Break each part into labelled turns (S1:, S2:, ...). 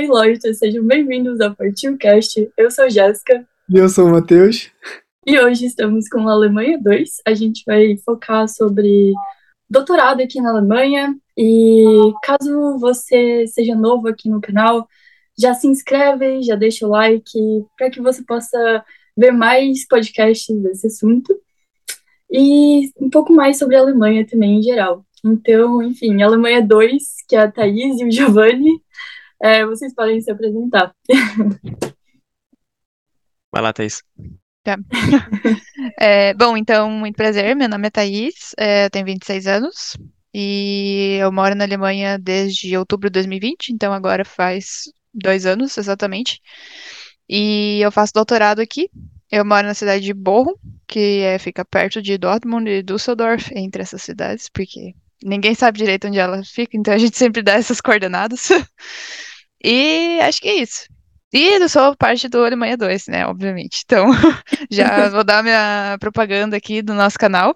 S1: aí, Lojtas, sejam bem-vindos ao Partilcast. Eu sou Jéssica.
S2: E eu sou o Matheus.
S1: E hoje estamos com a Alemanha 2. A gente vai focar sobre doutorado aqui na Alemanha. E caso você seja novo aqui no canal, já se inscreve, já deixa o like para que você possa ver mais podcasts desse assunto. E um pouco mais sobre a Alemanha também em geral. Então, enfim, Alemanha 2, que é a Thaís e o Giovanni, é, vocês podem se apresentar.
S3: Vai lá, Thaís.
S4: Tá. É, bom, então, muito prazer. Meu nome é Thaís, é, eu tenho 26 anos e eu moro na Alemanha desde outubro de 2020, então agora faz dois anos exatamente. E eu faço doutorado aqui. Eu moro na cidade de Bochum, que é, fica perto de Dortmund e Düsseldorf, entre essas cidades, porque ninguém sabe direito onde ela fica, então a gente sempre dá essas coordenadas. e acho que é isso. E eu sou parte do Alemanha 2, né, obviamente. Então, já vou dar minha propaganda aqui do nosso canal.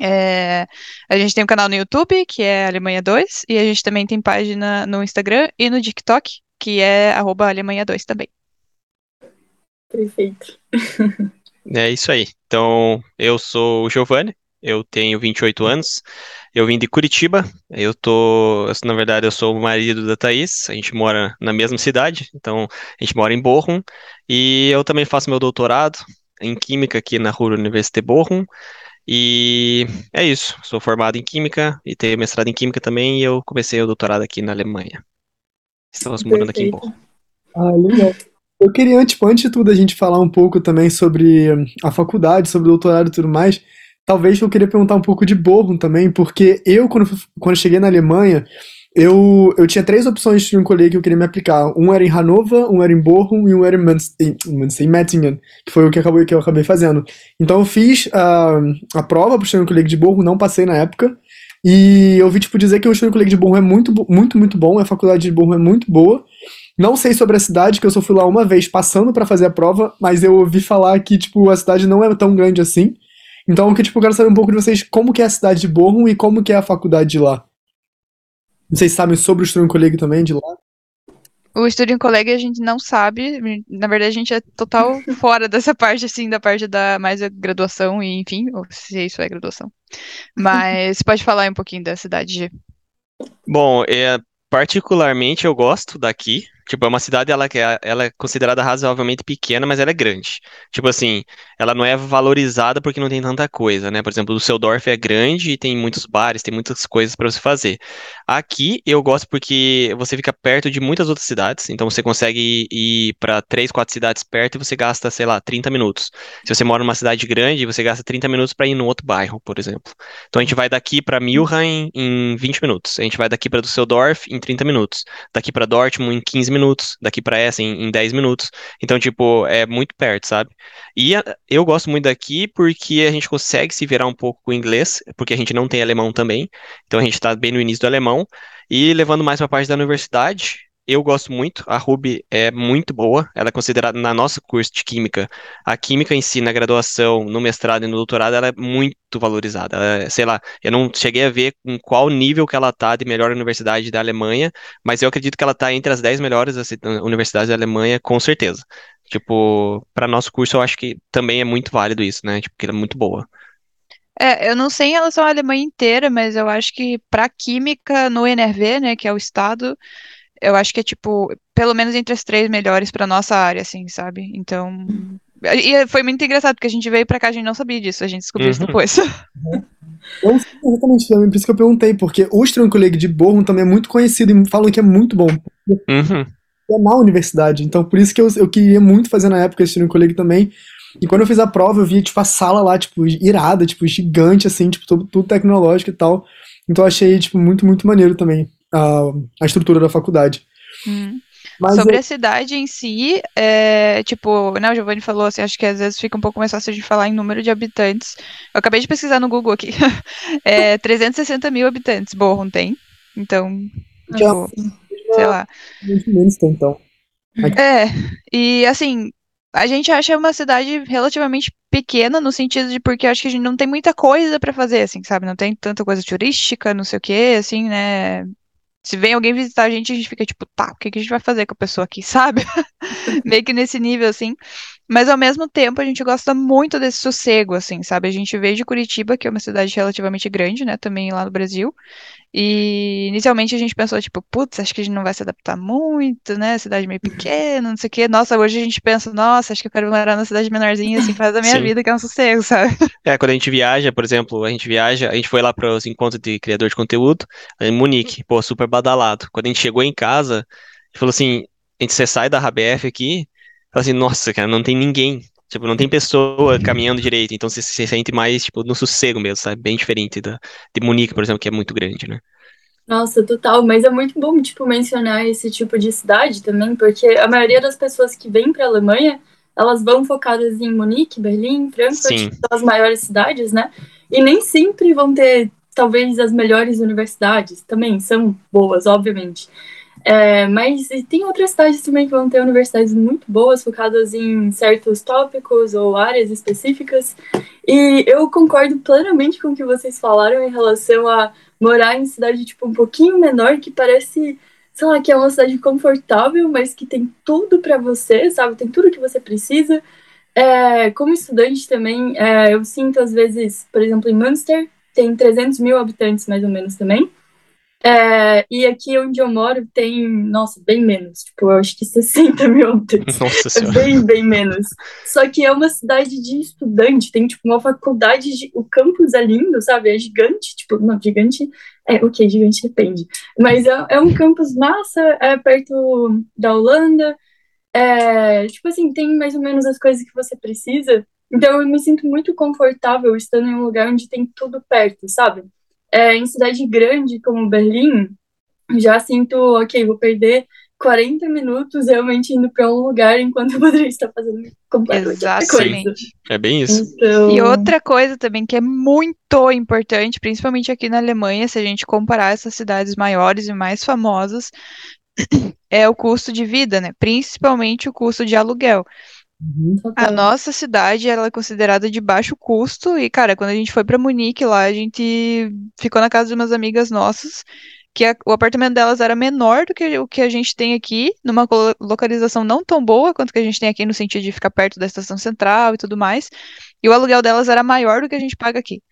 S4: É, a gente tem um canal no YouTube, que é Alemanha 2, e a gente também tem página no Instagram e no TikTok, que é Alemanha 2 também.
S1: Perfeito.
S3: É isso aí. Então, eu sou o Giovanni, eu tenho 28 anos, eu vim de Curitiba, eu tô, na verdade, eu sou o marido da Thaís, a gente mora na mesma cidade, então a gente mora em Bochum, e eu também faço meu doutorado em Química aqui na Ruhr University Bochum, e é isso, sou formado em Química e tenho mestrado em Química também, e eu comecei o doutorado aqui na Alemanha. Estamos morando aqui em Bochum.
S2: Ah, legal. Eu queria, tipo, antes de tudo, a gente falar um pouco também sobre a faculdade, sobre o doutorado e tudo mais, talvez eu queria perguntar um pouco de Bochum também, porque eu, quando, quando cheguei na Alemanha, eu, eu tinha três opções de um colégio que eu queria me aplicar. Um era em Hannover, um era em Bochum e um era em, Münster, em, em Mettingen, que foi o que, acabou, que eu acabei fazendo. Então eu fiz a, a prova para o colégio de Bochum, não passei na época, e eu ouvi, tipo, dizer que o colégio de Bochum é muito, muito, muito bom, a faculdade de Bochum é muito boa. Não sei sobre a cidade, que eu só fui lá uma vez passando para fazer a prova, mas eu ouvi falar que, tipo, a cidade não é tão grande assim. Então, que, tipo, eu quero saber um pouco de vocês como que é a cidade de Bochum e como que é a faculdade de lá. Vocês sabem sobre o Student College também de lá?
S4: O Student College a gente não sabe, na verdade a gente é total fora dessa parte, assim, da parte da mais a graduação e enfim, ou se isso é graduação. Mas pode falar um pouquinho da cidade de...
S3: Bom, é, particularmente eu gosto daqui, Tipo, é uma cidade, ela, é, ela é considerada razoavelmente pequena, mas ela é grande. Tipo assim, ela não é valorizada porque não tem tanta coisa, né? Por exemplo, o Seudorf é grande e tem muitos bares, tem muitas coisas para você fazer. Aqui eu gosto porque você fica perto de muitas outras cidades, então você consegue ir para três, quatro cidades perto e você gasta, sei lá, 30 minutos. Se você mora numa cidade grande, você gasta 30 minutos para ir no outro bairro, por exemplo. Então a gente vai daqui para Milheim em 20 minutos, a gente vai daqui para Düsseldorf em 30 minutos, daqui para Dortmund em 15 minutos minutos, daqui para essa em, em 10 minutos. Então, tipo, é muito perto, sabe? E a, eu gosto muito daqui porque a gente consegue se virar um pouco com o inglês, porque a gente não tem alemão também. Então a gente está bem no início do alemão. E levando mais para a parte da universidade, eu gosto muito, a Ruby é muito boa, ela é considerada na nossa curso de química, a química em si, na graduação, no mestrado e no doutorado, ela é muito valorizada. Ela, sei lá, eu não cheguei a ver em qual nível que ela tá de melhor universidade da Alemanha, mas eu acredito que ela tá entre as 10 melhores universidades da Alemanha, com certeza. Tipo, para nosso curso eu acho que também é muito válido isso, né? Tipo, que ela é muito boa.
S4: É, eu não sei em relação à Alemanha inteira, mas eu acho que para química no NRV, né, que é o estado, eu acho que é tipo, pelo menos entre as três melhores para nossa área, assim, sabe? Então. E foi muito engraçado, porque a gente veio pra cá, a gente não sabia disso, a gente descobriu uhum. isso depois.
S2: Eu não sei exatamente, por isso que eu perguntei, porque o Strong College de Bochum também é muito conhecido e falam que é muito bom.
S3: Uhum.
S2: É na universidade, então por isso que eu, eu queria muito fazer na época College também. E quando eu fiz a prova, eu vi, tipo, a sala lá, tipo, irada, tipo, gigante, assim, tipo, tudo, tudo tecnológico e tal. Então eu achei, tipo, muito, muito maneiro também a, a estrutura da faculdade.
S4: Hum. Sobre a cidade em si, é, tipo, né, o Giovanni falou assim, acho que às vezes fica um pouco mais fácil de falar em número de habitantes. Eu acabei de pesquisar no Google aqui. é 360 mil habitantes, Borrom tem. Então, tipo, sei lá.
S2: Muito menos tem, então.
S4: É, e assim, a gente acha uma cidade relativamente pequena no sentido de porque acho que a gente não tem muita coisa para fazer, assim, sabe? Não tem tanta coisa turística, não sei o quê, assim, né? Se vem alguém visitar a gente, a gente fica tipo, tá, o que, que a gente vai fazer com a pessoa aqui, sabe? Meio que nesse nível, assim. Mas ao mesmo tempo, a gente gosta muito desse sossego, assim, sabe? A gente veio de Curitiba, que é uma cidade relativamente grande, né? Também lá no Brasil. E inicialmente a gente pensou, tipo, putz, acho que a gente não vai se adaptar muito, né? Cidade meio pequena, não sei o quê. Nossa, hoje a gente pensa, nossa, acho que eu quero morar numa cidade menorzinha, assim, faz a minha
S3: Sim.
S4: vida, que é um sossego, sabe?
S3: É, quando a gente viaja, por exemplo, a gente viaja, a gente foi lá para os encontros de criador de conteúdo em Munique, pô, super badalado. Quando a gente chegou em casa, a gente falou assim, gente você sai da RBF aqui, fala assim, nossa, cara, não tem ninguém. Tipo, não tem pessoa caminhando direito, então você se sente mais, tipo, no sossego mesmo, sabe? Bem diferente da, de Munique, por exemplo, que é muito grande, né?
S1: Nossa, total, mas é muito bom, tipo, mencionar esse tipo de cidade também, porque a maioria das pessoas que vêm para a Alemanha, elas vão focadas em Munique, Berlim, Frankfurt,
S3: Sim.
S1: as maiores cidades, né? E nem sempre vão ter, talvez, as melhores universidades, também são boas, obviamente. É, mas tem outras cidades também que vão ter universidades muito boas, focadas em certos tópicos ou áreas específicas. E eu concordo plenamente com o que vocês falaram em relação a morar em cidade tipo um pouquinho menor que parece, sei lá, que é uma cidade confortável, mas que tem tudo para você, sabe? Tem tudo que você precisa. É, como estudante também, é, eu sinto às vezes, por exemplo, em Münster tem 300 mil habitantes mais ou menos também. É, e aqui onde eu moro tem, nossa, bem menos, tipo, eu acho que 60 mil habitantes.
S3: Nossa
S1: É
S3: senhora.
S1: bem, bem menos. Só que é uma cidade de estudante, tem tipo uma faculdade, de, o campus é lindo, sabe? É gigante, tipo, não, gigante, é, ok, gigante depende. Mas é, é um campus massa, é perto da Holanda, é, tipo assim, tem mais ou menos as coisas que você precisa. Então eu me sinto muito confortável estando em um lugar onde tem tudo perto, sabe? É, em cidade grande como Berlim, já sinto, ok, vou perder 40 minutos realmente indo para um lugar enquanto eu poderia estar fazendo completamente outra coisa.
S4: Exatamente.
S3: É bem isso.
S1: Então,
S4: E outra coisa também que é muito importante, principalmente aqui na Alemanha, se a gente comparar essas cidades maiores e mais famosas, é o custo de vida, né? Principalmente o custo de aluguel. A
S1: total.
S4: nossa cidade, ela é considerada de baixo custo e, cara, quando a gente foi pra Munique lá, a gente ficou na casa de umas amigas nossas, que a- o apartamento delas era menor do que o que a gente tem aqui, numa localização não tão boa quanto que a gente tem aqui no sentido de ficar perto da estação central e tudo mais, e o aluguel delas era maior do que a gente paga aqui.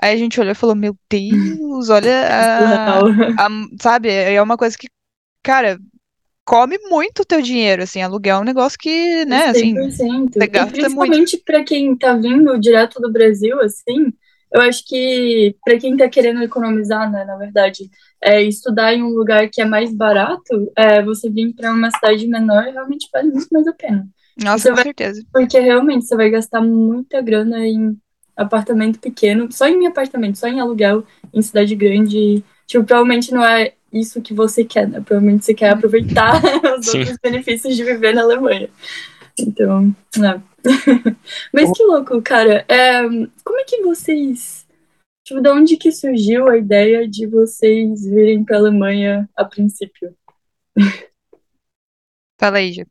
S4: Aí a gente olhou e falou, meu Deus, olha, a, a- sabe, é uma coisa que, cara, come muito o teu dinheiro, assim, aluguel é um negócio que, né, assim,
S1: 100%.
S4: você
S1: E
S4: gasta
S1: principalmente para quem tá vindo direto do Brasil, assim, eu acho que para quem tá querendo economizar, né, na verdade, é, estudar em um lugar que é mais barato, é, você vir para uma cidade menor realmente vale muito mais a pena.
S4: Nossa,
S1: Você
S4: com
S1: vai-
S4: certeza.
S1: Porque realmente você vai gastar muita grana em apartamento pequeno, só em apartamento, só em aluguel em cidade grande. Tipo, provavelmente não é isso que você quer, né? Provavelmente você quer aproveitar os
S3: Sim.
S1: outros benefícios de viver na Alemanha. Então, é. Mas que louco, cara. É, como é que vocês. Tipo, de onde que surgiu a ideia de vocês virem pra Alemanha a princípio?
S4: Fala aí, Ju.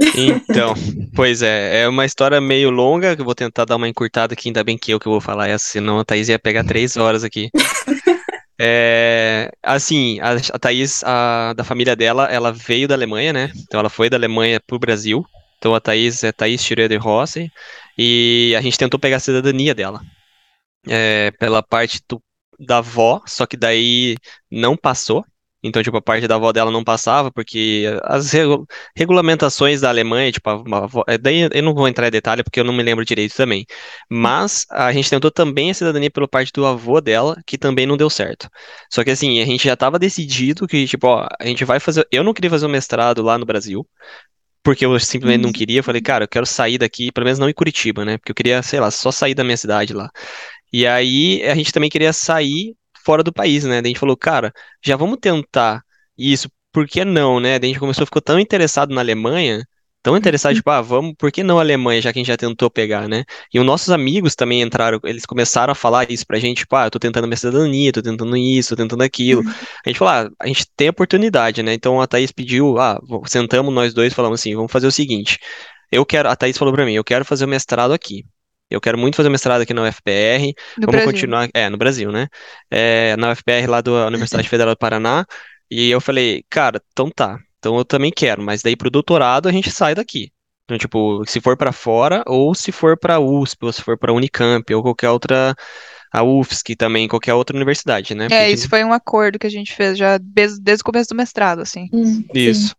S3: Então, pois é, é uma história meio longa, que eu vou tentar dar uma encurtada aqui, ainda bem que eu que vou falar essa, senão a Thaís ia pegar três horas aqui. É, assim, a, a Thaís, a, da família dela, ela veio da Alemanha, né? Então ela foi da Alemanha pro Brasil. Então a Thaís é Thaís Schroeder Rossi, e a gente tentou pegar a cidadania dela. É, pela parte do- da avó, só que daí não passou. Então, tipo, a parte da avó dela não passava, porque as regu- regulamentações da Alemanha, tipo, a, avó- é, daí eu não vou entrar em detalhe porque eu não me lembro direito também. Mas a gente tentou também a cidadania pela parte do avô dela, que também não deu certo. Só que assim, a gente já estava decidido que, tipo, ó, a gente vai fazer. Eu não queria fazer um mestrado lá no Brasil, porque eu simplesmente não queria. Eu falei, cara, eu quero sair daqui, pelo menos não em Curitiba, né? Porque eu queria, sei lá, só sair da minha cidade lá. E aí a gente também queria sair fora do país, né? Daí a gente falou, cara, já vamos tentar isso, por que não, né? Daí a gente começou, ficou tão interessado na Alemanha, tão interessado, tipo, ah, vamos, por que não a Alemanha, já que a gente já tentou pegar, né? E os nossos amigos também entraram, eles começaram a falar isso pra gente, tipo, ah, eu tô tentando minha cidadania, tô tentando isso, tô tentando aquilo. A gente falou, ah, a gente tem oportunidade, né? Então a Thaís pediu, ah, sentamos nós dois, falamos assim, vamos fazer o seguinte, eu quero, a Thaís falou pra mim, eu quero fazer o mestrado aqui. Eu quero muito fazer o mestrado aqui na UFPR,
S4: No
S3: Vamos
S4: Brasil.
S3: continuar, é, no Brasil, né? É, na UFPR lá da Universidade Federal do Paraná. E eu falei, cara, então tá. Então eu também quero, mas daí pro doutorado a gente sai daqui. Então, tipo, se for pra fora, ou se for pra USP, ou se for pra Unicamp, ou qualquer outra, a UFSC também, qualquer outra universidade, né?
S4: É,
S3: Porque-
S4: isso foi um acordo que a gente fez já desde, desde o começo do mestrado, assim.
S1: Hum,
S3: Isso.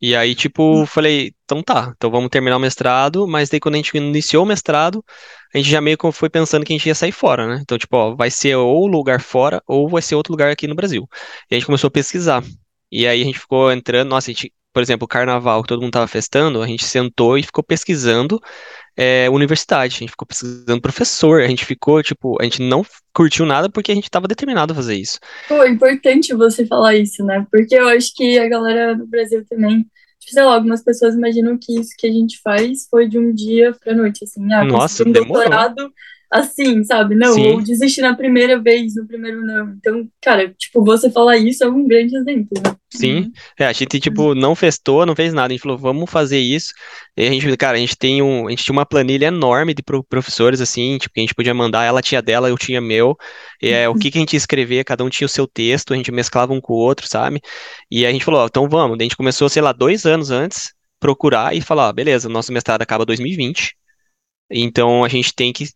S3: E aí, tipo, falei, então tá, então vamos terminar o mestrado, mas daí quando a gente iniciou o mestrado, a gente já meio que foi pensando que a gente ia sair fora, né? Então, tipo, ó, vai ser ou lugar fora, ou vai ser outro lugar aqui no Brasil. E a gente começou a pesquisar. E aí a gente ficou entrando, nossa, a gente, por exemplo, o carnaval que todo mundo tava festando, a gente sentou e ficou pesquisando é, universidade, a gente ficou pesquisando professor, a gente ficou, tipo, a gente não curtiu nada porque a gente tava determinado a fazer isso.
S1: Pô, é importante você falar isso, né? Porque eu acho que a galera no Brasil também, tipo, sei lá, algumas pessoas imaginam que isso que a gente faz foi de um dia pra noite, assim, ah,
S3: Nossa,
S1: um
S3: demorou.
S1: doutorado assim, sabe? Não,
S3: Sim.
S1: ou desistir na primeira vez, no primeiro não. Então, cara, tipo, você falar isso é um grande exemplo, né?
S3: Sim, é, a gente, tipo, não festou, não fez nada, a gente falou, vamos fazer isso, e a gente, cara, a gente tem um, a gente tinha uma planilha enorme de pro- professores, assim, tipo, que a gente podia mandar, ela tinha dela, eu tinha meu, e é, o que que a gente ia escrever, cada um tinha o seu texto, a gente mesclava um com o outro, sabe, e a gente falou, ó, então vamos, a gente começou, sei lá, dois anos antes, procurar e falar, ó, beleza, nosso mestrado acaba 2020, então a gente tem que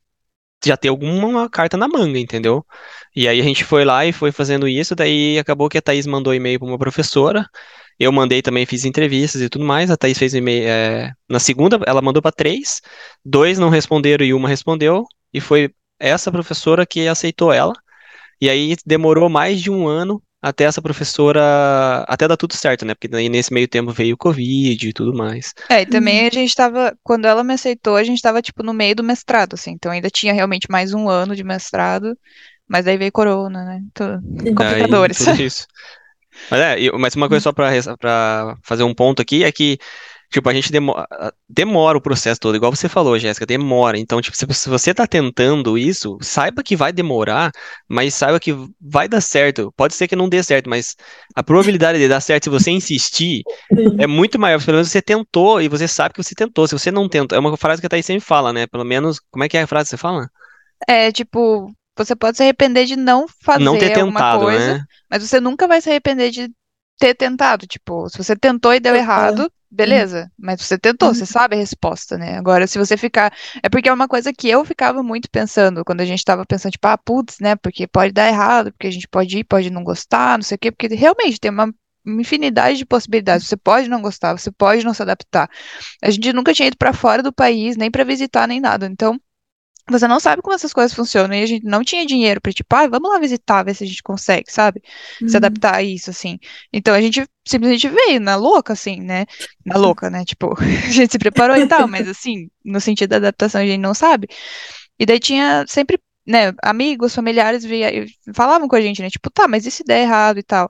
S3: já ter alguma carta na manga, entendeu? E aí a gente foi lá e foi fazendo isso, daí acabou que a Thaís mandou e-mail para uma professora, eu mandei também, fiz entrevistas e tudo mais, a Thaís fez e-mail, é, na segunda ela mandou para três, dois não responderam e uma respondeu, e foi essa professora que aceitou ela, e aí demorou mais de um ano até essa professora, até dar tudo certo, né? Porque daí nesse meio tempo veio o Covid e tudo mais.
S4: É, e também a gente tava, quando ela me aceitou, a gente tava, tipo, no meio do mestrado, assim, então ainda tinha realmente mais um ano de mestrado, mas daí veio corona, né? Então,
S3: Daí,
S4: complicadores.
S3: tudo isso. Mas é, mas uma coisa só pra fazer um ponto aqui é que, tipo, a gente demora, demora o processo todo, igual você falou, Jéssica, demora. Então, tipo, se, se você tá tentando isso, saiba que vai demorar, mas saiba que vai dar certo. Pode ser que não dê certo, mas a probabilidade de dar certo se você insistir é muito maior. Pelo menos você tentou e você sabe que você tentou. Se você não tentou, é uma frase que a Thaís sempre fala, né? Pelo menos, como é que é a frase que você fala?
S4: É, tipo, você pode se arrepender de não fazer
S3: Não ter
S4: alguma
S3: tentado,
S4: coisa,
S3: né?
S4: mas você nunca vai se arrepender de ter tentado. Tipo, se você tentou e deu
S1: É.
S4: errado, beleza. Mas você tentou, você sabe a resposta, né? Agora, se você ficar. É porque é uma coisa que eu ficava muito pensando, quando a gente tava pensando, tipo, ah, putz, né? Porque pode dar errado, porque a gente pode ir, pode não gostar, não sei o quê, porque realmente tem uma. infinidade de possibilidades. Você pode não gostar, você pode não se adaptar. A gente nunca tinha ido pra fora do país, nem pra visitar, nem nada. Então, você não sabe como essas coisas funcionam e a gente não tinha dinheiro pra, tipo, ah, vamos lá visitar, ver se a gente consegue, sabe? Se
S1: Uhum.
S4: adaptar a isso, assim. Então a gente simplesmente veio na louca, assim, né? Na louca, né? Tipo, a gente se preparou e tal, mas assim, no sentido da adaptação a gente não sabe. E daí tinha sempre, né, amigos, familiares via, falavam com a gente, né? Tipo, tá, mas e se der errado e tal?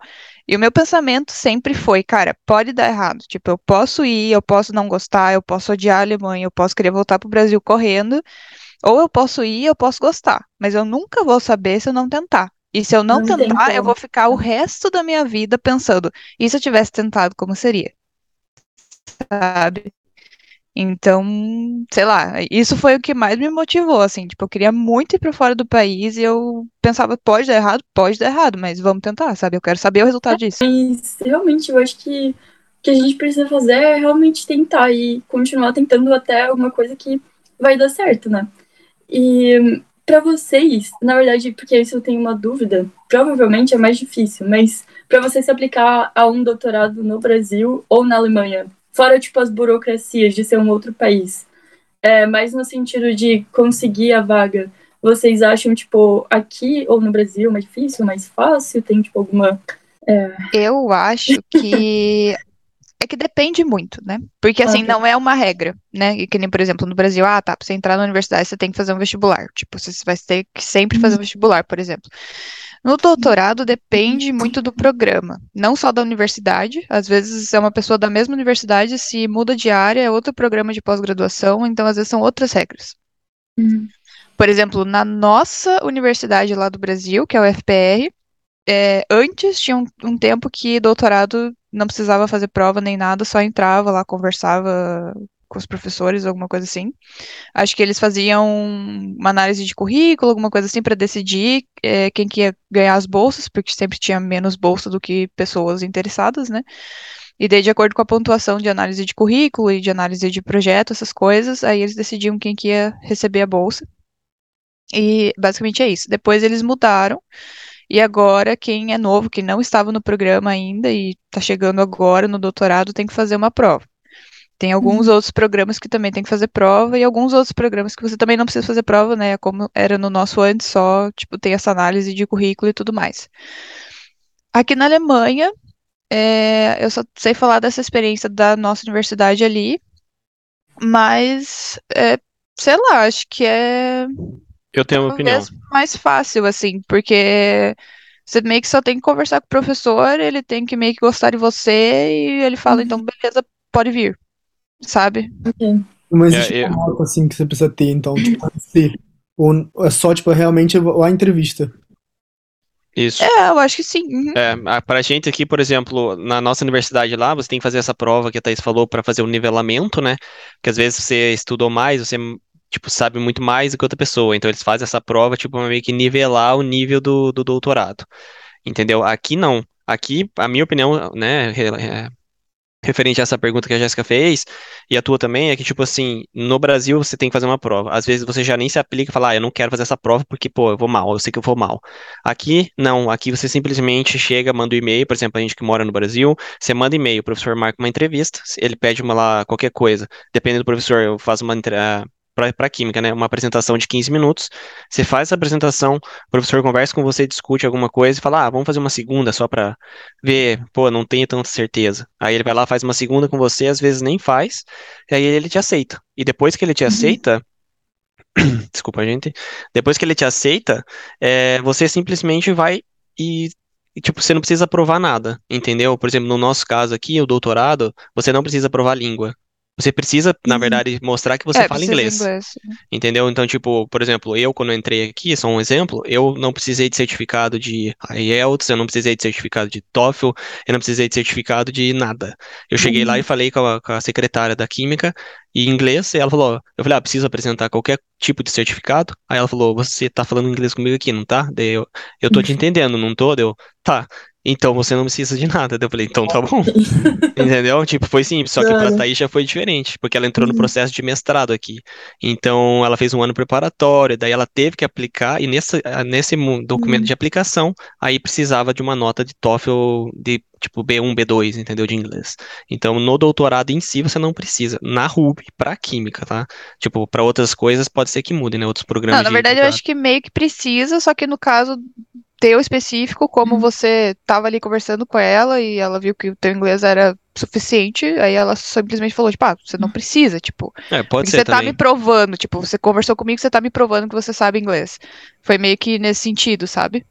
S4: E o meu pensamento sempre foi, cara, pode dar errado. Tipo, eu posso ir, eu posso não gostar, eu posso odiar a Alemanha, eu posso querer voltar pro Brasil correndo. Ou eu posso ir, eu posso gostar, mas eu nunca vou saber se eu não tentar. E se eu não
S1: Não tem
S4: tentar, eu vou ficar o resto da minha vida pensando, e se eu tivesse tentado, como seria? Sabe? Então, sei lá, isso foi o que mais me motivou, assim, tipo, eu queria muito ir para fora do país e eu pensava, pode dar errado, pode dar errado, mas vamos tentar, sabe? Eu quero saber o resultado disso.
S1: Mas realmente eu acho que o que a gente precisa fazer é realmente tentar e continuar tentando até alguma coisa que vai dar certo, né? E para vocês, na verdade, porque isso eu tenho uma dúvida, provavelmente é mais difícil, mas para você se aplicar a um doutorado no Brasil ou na Alemanha, fora tipo as burocracias de ser um outro país, é, mas no sentido de conseguir a vaga, vocês acham tipo aqui ou no Brasil mais difícil, mais fácil? Tem tipo alguma
S4: Eu acho que é que depende muito, né? Porque assim, não é uma regra, né? E que nem, por exemplo, no Brasil, ah, tá, pra você entrar na universidade, você tem que fazer um vestibular. Tipo, você vai ter que sempre fazer um vestibular, por exemplo. No doutorado depende muito do programa, não só da universidade. Às vezes é uma pessoa da mesma universidade, se muda de área, é outro programa de pós-graduação, então às vezes são outras regras.
S1: Hum.
S4: Por exemplo, na nossa universidade lá do Brasil, que é o FPR, é, antes tinha um, um tempo que doutorado não precisava fazer prova nem nada, só entrava lá, conversava com os professores, alguma coisa assim. Acho que eles faziam uma análise de currículo, alguma coisa assim, para decidir é, quem que ia ganhar as bolsas, porque sempre tinha menos bolsa do que pessoas interessadas, né? E daí, de acordo com a pontuação de análise de currículo e de análise de projeto, essas coisas, aí eles decidiam quem que ia receber a bolsa. E basicamente é isso. Depois eles mudaram. E agora, quem é novo, que não estava no programa ainda e está chegando agora no doutorado, tem que fazer uma prova. Tem alguns uhum. outros programas que também tem que fazer prova e alguns outros programas que você também não precisa fazer prova, né? Como era no nosso antes, só, tipo, tem essa análise de currículo e tudo mais. Aqui na Alemanha, é, eu só sei falar dessa experiência da nossa universidade ali, mas, é, sei lá, acho que é
S3: eu tenho uma opinião.
S4: mais fácil, assim, porque você meio que só tem que conversar com o professor, ele tem que meio que gostar de você e ele fala, então, uhum. então, beleza, pode vir, sabe?
S2: Não existe é, uma nota, assim, que você precisa ter, então, tipo, ser. Ou é só, tipo, realmente a entrevista.
S3: Isso.
S4: É, eu acho que sim. Uhum.
S3: É, pra gente aqui, por exemplo, na nossa universidade lá, você tem que fazer essa prova que a Thaís falou para fazer o nivelamento, né? Que às vezes você estudou mais, você tipo, sabe muito mais do que outra pessoa. Então eles fazem essa prova, tipo, meio que nivelar o nível do, do doutorado. Entendeu? Aqui não. Aqui, a minha opinião, né, referente a essa pergunta que a Jéssica fez, e a tua também, é que, tipo assim, no Brasil você tem que fazer uma prova. Às vezes você já nem se aplica e fala, ah, eu não quero fazer essa prova porque, pô, eu vou mal, eu sei que eu vou mal. Aqui, não. Aqui você simplesmente chega, manda um e-mail, por exemplo, a gente que mora no Brasil, você manda e-mail, o professor marca uma entrevista, ele pede uma lá, qualquer coisa. Dependendo do professor, eu faço uma para química, né? Uma apresentação de 15 minutos. Você faz essa apresentação, o professor conversa com você, discute alguma coisa e fala: "Ah, vamos fazer uma segunda só para ver, pô, não tenho tanta certeza". Aí ele vai lá, faz uma segunda com você, às vezes nem faz, e aí ele te aceita. E depois que ele te uhum. aceita, desculpa, gente. Depois que ele te aceita, é, você simplesmente vai e e, tipo, você não precisa provar nada, entendeu? Por exemplo, no nosso caso aqui, o doutorado, você não precisa provar língua. Você precisa, na uhum. verdade, mostrar que você é, fala inglês, inglês. Entendeu? Então, tipo, por exemplo, eu, quando eu entrei aqui, só um exemplo, eu não precisei de certificado de IELTS, eu não precisei de certificado de TOEFL, eu não precisei de certificado de nada. Eu cheguei uhum. lá e falei com a, com a secretária da Química em inglês, e ela falou, eu falei, ah, preciso apresentar qualquer tipo de certificado? Aí ela falou, você tá falando inglês comigo aqui, não tá? Daí eu, eu tô te uhum. entendendo, não tô? Deu, tá. Então você não precisa de nada. Eu falei, então tá bom. Entendeu? Tipo, foi simples. Só que pra Thaís já foi diferente, porque ela entrou no uhum. processo de mestrado aqui. Então ela fez um ano preparatório, daí ela teve que aplicar, e nesse, nesse documento uhum. de aplicação, aí precisava de uma nota de TOEFL de tipo B1, B2, entendeu? De inglês. Então, no doutorado em si, você não precisa. Na RUB, pra química, tá? Tipo, para outras coisas pode ser que mude, né? Outros programas.
S4: Não, na verdade, doutorado. eu acho que meio que precisa, só que no caso teu específico, como uhum. você tava ali conversando com ela e ela viu que o teu inglês era suficiente, aí ela simplesmente falou, tipo, ah, você não precisa, tipo.
S3: É, pode ser
S4: você
S3: também.
S4: tá me provando, tipo, você conversou comigo, você tá me provando que você sabe inglês. Foi meio que nesse sentido, sabe?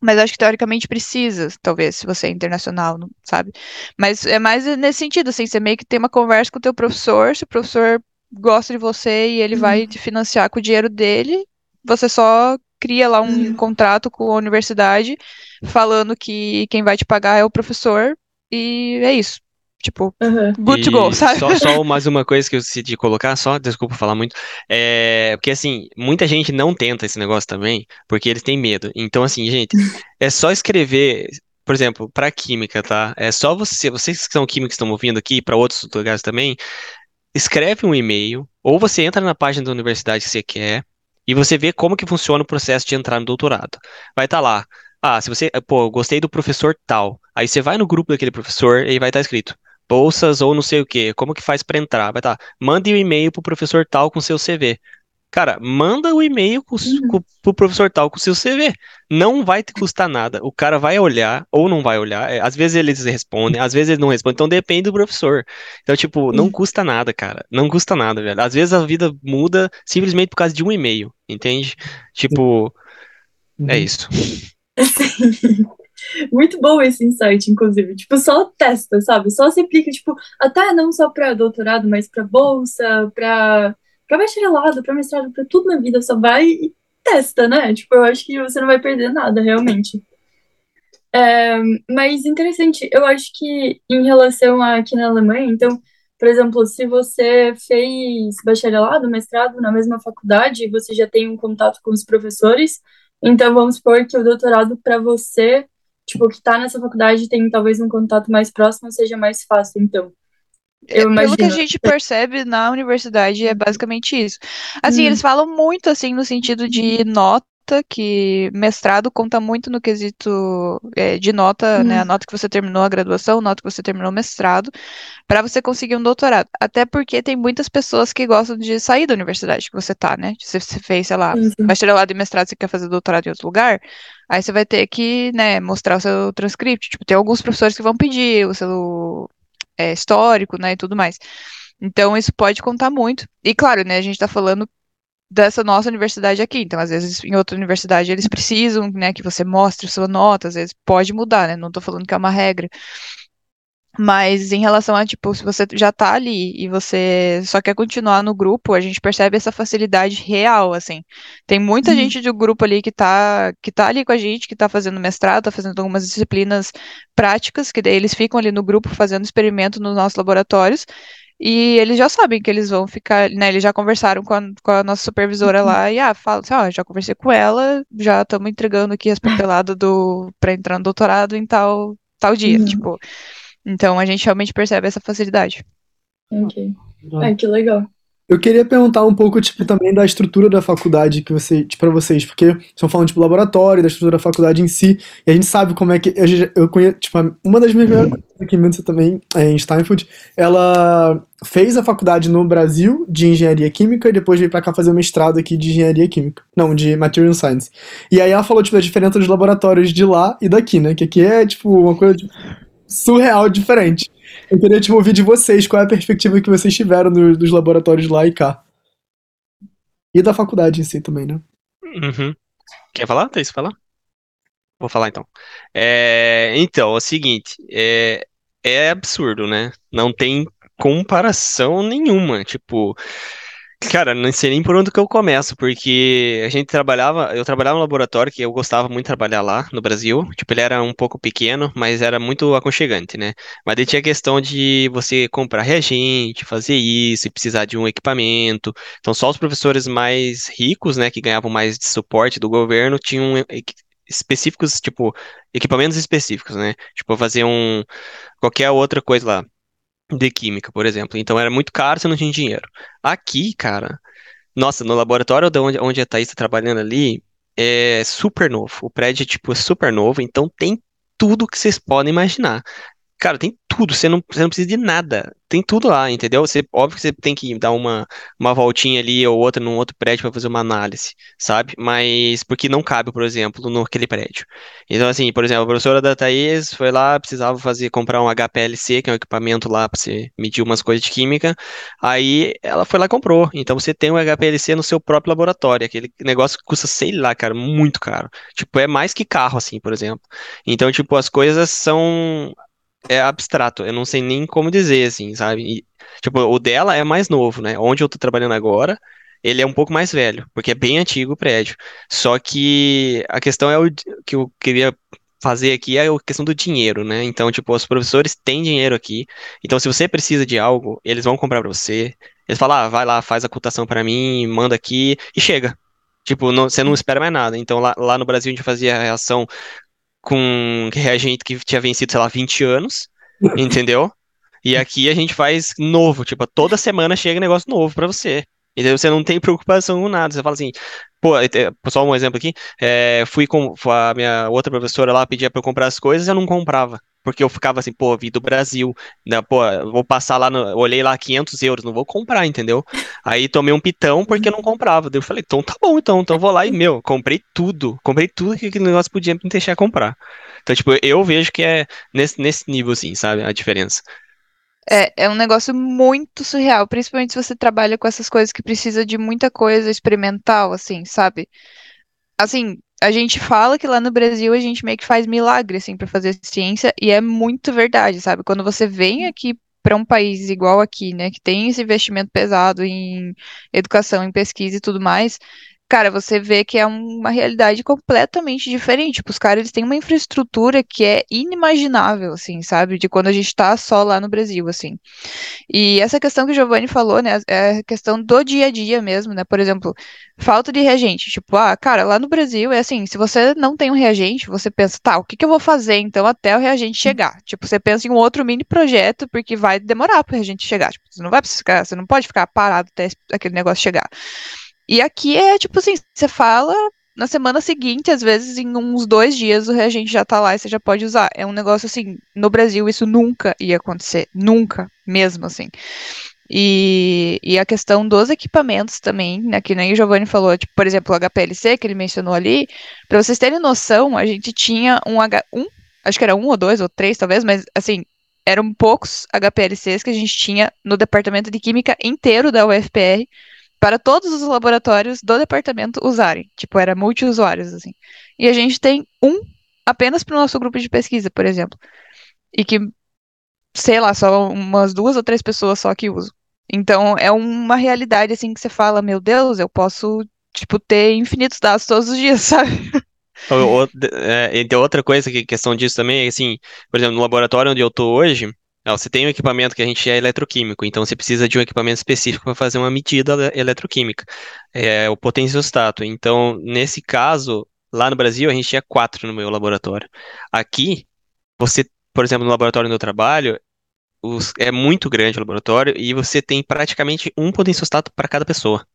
S4: Mas acho que teoricamente precisa, talvez, se você é internacional, não sabe? Mas é mais nesse sentido, assim, você meio que tem uma conversa com o teu professor, se o professor gosta de você e ele uhum. vai te financiar com o dinheiro dele, você só cria lá um uhum. contrato com a universidade falando que quem vai te pagar é o professor e é isso. Tipo, uhum. good to go, sabe?
S3: Só, só, mais uma coisa que eu decidi colocar, só, desculpa falar muito, é, porque assim, muita gente não tenta esse negócio também, porque eles têm medo. Então, assim, gente, é só escrever, por exemplo, para química, tá? É só você, vocês que são químicos que estão ouvindo aqui, para outros lugares também, escreve um e-mail, ou você entra na página da universidade que você quer, e você vê como que funciona o processo de entrar no doutorado. Vai estar tá lá, ah, se você, pô, gostei do professor tal, aí você vai no grupo daquele professor e vai estar tá escrito bolsas ou não sei o que, como que faz para entrar? Vai estar, tá, mande um e-mail pro professor tal com seu CV. Cara, manda o um e-mail com, uhum. com, pro professor tal com seu CV. Não vai te custar nada. O cara vai olhar ou não vai olhar. É, às vezes eles respondem, às vezes eles não respondem. Então depende do professor. Então, tipo, não uhum. custa nada, cara. Não custa nada, velho. Às vezes a vida muda simplesmente por causa de um e-mail, entende? Tipo, é uhum. é isso.
S1: Muito bom esse insight, inclusive. Tipo, só testa, sabe? Só se aplica, tipo, até não só para doutorado, mas para bolsa, para para bacharelado, para mestrado, para tudo na vida, só vai e testa, né? Tipo, eu acho que você não vai perder nada, realmente. É, mas interessante, eu acho que em relação a aqui na Alemanha, então, por exemplo, se você fez bacharelado, mestrado na mesma faculdade, você já tem um contato com os professores, então vamos supor que o doutorado para você, tipo, que está nessa faculdade tem talvez um contato mais próximo, seja mais fácil, então.
S4: Eu Pelo que a gente percebe na universidade é basicamente isso. Assim, hum. eles falam muito assim no sentido de nota que mestrado conta muito no quesito é, de nota, né? A nota que você terminou a graduação, nota que você terminou o mestrado, para você conseguir um doutorado. Até porque tem muitas pessoas que gostam de sair da universidade que você tá, né? Se você fez, sei lá, bacharelado e mestrado, você quer fazer doutorado em outro lugar, aí você vai ter que, né, mostrar o seu transcript. Tipo, tem alguns professores que vão pedir o seu é, histórico, né, e tudo mais. Então, isso pode contar muito. E claro, né, a gente tá falando dessa nossa universidade aqui. Então, às vezes, em outra universidade, eles precisam, né, que você mostre sua nota, às vezes pode mudar, né? Não tô falando que é uma regra. Mas em relação a, tipo, se você já tá ali e você só quer continuar no grupo, a gente percebe essa facilidade real, assim. Tem muita uhum. gente do grupo ali que tá, que tá ali com a gente, que tá fazendo mestrado, tá fazendo algumas disciplinas práticas, que daí eles ficam ali no grupo fazendo experimento nos nossos laboratórios, e eles já sabem que eles vão ficar, né? Eles já conversaram com a, com a nossa supervisora uhum. lá e ah, fala assim, ó, já conversei com ela, já estamos entregando aqui as papeladas do para entrar no doutorado em tal tal dia, uhum. tipo. Então a gente realmente percebe essa facilidade.
S1: Ok. Ah, que legal.
S2: Eu queria perguntar um pouco, tipo, também da estrutura da faculdade que você, tipo, para vocês, porque estão falando, tipo, laboratório, da estrutura da faculdade em si, e a gente sabe como é que, eu, eu conheço, tipo, uma das minhas melhores aqui em também, é, em Steinfurt, ela fez a faculdade no Brasil de engenharia química e depois veio para cá fazer o mestrado aqui de engenharia química, não, de material science. E aí ela falou, tipo, da diferença dos laboratórios de lá e daqui, né, que aqui é, tipo, uma coisa, tipo, surreal diferente. Eu queria te ouvir de vocês, qual é a perspectiva que vocês tiveram no, dos laboratórios lá e cá. E da faculdade em si também, né?
S3: Uhum. Quer falar? Isso falar? Vou falar então. É, então, é o seguinte, é, é absurdo, né? Não tem comparação nenhuma. Tipo, Cara, não sei nem por onde que eu começo, porque a gente trabalhava, eu trabalhava no laboratório, que eu gostava muito de trabalhar lá no Brasil. Tipo, ele era um pouco pequeno, mas era muito aconchegante, né? Mas daí tinha a questão de você comprar reagente, fazer isso, e precisar de um equipamento. Então, só os professores mais ricos, né, que ganhavam mais de suporte do governo, tinham específicos, tipo, equipamentos específicos, né? Tipo, fazer um qualquer outra coisa lá de química, por exemplo. Então era muito caro, você não tinha dinheiro. Aqui, cara, nossa, no laboratório onde, onde a Thaís está trabalhando ali, é super novo. O prédio, tipo, é super novo, então tem tudo que vocês podem imaginar. Cara, tem tudo, você não, você não precisa de nada. Tem tudo lá, entendeu? Você, óbvio que você tem que dar uma, uma voltinha ali ou outra num outro prédio para fazer uma análise, sabe? Mas porque não cabe, por exemplo, naquele prédio. Então, assim, por exemplo, a professora da Thaís foi lá, precisava fazer, comprar um HPLC, que é um equipamento lá para você medir umas coisas de química. Aí ela foi lá e comprou. Então você tem um HPLC no seu próprio laboratório. Aquele negócio que custa, sei lá, cara, muito caro. Tipo, é mais que carro, assim, por exemplo. Então, tipo, as coisas são é abstrato, eu não sei nem como dizer, assim, sabe? E, tipo, o dela é mais novo, né? Onde eu tô trabalhando agora, ele é um pouco mais velho, porque é bem antigo o prédio. Só que a questão é o que eu queria fazer aqui é a questão do dinheiro, né? Então, tipo, os professores têm dinheiro aqui. Então, se você precisa de algo, eles vão comprar para você. Eles falam, ah, vai lá, faz a cotação para mim, manda aqui e chega. Tipo, não, você não espera mais nada. Então, lá, lá no Brasil, a gente fazia a reação com reagente que tinha vencido, sei lá, 20 anos, entendeu? E aqui a gente faz novo, tipo, toda semana chega negócio novo para você. E daí você não tem preocupação com nada. Você fala assim, pô, só um exemplo aqui, é, fui com a minha outra professora lá, pedia para eu comprar as coisas, eu não comprava. Porque eu ficava assim, pô, vi do Brasil, né, pô, vou passar lá, no, olhei lá 500 euros, não vou comprar, entendeu? Aí tomei um pitão porque não comprava. Daí eu falei, então tá bom, então, então vou lá e, meu, comprei tudo, comprei tudo que aquele negócio podia me deixar comprar. Então, tipo, eu vejo que é nesse, nesse nível, assim, sabe, a diferença.
S4: É, é um negócio muito surreal, principalmente se você trabalha com essas coisas que precisa de muita coisa experimental, assim, sabe? Assim, a gente fala que lá no Brasil a gente meio que faz milagre, assim, para fazer ciência, e é muito verdade, sabe? Quando você vem aqui para um país igual aqui, né, que tem esse investimento pesado em educação, em pesquisa e tudo mais, cara, você vê que é uma realidade completamente diferente. Tipo, os caras eles têm uma infraestrutura que é inimaginável, assim, sabe? De quando a gente tá só lá no Brasil, assim. E essa questão que o Giovanni falou, né, é a questão do dia a dia mesmo, né? Por exemplo, falta de reagente. Tipo, ah, cara, lá no Brasil é assim, se você não tem um reagente, você pensa, tá, o que que eu vou fazer então até o reagente chegar? Tipo, você pensa em um outro mini projeto porque vai demorar para o reagente chegar. Tipo, você não vai ficar, você não pode ficar parado até aquele negócio chegar. E aqui é tipo assim, você fala na semana seguinte, às vezes em uns dois dias o reagente já tá lá e você já pode usar. É um negócio assim, no Brasil isso nunca ia acontecer, nunca, mesmo assim. E, e a questão dos equipamentos também, né, que nem o Giovanni falou, tipo, por exemplo, o HPLC que ele mencionou ali, para vocês terem noção, a gente tinha um H, um, acho que era um ou dois ou três talvez, mas assim, eram poucos HPLCs que a gente tinha no departamento de química inteiro da UFPR, para todos os laboratórios do departamento usarem. Tipo, era multiusuários, assim. E a gente tem um apenas para o nosso grupo de pesquisa, por exemplo. E que, sei lá, só umas duas ou três pessoas só que usam. Então, é uma realidade, assim, que você fala, meu Deus, eu posso, tipo, ter infinitos dados todos os dias, sabe?
S3: É, e outra coisa que questão disso também é assim, por exemplo, no laboratório onde eu tô hoje, você tem um equipamento que a gente é eletroquímico, então você precisa de um equipamento específico para fazer uma medida eletroquímica, é o potenciostato. Então, nesse caso, lá no Brasil, a gente tinha quatro no meu laboratório. Aqui, você, por exemplo, no laboratório onde eu trabalho, os, é muito grande o laboratório e você tem praticamente um potenciostato para cada pessoa.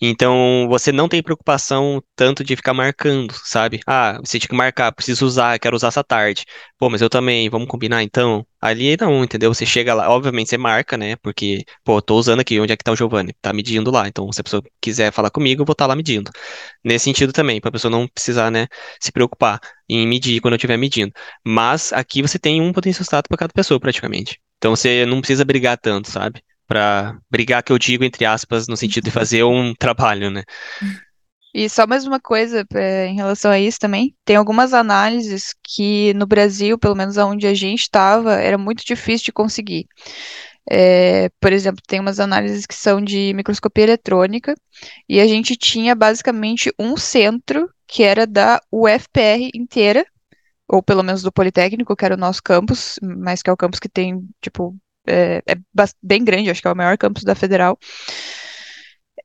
S3: Então, você não tem preocupação tanto de ficar marcando, sabe? Ah, você tinha que marcar, preciso usar, quero usar essa tarde. Pô, mas eu também, vamos combinar então? Ali não, entendeu? Você chega lá, obviamente você marca, né? Porque, pô, tô usando aqui, onde é que tá o Giovanni? Tá medindo lá. Então, se a pessoa quiser falar comigo, eu vou estar tá lá medindo. Nesse sentido também, pra pessoa não precisar, né, se preocupar em medir quando eu estiver medindo. Mas aqui você tem um potenciostato para cada pessoa, praticamente. Então você não precisa brigar tanto, sabe? Para brigar, que eu digo, entre aspas, no sentido de fazer um trabalho, né?
S4: E só mais uma coisa é, em relação a isso também. Tem algumas análises que no Brasil, pelo menos onde a gente estava, era muito difícil de conseguir. É, por exemplo, tem umas análises que são de microscopia eletrônica, e a gente tinha basicamente um centro que era da UFPR inteira, ou pelo menos do Politécnico, que era o nosso campus, mas que é o campus que tem, tipo, é, é bem grande, acho que é o maior campus da Federal.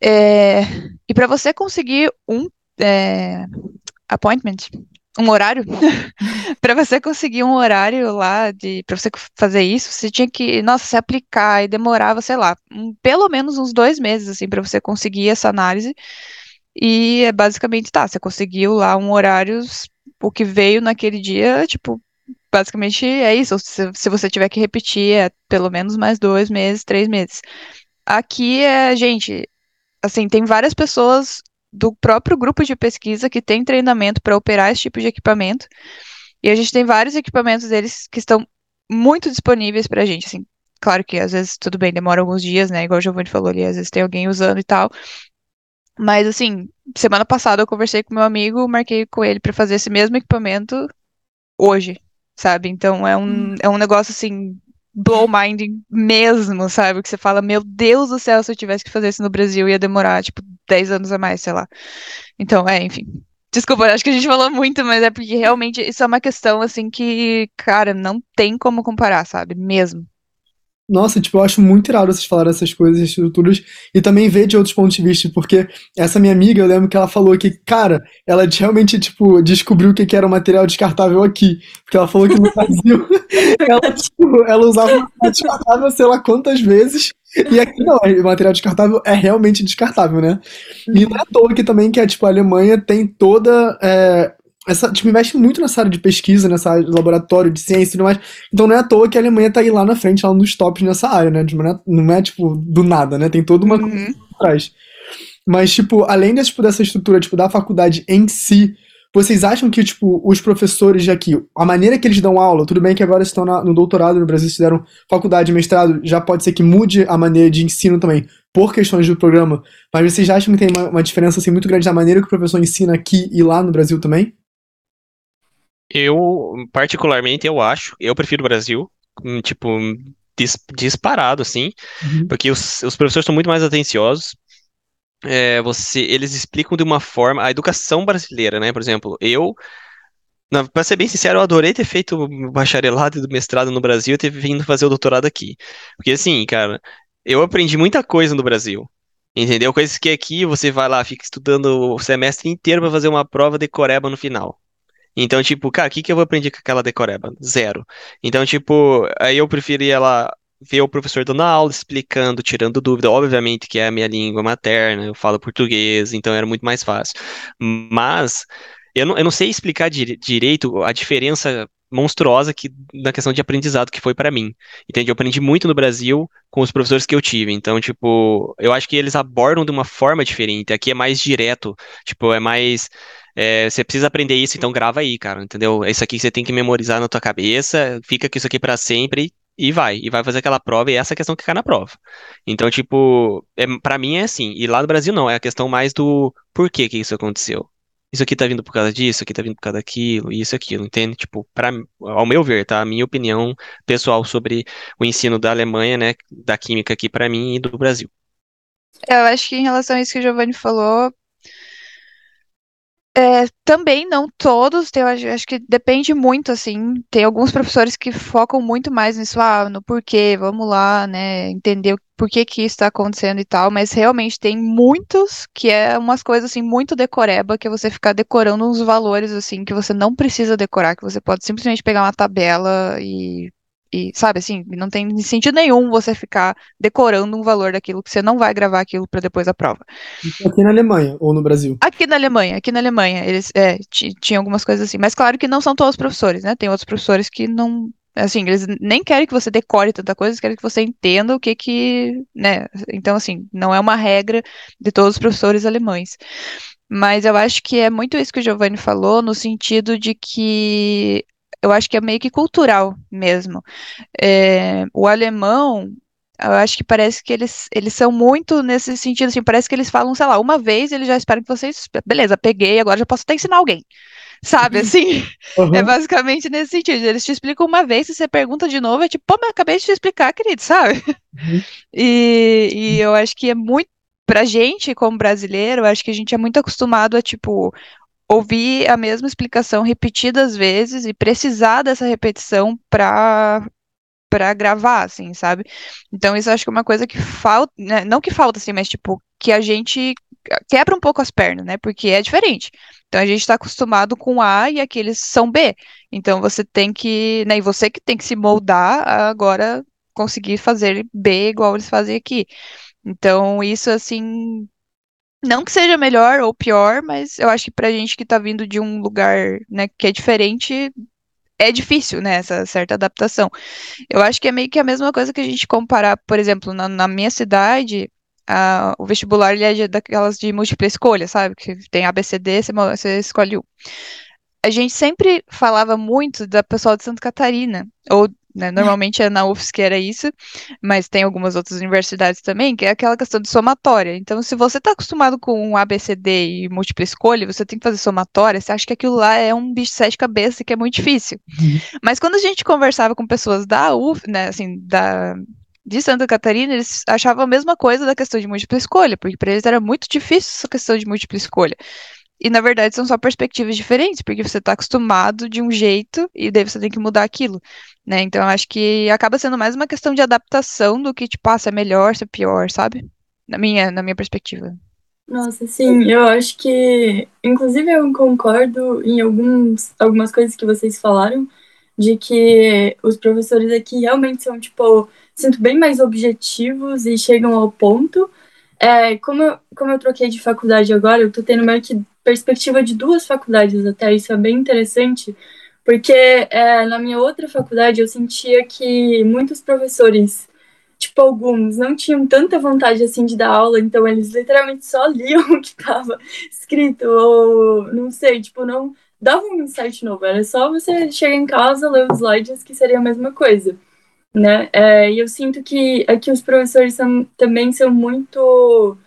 S4: É, e para você conseguir um é, appointment, um horário, para você conseguir um horário lá de para você fazer isso, você tinha que, nossa, se aplicar e demorava, sei lá, um, pelo menos uns dois meses assim para você conseguir essa análise. E é basicamente tá, você conseguiu lá um horário, o que veio naquele dia, tipo, basicamente é isso. Se, se você tiver que repetir, é pelo menos mais dois meses, três meses. Aqui é, gente, assim, tem várias pessoas do próprio grupo de pesquisa que tem treinamento para operar esse tipo de equipamento. E a gente tem vários equipamentos deles que estão muito disponíveis para a gente, assim. Claro que às vezes tudo bem, demora alguns dias, né? Igual o Giovanni falou ali, às vezes tem alguém usando e tal. Mas assim, semana passada eu conversei com meu amigo, marquei com ele para fazer esse mesmo equipamento hoje sabe? Então é um, hum. é um negócio assim, blow mind mesmo, sabe? Que você fala, meu Deus do céu, se eu tivesse que fazer isso no Brasil, ia demorar, tipo, 10 anos a mais, sei lá. Então, é, enfim. Desculpa, acho que a gente falou muito, mas é porque realmente isso é uma questão, assim, que, cara, não tem como comparar, sabe? Mesmo.
S2: Nossa, tipo, eu acho muito irado vocês falarem essas coisas, estruturas, e também ver de outros pontos de vista, porque essa minha amiga, eu lembro que ela falou que, cara, ela realmente, tipo, descobriu o que era um material descartável aqui, porque ela falou que no Brasil, ela, tipo, ela usava material descartável sei lá quantas vezes, e aqui não, o material descartável é realmente descartável, né? E não é à toa que também que, é, tipo, a Alemanha tem toda é, essa, tipo, investe muito nessa área de pesquisa, nessa área de laboratório, de ciência e tudo mais. Então não é à toa que a Alemanha tá aí lá na frente, lá nos tops nessa área, né? Tipo, não, é, não é, tipo, do nada, né? Tem toda uma uhum. coisa por trás. Mas, tipo, além desse, tipo, dessa estrutura, tipo, da faculdade em si, vocês acham que, tipo, os professores de aqui, a maneira que eles dão aula, tudo bem que agora estão na, no doutorado no Brasil, fizeram faculdade, mestrado, já pode ser que mude a maneira de ensino também, por questões do programa, mas vocês acham que tem uma, uma diferença, assim, muito grande da maneira que o professor ensina aqui e lá no Brasil também?
S3: Eu, particularmente, eu acho, eu prefiro o Brasil, hum, tipo, dis, disparado, assim, uhum. porque os, os professores são muito mais atenciosos, é, você, eles explicam de uma forma, a educação brasileira, né? Por exemplo, eu, pra ser bem sincero, eu adorei ter feito bacharelado e do mestrado no Brasil e ter vindo fazer o doutorado aqui. Porque assim, cara, eu aprendi muita coisa no Brasil. Entendeu? Coisas que aqui você vai lá, fica estudando o semestre inteiro pra fazer uma prova de decoreba no final. Então, tipo, cara, o que que eu vou aprender com aquela decoreba? Zero. Então, tipo, aí eu preferia lá ver o professor dando aula, explicando, tirando dúvida. Obviamente que é a minha língua materna, eu falo português, então era muito mais fácil. Mas eu não, eu não sei explicar dire- direito a diferença monstruosa que na questão de aprendizado que foi pra mim. Entende? Eu aprendi muito no Brasil com os professores que eu tive. Então, tipo, eu acho que eles abordam de uma forma diferente. Aqui é mais direto, tipo, é mais é, você precisa aprender isso, então grava aí, cara, entendeu? É Isso aqui você tem que memorizar na tua cabeça, fica com isso aqui pra sempre e vai, e vai fazer aquela prova, e essa é a questão que cai na prova. Então, tipo, é, para mim é assim, e lá no Brasil não, é a questão mais do porquê que isso aconteceu. Isso aqui tá vindo por causa disso, isso aqui tá vindo por causa daquilo, isso, aquilo, entende? Tipo, para, ao meu ver, tá? A minha opinião pessoal sobre o ensino da Alemanha, né, da química aqui pra mim e do Brasil.
S4: Eu acho que em relação a isso que o Giovanni falou, é, também não todos, tem, acho, que depende muito, assim, tem alguns professores que focam muito mais nisso, ah, no porquê, vamos lá, né, entender o porquê que isso está acontecendo e tal, mas realmente tem muitos que é umas coisas, assim, muito decoreba, que é você ficar decorando uns valores, assim, que você não precisa decorar, que você pode simplesmente pegar uma tabela e e, sabe, assim, não tem sentido nenhum você ficar decorando um valor daquilo que você não vai gravar aquilo para depois da prova.
S2: Aqui na Alemanha ou no Brasil?
S4: Aqui na Alemanha, aqui na Alemanha, eles é, tinham algumas coisas assim, mas claro que não são todos os professores, né? Tem outros professores que não, assim, eles nem querem que você decore tanta coisa, eles querem que você entenda o que que, né? Então, assim, não é uma regra de todos os professores alemães. Mas eu acho que é muito isso que o Giovanni falou, no sentido de que eu acho que é meio que cultural mesmo. É, o alemão, eu acho que parece que eles, eles são muito nesse sentido, assim, parece que eles falam, sei lá, uma vez eles já esperam que vocês, beleza, peguei, agora já posso até ensinar alguém. Sabe, assim, é
S2: Aham.
S4: basicamente nesse sentido. Eles te explicam uma vez, se você pergunta de novo, é tipo, pô, mas acabei de te explicar, querido, sabe?
S2: Uhum.
S4: E, e eu acho que é muito, pra gente, como brasileiro, eu acho que a gente é muito acostumado a, tipo, ouvir a mesma explicação repetidas vezes e precisar dessa repetição para para gravar, assim, sabe? Então isso acho que é uma coisa que falta, né? não que falta, assim, mas tipo, que a gente quebra um pouco as pernas, né? Porque é diferente. Então a gente está acostumado com A e aqueles são B. Então você tem que, né? E você que tem que se moldar agora conseguir fazer B igual eles fazem aqui. Então isso, assim, não que seja melhor ou pior, mas eu acho que pra gente que tá vindo de um lugar, né, que é diferente, é difícil, né, essa certa adaptação. Eu acho que é meio que a mesma coisa que a gente comparar, por exemplo, na, na minha cidade, a- o vestibular ele é daquelas de múltipla escolha, sabe? Que tem A, B, C, D, você, você escolhe um. A gente sempre falava muito da pessoal de Santa Catarina, ou né, normalmente é na UFSC que era isso, mas tem algumas outras universidades também, que é aquela questão de somatória. Então, se você está acostumado com um A, B, C, D e múltipla escolha, você tem que fazer somatória, você acha que aquilo lá é um bicho de sete cabeças que é muito difícil.
S2: Uhum.
S4: Mas quando a gente conversava com pessoas da UF, né, assim, da, de Santa Catarina, eles achavam a mesma coisa da questão de múltipla escolha, porque para eles era muito difícil essa questão de múltipla escolha. E na verdade são só perspectivas diferentes, porque você está acostumado de um jeito e daí você tem que mudar aquilo, né? Então acho que acaba sendo mais uma questão de adaptação do que, tipo, ah, se é melhor, se é pior, sabe? Na minha, na minha perspectiva.
S1: Nossa, sim, eu acho que, inclusive, eu concordo em alguns, algumas coisas que vocês falaram, de que os professores aqui realmente são, tipo, sinto bem mais objetivos e chegam ao ponto. É, como, eu, como eu troquei de faculdade agora, eu tô tendo meio que perspectiva de duas faculdades até, isso é bem interessante, porque é, na minha outra faculdade eu sentia que muitos professores tipo, alguns não tinham tanta vontade assim de dar aula, então eles literalmente só liam o que estava escrito, ou não sei, tipo, não davam um insight novo, era só você chegar em casa, ler os slides, que seria a mesma coisa, né? É, e eu sinto que aqui os professores são, também são muito.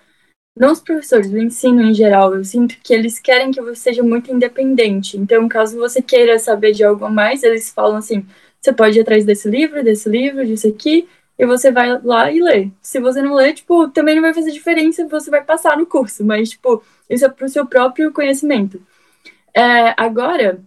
S1: Não os professores, o ensino em geral, eu sinto que eles querem que você seja muito independente. Então, caso você queira saber de algo a mais, eles falam assim: você pode ir atrás desse livro, desse livro, disso aqui, e você vai lá e lê. Se você não lê, tipo, também não vai fazer diferença, você vai passar no curso, mas, tipo, isso é pro seu próprio conhecimento. É, agora,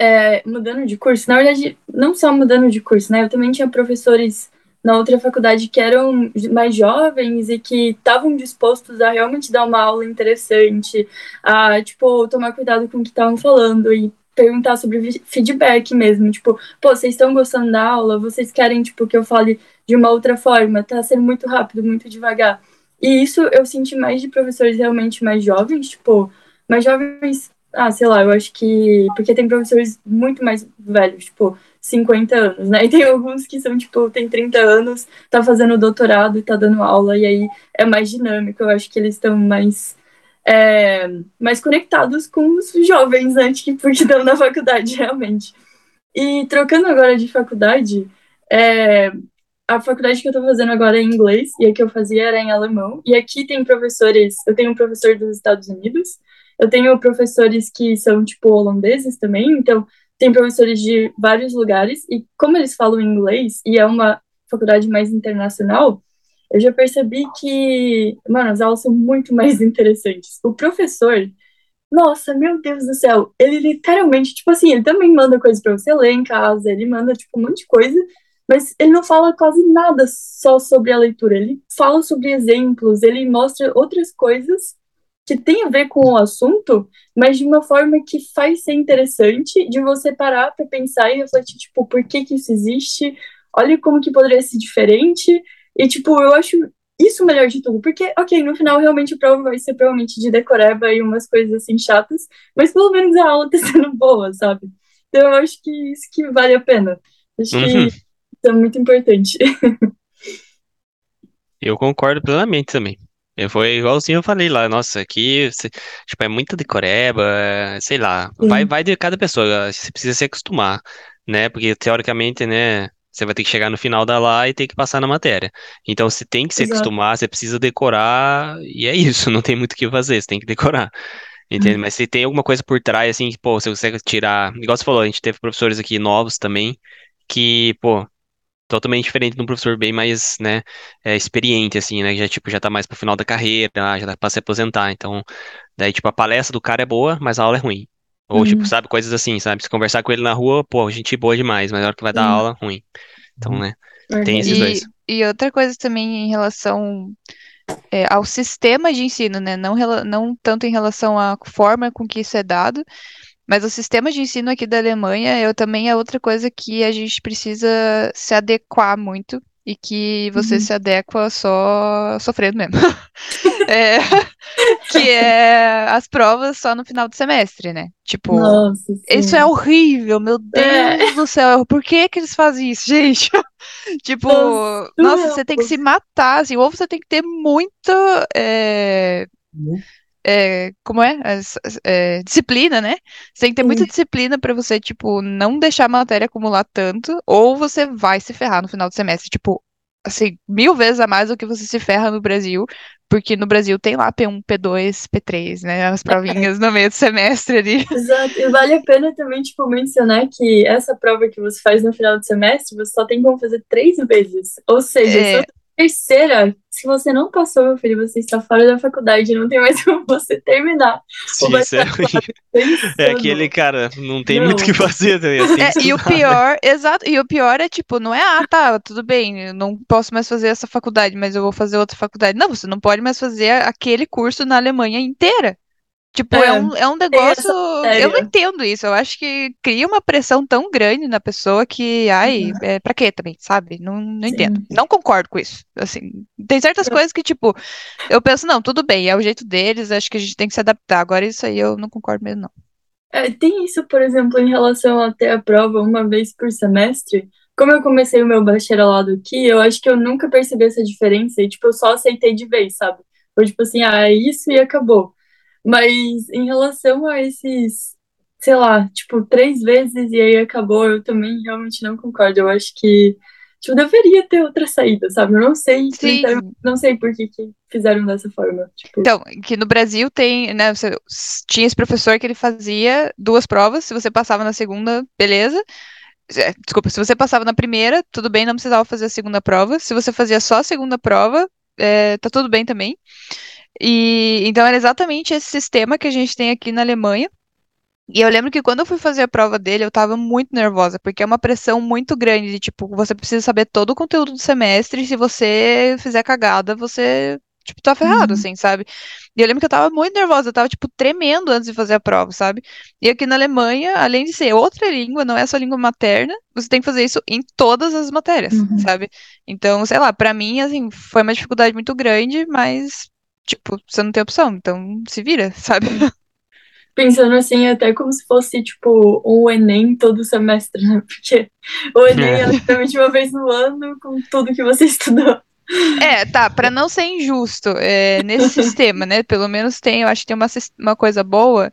S1: é, mudando de curso, na verdade, não só mudando de curso, né? Eu também tinha professores na outra faculdade que eram mais jovens e que estavam dispostos a realmente dar uma aula interessante, a, tipo, tomar cuidado com o que estavam falando e perguntar sobre feedback mesmo, tipo, pô, vocês estão gostando da aula? Vocês querem, tipo, que eu fale de uma outra forma? Tá sendo muito rápido, muito devagar. E isso eu senti mais de professores realmente mais jovens, tipo, mais jovens, ah, sei lá, eu acho que, porque tem professores muito mais velhos, tipo, 50 anos, né? E tem alguns que são, tipo, tem 30 anos, tá fazendo doutorado e tá dando aula, e aí é mais dinâmico, eu acho que eles estão mais, é, mais conectados com os jovens, né? Que, porque estão na faculdade, realmente. E trocando agora de faculdade, é, a faculdade que eu tô fazendo agora é em inglês, e a que eu fazia era em alemão, e aqui tem professores, eu tenho um professor dos Estados Unidos, eu tenho professores que são, tipo, holandeses também, então tem professores de vários lugares, e como eles falam inglês, e é uma faculdade mais internacional, eu já percebi que, mano, as aulas são muito mais interessantes. O professor, nossa, meu Deus do céu, ele literalmente, tipo assim, ele também manda coisas para você ler em casa, ele manda, tipo, um monte de coisa, mas ele não fala quase nada só sobre a leitura, ele fala sobre exemplos, ele mostra outras coisas que tem a ver com o assunto, mas de uma forma que faz ser interessante, de você parar para pensar e refletir, tipo, por que que isso existe? Olha como que poderia ser diferente. E, tipo, eu acho isso o melhor de tudo, porque, ok, no final realmente a prova vai ser provavelmente de decoreba e umas coisas assim chatas, mas pelo menos a aula tá sendo boa, sabe? Então eu acho que isso que vale a pena. Acho uhum. que isso é muito importante.
S3: Eu concordo plenamente também. Eu foi igualzinho eu falei lá, nossa, aqui, tipo, é muita decoreba, sei lá, vai, vai de cada pessoa, você precisa se acostumar, né, porque teoricamente, né, você vai ter que chegar no final da lá e ter que passar na matéria. Então você tem que se Exato. acostumar, você precisa decorar, e é isso, não tem muito o que fazer, você tem que decorar. Entende? Uhum. Mas se tem alguma coisa por trás, assim, que, pô, você consegue tirar. Igual você falou, a gente teve professores aqui novos também, que, pô, totalmente diferente de um professor bem mais, né, é, experiente, assim, né, que já, tipo, já tá mais pro final da carreira, já tá pra se aposentar, então, daí, tipo, a palestra do cara é boa, mas a aula é ruim. Ou, tipo, uhum. tipo, sabe, coisas assim, sabe, se conversar com ele na rua, pô, gente boa demais, mas na hora que vai dar uhum. aula, ruim. Então, uhum. né, tem esses
S4: e,
S3: dois.
S4: E outra coisa também em relação é, ao sistema de ensino, né, não, não tanto em relação à forma com que isso é dado, mas o sistema de ensino aqui da Alemanha eu, também é outra coisa que a gente precisa se adequar muito e que você uhum. se adequa só sofrendo mesmo. é, que é as provas só no final do semestre, né? Tipo, nossa, isso é horrível, meu é. Deus é. do céu. Por que que eles fazem isso, gente? tipo, nossa, nossa, você tem que se matar, assim, ou você tem que ter muita. É, é, como é? é? Disciplina, né? Você tem que ter muita disciplina para você, tipo, não deixar a matéria acumular tanto, ou você vai se ferrar no final do semestre, tipo, assim, mil vezes a mais do que você se ferra no Brasil, porque no Brasil tem lá P1, P2, P3, né? As provinhas no meio do semestre ali.
S1: Exato, e vale a pena também, tipo, mencionar que essa prova que você faz no final do semestre, você só tem como fazer três vezes. Ou seja, é... Terceira, se você não passou, meu filho, você está fora da faculdade, não tem mais como você terminar.
S3: Sim, isso é, é aquele cara, não tem não. muito o que fazer também.
S4: Assim, é, e o pior, exato, e o pior é tipo, não é, ah, tá, tudo bem, não posso mais fazer essa faculdade, mas eu vou fazer outra faculdade. Não, você não pode mais fazer aquele curso na Alemanha inteira. Tipo, é, é um, é um negócio. Eu não entendo isso. Eu acho que cria uma pressão tão grande na pessoa que, ai, uhum. é, pra quê também, sabe? Não, não entendo. Não concordo com isso. Assim, tem certas eu... coisas que, tipo, eu penso, não, tudo bem, é o jeito deles, acho que a gente tem que se adaptar. Agora, isso aí eu não concordo mesmo, não.
S1: É, tem isso, por exemplo, em relação a ter a prova uma vez por semestre. Como eu comecei o meu bacharelado aqui, eu acho que eu nunca percebi essa diferença e, tipo, eu só aceitei de vez, sabe? Foi tipo assim, ah, é isso e acabou. Mas em relação a esses, sei lá, tipo, três vezes e aí acabou, eu também realmente não concordo. Eu acho que tipo, deveria ter outra saída, sabe? Eu não sei, não sei por que, que fizeram dessa forma. Tipo...
S4: Então, que no Brasil tem, né, você tinha esse professor que ele fazia duas provas, se você passava na segunda, beleza. é, desculpa, se você passava na primeira, tudo bem, não precisava fazer a segunda prova. Se você fazia só a segunda prova, é, tá tudo bem também. E então era exatamente esse sistema que a gente tem aqui na Alemanha. E eu lembro que quando eu fui fazer a prova dele, eu tava muito nervosa, porque é uma pressão muito grande de tipo, você precisa saber todo o conteúdo do semestre, e se você fizer cagada, você tipo, tá ferrado,
S1: Uhum.
S4: assim, sabe? E eu lembro que eu tava muito nervosa, eu tava, tipo, tremendo antes de fazer a prova, sabe? E aqui na Alemanha, além de ser outra língua, não é sua língua materna, você tem que fazer isso em todas as matérias,
S1: Uhum.
S4: sabe? Então, sei lá, pra mim, assim, foi uma dificuldade muito grande, mas, tipo, você não tem opção, então se vira, sabe?
S1: Pensando assim, até como se fosse, tipo, um Enem todo semestre, né? Porque o Enem é literalmente uma vez no ano com tudo que você estudou.
S4: É, tá, pra não ser injusto, é, nesse sistema, né? Pelo menos tem, eu acho que tem uma, uma coisa boa,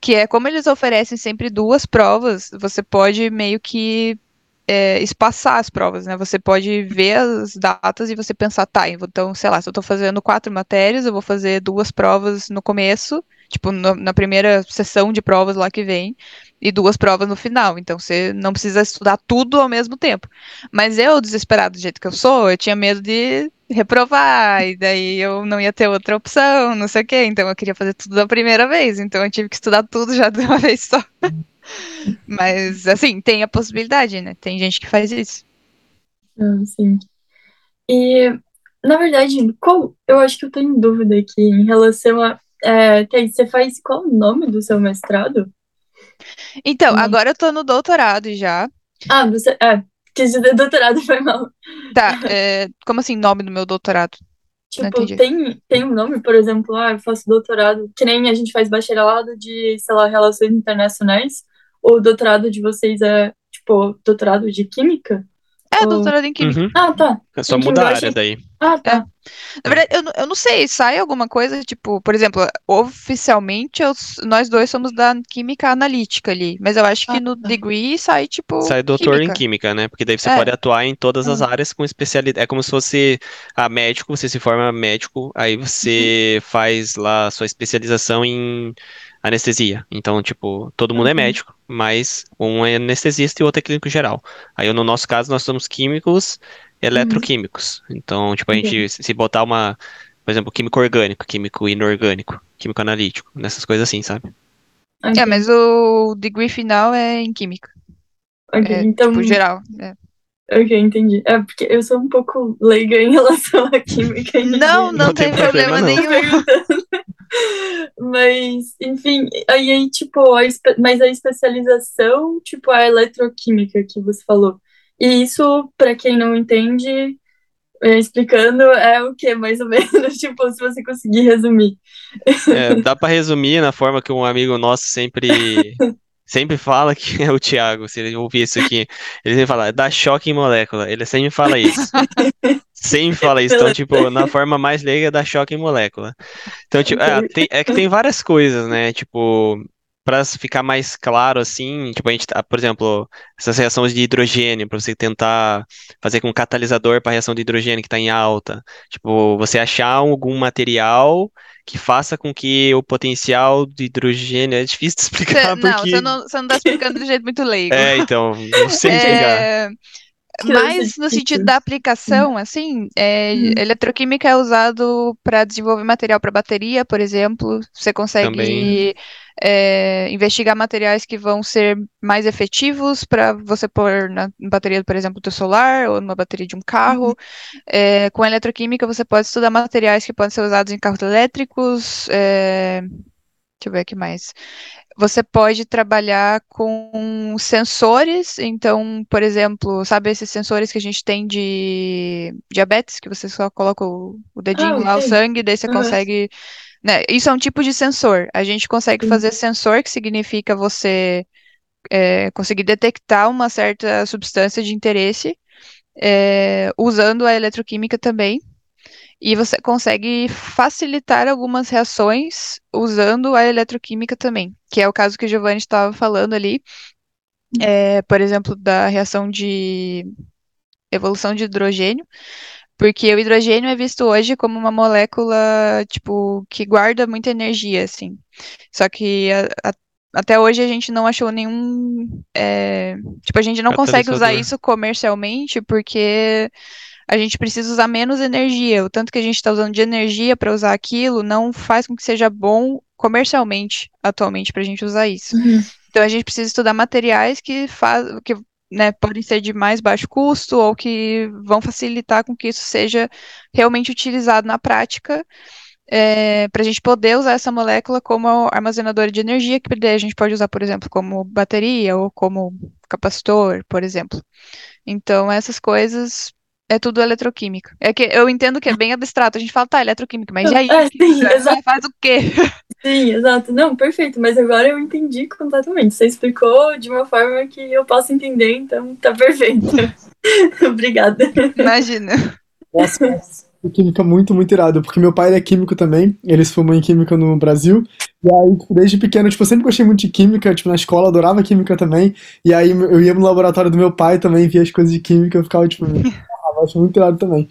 S4: que é como eles oferecem sempre duas provas, você pode meio que é, espaçar as provas, né? Você pode ver as datas e você pensar, tá, então, sei lá, se eu tô fazendo quatro matérias, eu vou fazer duas provas no começo, tipo, no- na primeira sessão de provas lá que vem, e duas provas no final. Então, você não precisa estudar tudo ao mesmo tempo. Mas eu, desesperado do jeito que eu sou, eu tinha medo de reprovar, e daí eu não ia ter outra opção, não sei o quê. Então eu queria fazer tudo da primeira vez, então eu tive que estudar tudo já de uma vez só. Mas, assim, tem a possibilidade, né? Tem gente que faz isso.
S1: Ah, sim. E, na verdade, qual, eu acho que eu tenho dúvida aqui em relação a. É, Thaís, você faz qual o nome do seu mestrado?
S4: Então,
S1: Hum.
S4: agora eu tô no doutorado já.
S1: Ah, você. É, quis dizer doutorado, foi mal.
S4: Tá, é, como assim, nome do meu doutorado?
S1: Tipo, tem, tem um nome, por exemplo, ah, eu faço doutorado, que nem a gente faz bacharelado de, sei lá, relações internacionais, o doutorado de vocês é, tipo, doutorado de química?
S4: É,
S1: Ou-
S4: doutorado em Química.
S3: Uhum.
S1: Ah, tá.
S3: É só
S1: Em que
S3: muda a área daí.
S1: Ah, tá.
S4: Na verdade, eu, não- eu não sei, sai alguma coisa, tipo, por exemplo, oficialmente eu- nós dois somos da Química Analítica ali, mas eu acho que
S1: Ah,
S4: no
S1: tá.
S4: degree sai, tipo,
S3: Sai doutor em
S4: Química.
S3: química, né? Porque daí você
S4: É.
S3: pode atuar em todas as
S1: Ah.
S3: áreas com especialidade. É como se fosse a médico, você se forma médico, aí você faz lá a sua especialização em anestesia. Então, tipo, todo mundo é
S1: Uhum.
S3: médico, mas um é anestesista e o outro é clínico geral. Aí, no nosso caso, nós somos químicos eletroquímicos. Então, tipo, a gente, se botar uma, por exemplo, químico orgânico, químico inorgânico, químico analítico, nessas coisas assim, sabe?
S4: É, mas o degree final é em Química,
S1: ok,
S4: é,
S1: então,
S4: tipo, geral. é.
S1: Ok, entendi. É, porque eu sou um pouco leiga em relação à química.
S4: Não, não,
S3: Não
S4: tem,
S3: tem problema,
S4: problema
S3: não.
S4: nenhum.
S1: Mas, enfim, aí, aí, tipo, a mas a especialização, tipo, a eletroquímica que você falou. E isso, pra quem não entende, é, explicando, é o que, mais ou menos? Tipo, se você conseguir resumir.
S3: É, dá pra resumir na forma que um amigo nosso sempre sempre fala que é o Thiago, se ele ouvir isso aqui, ele sempre fala, dá choque em molécula. Ele sempre fala isso. Sempre fala isso. Então, tipo, na forma mais leiga, dá choque em molécula. Então, tipo, é, tem- é que tem várias coisas, né? Tipo, pra ficar mais claro assim, tipo, a gente tá, por exemplo, essas reações de hidrogênio, pra você tentar fazer com um catalisador para reação de hidrogênio que está em alta. Tipo, você achar algum material que faça com que o potencial de hidrogênio. É difícil de
S4: Cê-
S3: explicar
S4: não,
S3: porque.
S4: você não, você não tá explicando de jeito muito leigo.
S3: É, então, não sei.
S4: É, mas no sentido da aplicação, assim, é,
S1: Hum.
S4: eletroquímica é usado para desenvolver material para bateria, por exemplo. Você consegue é, investigar materiais que vão ser mais efetivos para você pôr na bateria, por exemplo, do celular ou numa bateria de um carro. É, com eletroquímica, você pode estudar materiais que podem ser usados em carros elétricos. é, deixa eu ver aqui mais. Você pode trabalhar com sensores, então, por exemplo, sabe esses sensores que a gente tem de diabetes, que você só coloca o, o dedinho
S1: Ah,
S4: lá, o sangue, daí você
S1: Aham.
S4: consegue. né, isso é um tipo de sensor. A gente consegue
S1: Sim.
S4: fazer sensor, que significa você é, conseguir detectar uma certa substância de interesse, é, usando a eletroquímica também. E você consegue facilitar algumas reações usando a eletroquímica também, que é o caso que o Giovanni estava falando ali, é, por exemplo, da reação de evolução de hidrogênio, porque o hidrogênio é visto hoje como uma molécula, tipo, que guarda muita energia, assim. Só que a- a- até hoje a gente não achou nenhum. É, tipo, a gente não consegue usar isso comercialmente porque a gente precisa usar menos energia. O tanto que a gente está usando de energia para usar aquilo não faz com que seja bom comercialmente atualmente para a gente usar isso. Uhum. Então a gente precisa estudar materiais que, faz, que né, podem ser de mais baixo custo ou que vão facilitar com que isso seja realmente utilizado na prática é, para a gente poder usar essa molécula como armazenadora de energia, que a gente pode usar, por exemplo, como bateria ou como capacitor, por exemplo. Então, essas coisas é tudo eletroquímica. É que eu entendo que é bem abstrato. A gente fala, tá, eletroquímica, mas e aí? É, sim, exato. Faz o quê?
S1: Sim, exato. Não, perfeito. Mas agora eu entendi completamente. Você explicou de uma forma que eu posso entender, então tá perfeito. Obrigada.
S4: Imagina.
S2: Nossa, química muito, muito irado, porque meu pai é químico também, ele se formou em química no Brasil, e aí, tipo, desde pequeno, tipo, eu sempre gostei muito de química, tipo, na escola adorava química também, e aí eu ia no laboratório do meu pai também, via as coisas de química, eu ficava, tipo, eu acho muito irado também.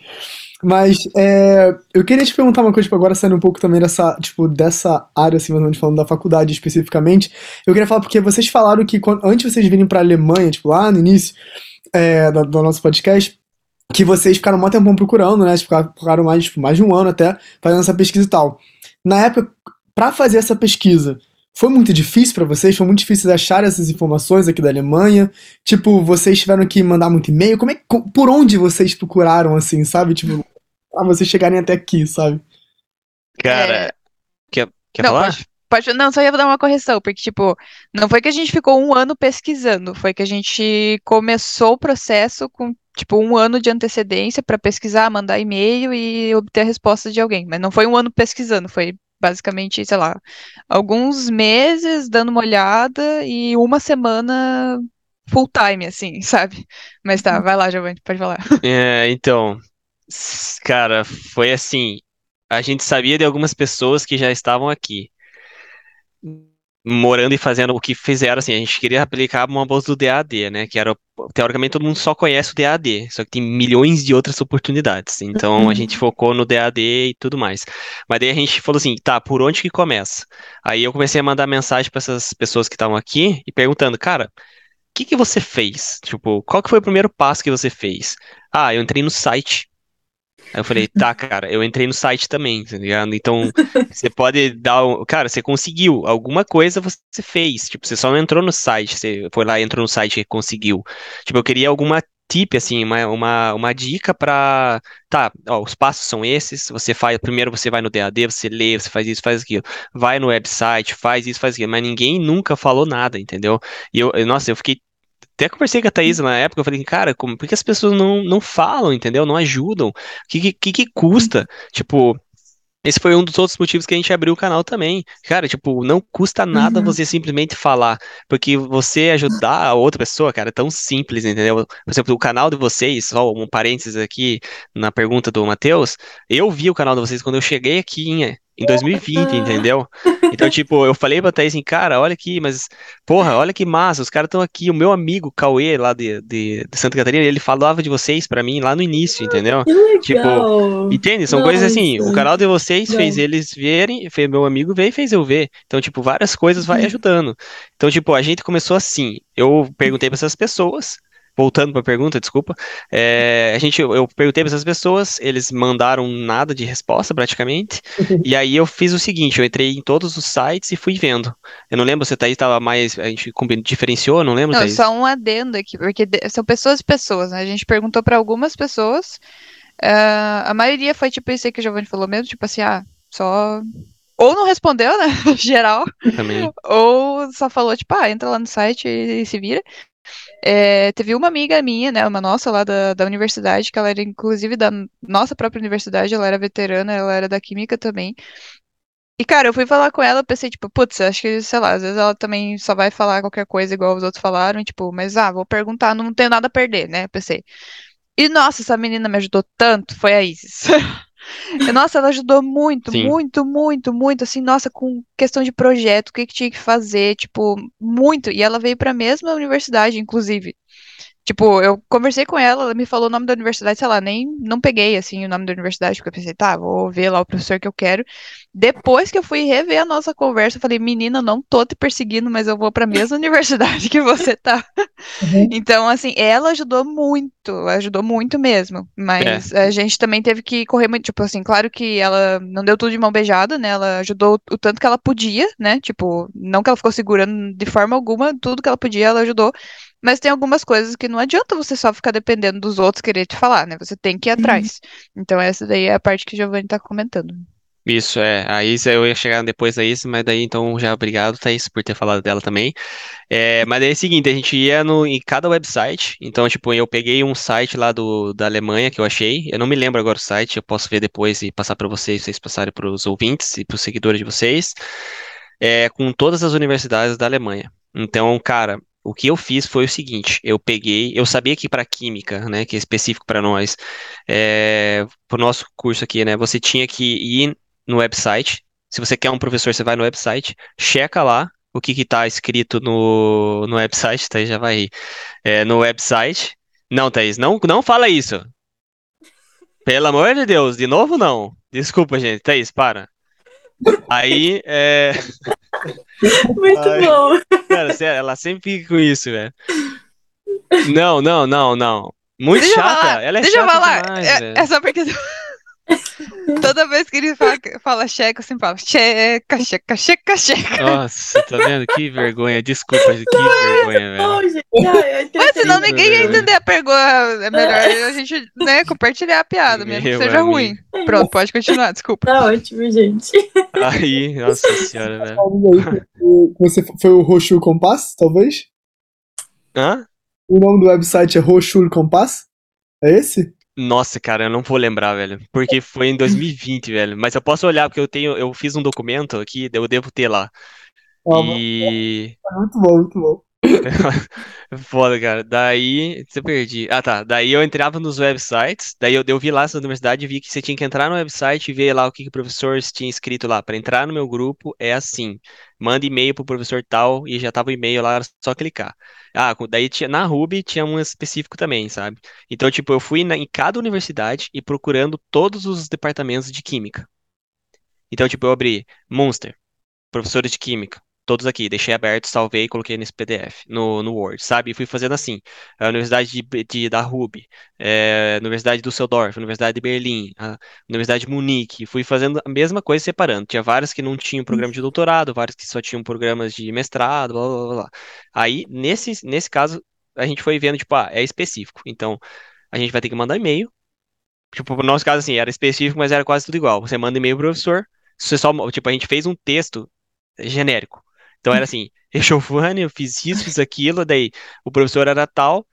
S2: Mas é, eu queria te perguntar uma coisa, tipo, agora saindo um pouco também dessa, tipo, dessa área, assim, mais ou menos falando da faculdade especificamente, eu queria falar porque vocês falaram que quando, antes de vocês virem pra Alemanha, tipo, lá no início é, do, do nosso podcast, que vocês ficaram muito tempo procurando, né? Ficaram mais, tipo, mais de um ano até fazendo essa pesquisa e tal. Na época, para fazer essa pesquisa, foi muito difícil para vocês? Foi muito difícil achar essas informações aqui da Alemanha? Tipo, vocês tiveram que mandar muito e-mail? Como é, por onde vocês procuraram, assim, sabe? Tipo, pra vocês chegarem até aqui, sabe?
S3: Cara, é... quer, quer não, falar?
S4: Pode, pode, não, só ia dar uma correção, porque, tipo, não foi que a gente ficou um ano pesquisando, foi que a gente começou o processo com tipo, um ano de antecedência para pesquisar, mandar e-mail e obter a resposta de alguém. Mas não foi um ano pesquisando, foi basicamente, sei lá, alguns meses dando uma olhada e uma semana full time, assim, sabe? Mas tá, vai lá, Giovanni, pode falar.
S3: É, então, cara, foi assim. A gente sabia de algumas pessoas que já estavam aqui morando e fazendo o que fizeram, assim, a gente queria aplicar uma bolsa do DAD, né, que era, teoricamente todo mundo só conhece o DAD, só que tem milhões de outras oportunidades, então a gente uhum. focou no DAD e tudo mais, mas daí a gente falou assim, tá, por onde que começa? Aí eu comecei a mandar mensagem para essas pessoas que estavam aqui e perguntando, cara, o que que você fez? Tipo, qual que foi o primeiro passo que você fez? Ah, eu entrei no site, Aí eu falei, tá, cara, eu entrei no site também, tá ligado? Então, você pode dar. Um... Cara, você conseguiu. Alguma coisa você fez. Tipo, você só não entrou no site. Você foi lá, entrou no site e conseguiu. Tipo, eu queria alguma tip, assim, uma, uma, uma dica pra. Tá, ó, os passos são esses. Você faz. Primeiro você vai no DAD, você lê, você faz isso, faz aquilo. Vai no website, faz isso, faz aquilo. Mas ninguém nunca falou nada, entendeu? E eu, nossa, eu fiquei até conversei com a Thaís na época, eu falei, cara, como, por que as pessoas não, não falam, entendeu? Não ajudam? O que, que, que custa? Tipo, esse foi um dos outros motivos que a gente abriu o canal também. Cara, tipo, não custa nada uhum. você simplesmente falar. Porque você ajudar a outra pessoa, cara, é tão simples, entendeu? Por exemplo, o canal de vocês, só um parênteses aqui na pergunta do Matheus, eu vi o canal de vocês quando eu cheguei aqui em, em 2020, entendeu? Então, tipo, eu falei pra Thaís assim, cara, olha aqui, mas, porra, olha que massa, os caras estão aqui. O meu amigo Cauê, lá de, de, de, Santa Catarina, ele falava de vocês pra mim lá no início, entendeu?
S1: Que legal. Tipo,
S3: entende? São Nossa. coisas assim, o canal de vocês Não. fez eles verem, fez meu amigo ver e fez eu ver. Então, tipo, várias coisas vai ajudando. Então, tipo, a gente começou assim. Eu perguntei pra essas pessoas, voltando para a pergunta, desculpa, é, a gente, eu perguntei para essas pessoas, eles mandaram nada de resposta praticamente, e aí eu fiz o seguinte, eu entrei em todos os sites e fui vendo. Eu não lembro se a Thaís estava mais, a gente diferenciou, não lembro,
S4: Não,
S3: Thaís?
S4: só um adendo aqui, porque são pessoas e pessoas, né? A gente perguntou para algumas pessoas, uh, a maioria foi tipo isso aí que o Giovanni falou mesmo, tipo assim, ah, só ou não respondeu, né? Geral.
S3: Também.
S4: Ou só falou, tipo, ah, entra lá no site e, e se vira. É, teve uma amiga minha, né, uma nossa lá da, da universidade, que ela era inclusive da nossa própria universidade, ela era veterana, ela era da química também. E, cara, eu fui falar com ela, pensei, tipo, putz, acho que, sei lá, às vezes ela também só vai falar qualquer coisa igual os outros falaram, tipo, mas, ah, vou perguntar, não tenho nada a perder, né, pensei. E, nossa, essa menina me ajudou tanto, foi a Isis. Nossa, ela ajudou muito, Sim. muito, muito, muito, assim, nossa, com questão de projeto, o que, que tinha que fazer, tipo, muito. E ela veio para a mesma universidade, inclusive. Tipo, eu conversei com ela, ela me falou o nome da universidade, sei lá, nem não peguei assim o nome da universidade, porque eu pensei, tá, vou ver lá o professor que eu quero. Depois que eu fui rever a nossa conversa, eu falei, menina, não tô te perseguindo, mas eu vou para a mesma universidade que você tá. Uhum. Então, assim, ela ajudou muito, ajudou muito mesmo. Mas é. a gente também teve que correr muito, tipo assim, claro que ela não deu tudo de mão beijada, né? Ela ajudou o tanto que ela podia, né? Tipo, não que ela ficou segurando de forma alguma, tudo que ela podia, ela ajudou. Mas tem algumas coisas que não adianta você só ficar dependendo dos outros querer te falar, né? Você tem que ir atrás. Uhum. Então, essa daí é a parte que o Giovanni tá comentando.
S3: Isso, é. A Isa, eu ia chegar depois da Isa, mas daí então já obrigado, Thaís, por ter falado dela também. É, mas daí é o seguinte, a gente ia no, em cada website, então, tipo, eu peguei um site lá do, da Alemanha que eu achei, eu não me lembro agora o site, eu posso ver depois e passar para vocês, vocês passarem para os ouvintes e para os seguidores de vocês, é, com todas as universidades da Alemanha. Então, cara, o que eu fiz foi o seguinte: eu peguei, eu sabia que para química, né, que é específico para nós, é, para o nosso curso aqui, né, você tinha que ir no website. Se você quer um professor, você vai no website, checa lá o que está escrito no, no website, Thaís já vai é, no website. Não, Thaís, não, não fala isso. Pelo amor de Deus, de novo não. Desculpa, gente. Thaís, para. Aí, é...
S1: Muito Ai. bom.
S3: Cara, sério, ela sempre fica com isso, velho. Não, não, não, não. Muito deixa chata. Ela é deixa chata eu falar. Demais,
S4: é, é, só porque toda vez que ele fala, fala checa, eu sempre falo checa, checa, checa, checa.
S3: Nossa, tá vendo? Que vergonha. Desculpa, que vergonha, velho.
S4: Mas senão ninguém ia entender a pergunta. É melhor a gente né, compartilhar a piada, mesmo Meu que seja amigo. ruim. Pronto, pode continuar, desculpa.
S1: Tá ótimo, gente.
S3: Aí, nossa senhora, velho.
S2: Você foi o Roxul Compass, talvez?
S3: Hã?
S2: O nome do website é Roxul Compass? É esse?
S3: Nossa, cara, eu não vou lembrar, velho. Porque foi em 2020, velho. Mas eu posso olhar, porque eu tenho, eu fiz um documento aqui, eu devo ter lá. Ah, e.
S2: Muito bom, muito bom.
S3: Foda, cara. Daí, você perdi. Ah, tá. Daí eu entrava nos websites, daí eu, eu vi lá essa universidade e vi que você tinha que entrar no website e ver lá o que, que o professor tinha escrito lá. Para entrar no meu grupo é assim: manda e-mail pro professor tal e já tava o e-mail lá, era só clicar. Ah, daí tinha, na Ruby tinha um específico também, sabe? Então, tipo, eu fui na, em cada universidade e procurando todos os departamentos de química. Então, tipo, eu abri Monster, professores de química todos aqui, deixei aberto, salvei e coloquei nesse PDF, no, no Word, sabe? E fui fazendo assim, a Universidade de, de da Ruby, é, Universidade de Düsseldorf, Universidade de Berlim, a Universidade de Munique, fui fazendo a mesma coisa separando, tinha várias que não tinham programa de doutorado, várias que só tinham programas de mestrado, blá, blá, blá. Aí, nesse, nesse caso, a gente foi vendo, tipo, ah, é específico, então a gente vai ter que mandar e-mail, tipo, no nosso caso, assim, era específico, mas era quase tudo igual, você manda e-mail pro professor, você só, tipo, a gente fez um texto genérico, então era assim, Giovanni, eu fiz isso, fiz aquilo, daí o professor era tal,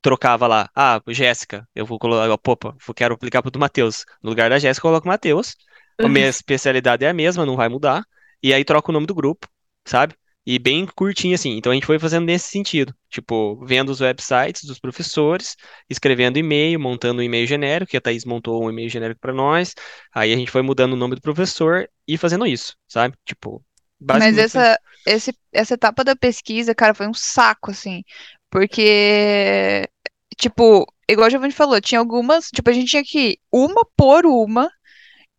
S3: trocava lá, ah, Jéssica, eu vou colocar, opa, eu quero aplicar pro do Matheus. No lugar da Jéssica, eu coloco o Matheus. A minha uhum. especialidade é a mesma, não vai mudar. E aí troca o nome do grupo, sabe? E bem curtinho assim. Então a gente foi fazendo nesse sentido. Tipo, vendo os websites dos professores, escrevendo e-mail, montando um e-mail genérico, que a Thaís montou um e-mail genérico para nós. Aí a gente foi mudando o nome do professor e fazendo isso, sabe? Tipo,
S4: mas essa, esse, essa etapa da pesquisa, cara, foi um saco, assim. Porque, tipo, igual a Giovanni falou, tinha algumas, tipo, a gente tinha que ir uma por uma,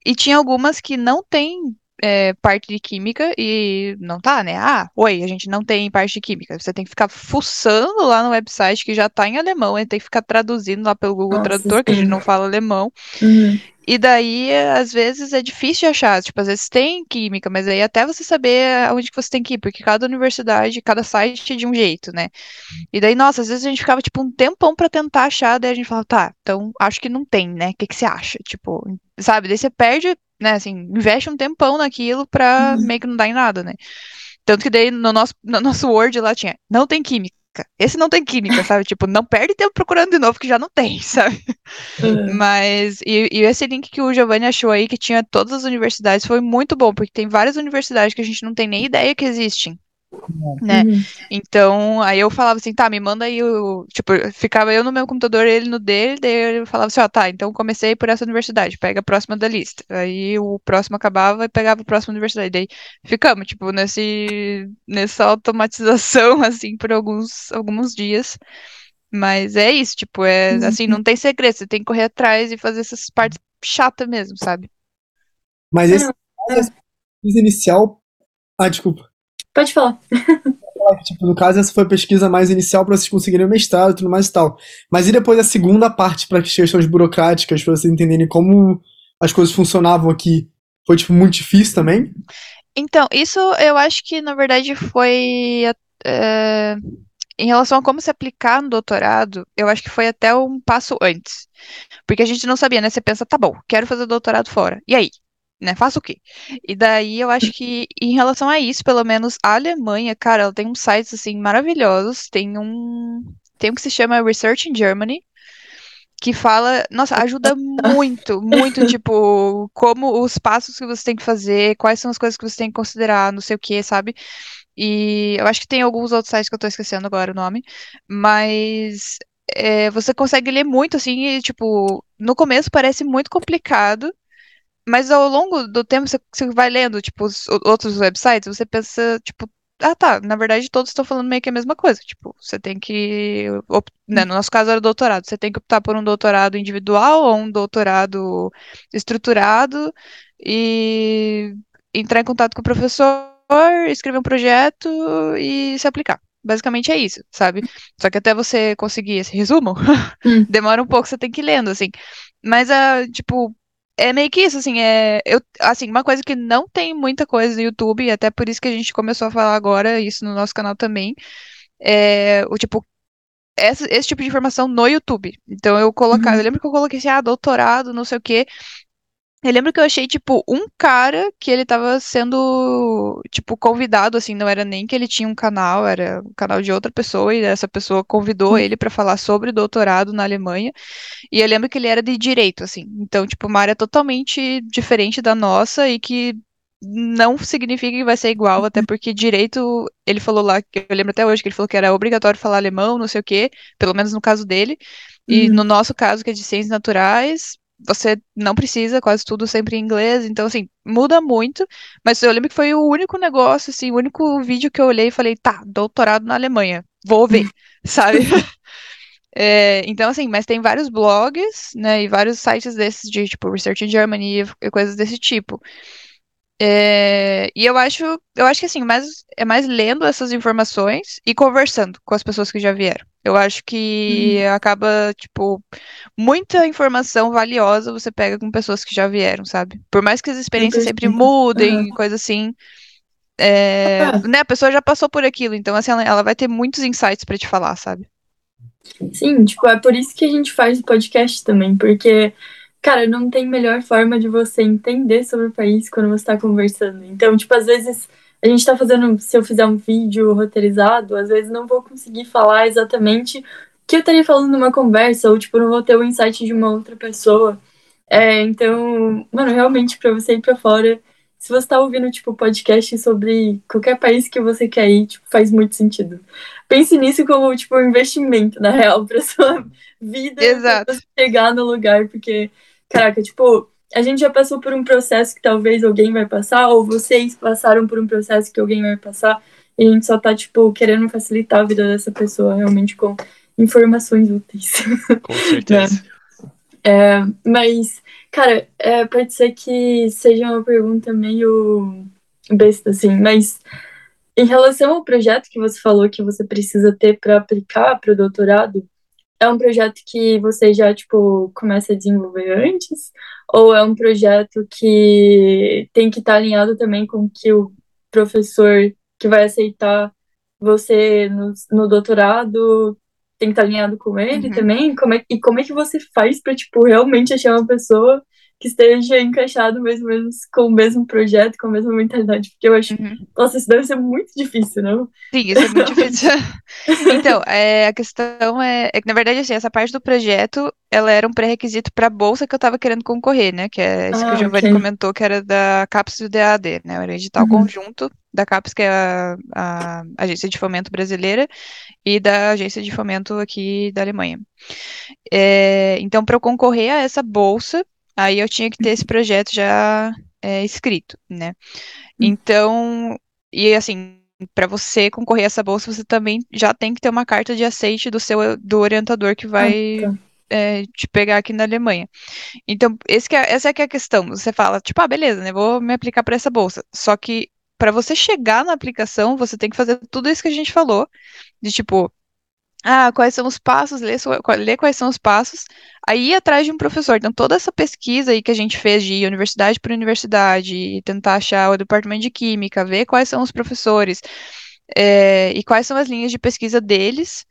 S4: e tinha algumas que não tem é, parte de química e não tá, né? Ah, oi, a gente não tem parte de química. Você tem que ficar fuçando lá no website que já tá em alemão, e tem que ficar traduzindo lá pelo Google Nossa, Tradutor, sim. que a gente não fala alemão. Uhum. E daí, às vezes, é difícil de achar. Tipo, às vezes tem química, mas aí até você saber aonde que você tem que ir, porque cada universidade, cada site é de um jeito, né? E daí, nossa, às vezes a gente ficava, tipo, um tempão pra tentar achar, daí a gente falava, tá, então acho que não tem, né? O que, que você acha? Tipo, sabe? Daí você perde né, assim, investe um tempão naquilo pra uhum. meio que não dar em nada, né? Tanto que daí no nosso, no nosso Word lá tinha, não tem química. Esse não tem química, sabe? Tipo, não perde tempo procurando de novo, que já não tem, sabe? Uhum. Mas, e, e, esse link que o Giovanni achou aí, que tinha todas as universidades, foi muito bom, porque tem várias universidades que a gente não tem nem ideia que existem né? Uhum. Então, aí eu falava assim, tá, me manda aí o. Tipo, ficava eu no meu computador, ele no dele, daí eu falava assim, ó, tá, então comecei por essa universidade, pega a próxima da lista. Aí o próximo acabava e pegava a próxima universidade. Daí ficamos, tipo, nesse, nessa automatização, assim, por alguns, alguns dias. Mas é isso, tipo, é assim, não tem segredo, você tem que correr atrás e fazer essas partes chatas mesmo, sabe?
S2: Mas esse essa pesquisa inicial. Ah, desculpa.
S1: Pode falar.
S2: Tipo, no caso, essa foi a pesquisa mais inicial para vocês conseguirem o mestrado e tudo mais e tal. Mas e depois a segunda parte para questões burocráticas, para vocês entenderem como as coisas funcionavam aqui? Foi, tipo, muito difícil também?
S4: Então, isso eu acho que, na verdade, foi. É, em relação a como se aplicar no doutorado, eu acho que foi até um passo antes. Porque a gente não sabia, né? Você pensa, tá bom, quero fazer doutorado fora. E aí? Né, faço o quê? E daí eu acho que em relação a isso, pelo menos a Alemanha, cara, ela tem uns sites assim maravilhosos. Tem um, tem um que se chama Research in Germany, que fala, nossa, ajuda muito, muito, tipo, como os passos que você tem que fazer, quais são as coisas que você tem que considerar, não sei o que, sabe? E eu acho que tem alguns outros sites que eu tô esquecendo agora o nome, mas é, você consegue ler muito, assim, e, tipo, no começo parece muito complicado, mas ao longo do tempo você, você vai lendo, tipo, os outros websites, você pensa, tipo, ah, tá, na verdade todos estão falando meio que a mesma coisa. Tipo, você tem que. Né, no nosso caso era doutorado. Você tem que optar por um doutorado individual ou um doutorado estruturado e entrar em contato com o professor, escrever um projeto e se aplicar. Basicamente é isso, sabe? Só que até você conseguir esse resumo, hum. demora um pouco, você tem que ir lendo, assim. Mas, uh, tipo, é meio que isso, assim, é, eu, assim, uma coisa que não tem muita coisa no YouTube, e até por isso que a gente começou a falar agora isso no nosso canal também, é o tipo, esse, esse tipo de informação no YouTube. Então eu colocava, uhum. eu lembro que eu coloquei assim, ah, doutorado, não sei o quê, eu lembro que eu achei, tipo, um cara que ele tava sendo, tipo, convidado, assim, não era nem que ele tinha um canal, era um canal de outra pessoa, e essa pessoa convidou ele para falar sobre doutorado na Alemanha. E eu lembro que ele era de direito, assim. Então, tipo, uma área totalmente diferente da nossa e que não significa que vai ser igual, até porque direito, ele falou lá, eu lembro até hoje que ele falou que era obrigatório falar alemão, não sei o quê, pelo menos no caso dele. E uhum. no nosso caso, que é de ciências naturais, você não precisa, quase tudo sempre em inglês, então assim, muda muito, mas eu lembro que foi o único negócio, assim, o único vídeo que eu olhei e falei, tá, doutorado na Alemanha, vou ver, sabe? É, então, assim, mas tem vários blogs, né, e vários sites desses de, tipo, Research in Germany e coisas desse tipo. É, e eu acho, eu acho que assim, mais, é mais lendo essas informações e conversando com as pessoas que já vieram. Eu acho que uhum. acaba, tipo, muita informação valiosa você pega com pessoas que já vieram, sabe? Por mais que as experiências sempre mudem, uhum. coisa assim. É, ah. né, a pessoa já passou por aquilo, então assim, ela, ela vai ter muitos insights para te falar, sabe?
S1: Sim, tipo, é por isso que a gente faz o podcast também, porque Cara, não tem melhor forma de você entender sobre o país quando você está conversando. Então, tipo, às vezes a gente está fazendo, se eu fizer um vídeo roteirizado, às vezes não vou conseguir falar exatamente o que eu estaria falando numa conversa, ou, tipo, não vou ter o insight de uma outra pessoa. É, então, mano, realmente, para você ir para fora, se você está ouvindo, tipo, podcast sobre qualquer país que você quer ir, tipo, faz muito sentido. Pense nisso como, tipo, um investimento, na real, pra sua vida,
S4: Exato.
S1: pra chegar no lugar, porque caraca, tipo, a gente já passou por um processo que talvez alguém vai passar, ou vocês passaram por um processo que alguém vai passar, e a gente só tá, tipo, querendo facilitar a vida dessa pessoa realmente com informações úteis.
S3: Com certeza.
S1: né? é, mas, cara, é, pode ser que seja uma pergunta meio besta, assim, mas em relação ao projeto que você falou que você precisa ter para aplicar para o doutorado, é um projeto que você já, tipo, começa a desenvolver antes? Ou é um projeto que tem que estar tá alinhado também com que o professor que vai aceitar você no, no doutorado tem que estar tá alinhado com ele uhum. também? Como é, e como é que você faz para, tipo, realmente achar uma pessoa que esteja encaixado mais ou menos com o mesmo projeto, com a mesma mentalidade, porque eu acho, uhum. nossa, isso deve ser muito difícil, não?
S4: Sim, isso é muito difícil. então, é, a questão é, é, que, na verdade, assim, essa parte do projeto, ela era um pré-requisito para a bolsa que eu estava querendo concorrer, né, que é isso ah, que o ah, Giovanni okay. comentou, que era da CAPES do DAD, né, o edital uhum. conjunto da CAPES, que é a, a Agência de Fomento Brasileira, e da Agência de Fomento aqui da Alemanha. É, então, para eu concorrer a essa bolsa, Aí eu tinha que ter esse projeto já é, escrito, né? Hum. Então, e assim, para você concorrer a essa bolsa, você também já tem que ter uma carta de aceite do seu do orientador que vai ah, tá. é, te pegar aqui na Alemanha. Então, esse é, essa é que é a questão. Você fala, tipo, ah, beleza, né? Vou me aplicar para essa bolsa. Só que para você chegar na aplicação, você tem que fazer tudo isso que a gente falou, de tipo, ah, quais são os passos, ler, ler quais são os passos, aí ir atrás de um professor. Então, toda essa pesquisa aí que a gente fez de universidade por universidade, tentar achar o departamento de química, ver quais são os professores é, e quais são as linhas de pesquisa deles,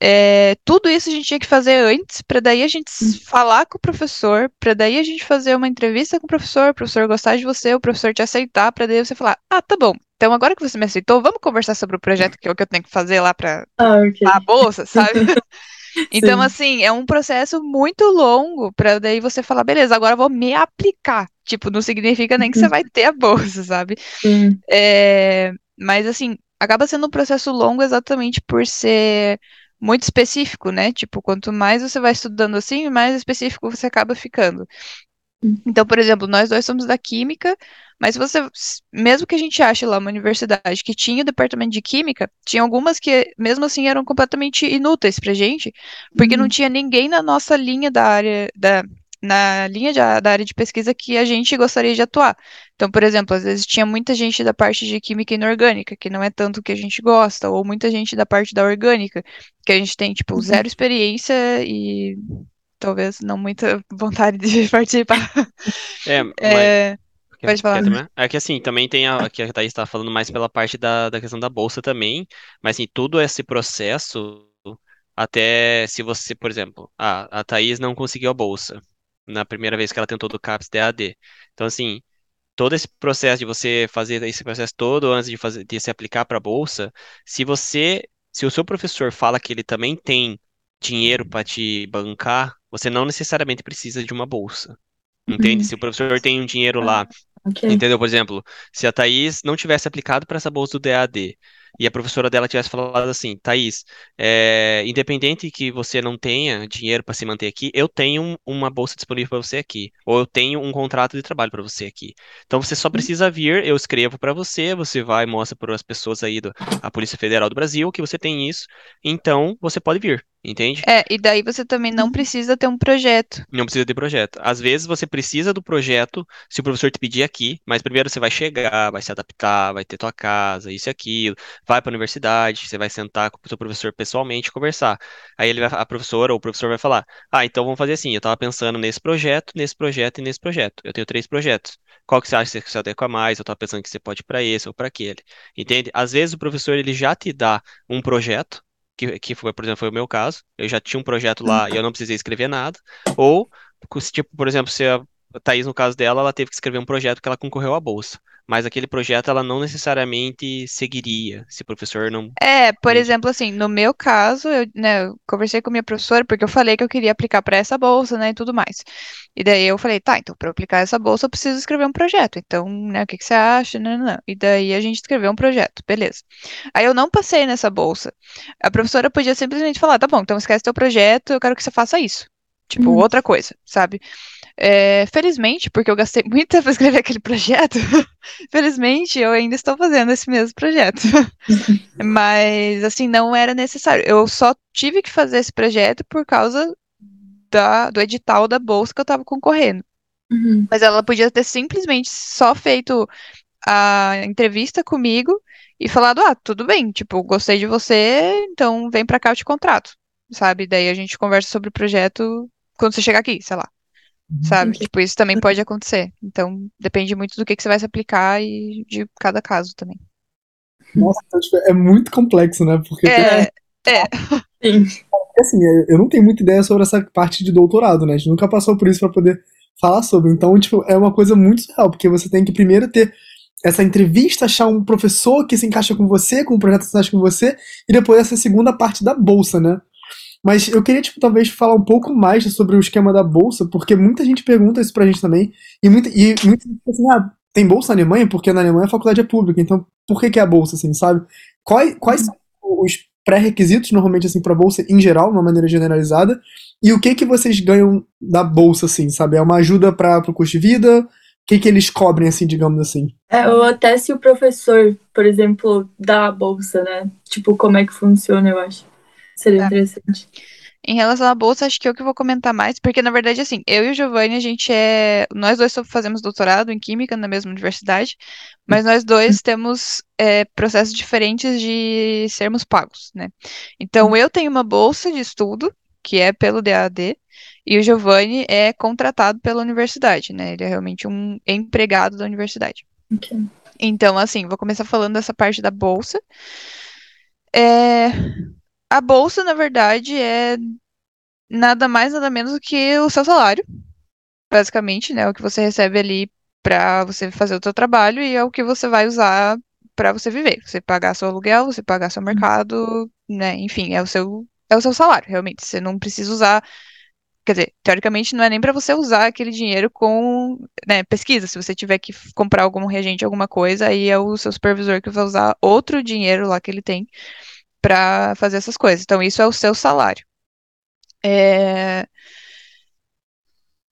S4: é, tudo isso a gente tinha que fazer antes, para daí a gente hum. falar com o professor, para daí a gente fazer uma entrevista com o professor, o professor gostar de você, o professor te aceitar, para daí você falar: ah, tá bom, então, agora que você me aceitou, vamos conversar sobre o projeto que é o que eu tenho que fazer lá para
S1: ah, okay.
S4: a bolsa, sabe? então, assim, é um processo muito longo para daí você falar, beleza, agora eu vou me aplicar. Tipo, não significa nem que você vai ter a bolsa, sabe? É, mas, assim, acaba sendo um processo longo exatamente por ser muito específico, né? Tipo, quanto mais você vai estudando assim, mais específico você acaba ficando. Hum. Então, por exemplo, nós dois somos da química, mas você, mesmo que a gente ache lá uma universidade que tinha o departamento de química, tinha algumas que, mesmo assim, eram completamente inúteis pra gente, porque uhum. não tinha ninguém na nossa linha da área, da, na linha de, da área de pesquisa que a gente gostaria de atuar. Então, por exemplo, às vezes tinha muita gente da parte de química inorgânica, que não é tanto o que a gente gosta, ou muita gente da parte da orgânica, que a gente tem, tipo, uhum. zero experiência e talvez não muita vontade de participar.
S3: É, mas... é... Pode falar. É que assim, também tem a que a Thaís está falando mais pela parte da, da questão da bolsa também, mas assim, todo esse processo, até se você, por exemplo, a, a Thaís não conseguiu a bolsa na primeira vez que ela tentou do CAPS DAD. Então, assim, todo esse processo de você fazer esse processo todo antes de, fazer, de se aplicar para a bolsa, se você, se o seu professor fala que ele também tem dinheiro para te bancar, você não necessariamente precisa de uma bolsa. Entende? Uhum. Se o professor tem um dinheiro lá, okay. entendeu? Por exemplo, se a Thaís não tivesse aplicado para essa bolsa do DAD e a professora dela tivesse falado assim, Thaís, é, independente que você não tenha dinheiro para se manter aqui, eu tenho uma bolsa disponível para você aqui, ou eu tenho um contrato de trabalho para você aqui. Então você só uhum. precisa vir, eu escrevo para você, você vai e mostra para as pessoas aí da Polícia Federal do Brasil que você tem isso, então você pode vir. Entende?
S4: É, e daí você também não precisa ter um projeto.
S3: Não precisa ter projeto. Às vezes você precisa do projeto se o professor te pedir aqui, mas primeiro você vai chegar, vai se adaptar, vai ter tua casa, isso e aquilo, vai para a universidade, você vai sentar com o seu professor pessoalmente e conversar. Aí ele vai, a professora ou o professor vai falar: Ah, então vamos fazer assim, eu estava pensando nesse projeto, nesse projeto e nesse projeto. Eu tenho três projetos. Qual que você acha que se adequa mais? Eu estava pensando que você pode ir para esse ou para aquele. Entende? Às vezes o professor ele já te dá um projeto que, que foi, por exemplo, foi o meu caso. Eu já tinha um projeto lá e eu não precisei escrever nada. Ou, tipo, por exemplo, se a Thaís, no caso dela, ela teve que escrever um projeto que ela concorreu à bolsa mas aquele projeto ela não necessariamente seguiria se o professor não.
S4: É, por exemplo, assim, no meu caso, eu, né, eu conversei com minha professora porque eu falei que eu queria aplicar para essa bolsa, né, e tudo mais. E daí eu falei, tá, então para aplicar essa bolsa eu preciso escrever um projeto. Então, né, o que, que você acha? Não, não, não. E daí a gente escreveu um projeto, beleza. Aí eu não passei nessa bolsa. A professora podia simplesmente falar, tá bom, então esquece teu projeto, eu quero que você faça isso. Tipo, uhum. outra coisa, sabe? É, felizmente, porque eu gastei muito tempo para escrever aquele projeto, felizmente eu ainda estou fazendo esse mesmo projeto. Mas, assim, não era necessário. Eu só tive que fazer esse projeto por causa da, do edital da bolsa que eu estava concorrendo. Uhum. Mas ela podia ter simplesmente só feito a entrevista comigo e falado: ah, tudo bem, tipo, gostei de você, então vem pra cá, eu te contrato. Sabe? Daí a gente conversa sobre o projeto quando você chegar aqui, sei lá. Sabe? Entendi. Tipo, isso também pode acontecer. Então, depende muito do que, que você vai se aplicar e de cada caso também.
S2: Nossa, então, tipo, é muito complexo, né? Porque.
S4: É, é.
S2: Sim. Assim, eu não tenho muita ideia sobre essa parte de doutorado, né? A gente nunca passou por isso para poder falar sobre. Então, tipo, é uma coisa muito real, porque você tem que primeiro ter essa entrevista, achar um professor que se encaixa com você, com um projeto que se encaixa com você, e depois essa segunda parte da bolsa, né? Mas eu queria, tipo, talvez falar um pouco mais sobre o esquema da bolsa, porque muita gente pergunta isso pra gente também. E muita, e muita gente fala assim, ah, tem bolsa na Alemanha? Porque na Alemanha a faculdade é pública, então por que, que é a bolsa, assim, sabe? Quais, quais são os pré-requisitos, normalmente, assim, pra bolsa em geral, de uma maneira generalizada? E o que que vocês ganham da bolsa, assim, sabe? É uma ajuda para o custo de vida? que, que eles cobrem, assim, digamos assim?
S1: É, ou até se o professor, por exemplo, dá a bolsa, né? Tipo, como é que funciona, eu acho. Seria
S4: Tá.
S1: interessante.
S4: Em relação à bolsa, acho que eu que vou comentar mais, porque na verdade, assim, eu e o Giovanni, a gente é. Nós dois fazemos doutorado em Química na mesma universidade, mas nós dois temos é, processos diferentes de sermos pagos, né? Então, eu tenho uma bolsa de estudo, que é pelo DAD, e o Giovanni é contratado pela universidade, né? Ele é realmente um empregado da universidade.
S1: Ok.
S4: Então, assim, vou começar falando dessa parte da bolsa. É, a bolsa, na verdade, é nada mais, nada menos do que o seu salário, basicamente, né? O que você recebe ali para você fazer o seu trabalho e é o que você vai usar para você viver. Você pagar seu aluguel, você pagar seu mercado, né? Enfim, é o seu é o seu salário, realmente. Você não precisa usar Quer dizer, teoricamente não é nem para você usar aquele dinheiro com né, pesquisa. Se você tiver que comprar algum reagente, alguma coisa, aí é o seu supervisor que vai usar outro dinheiro lá que ele tem para fazer essas coisas. Então, isso é o seu salário. É,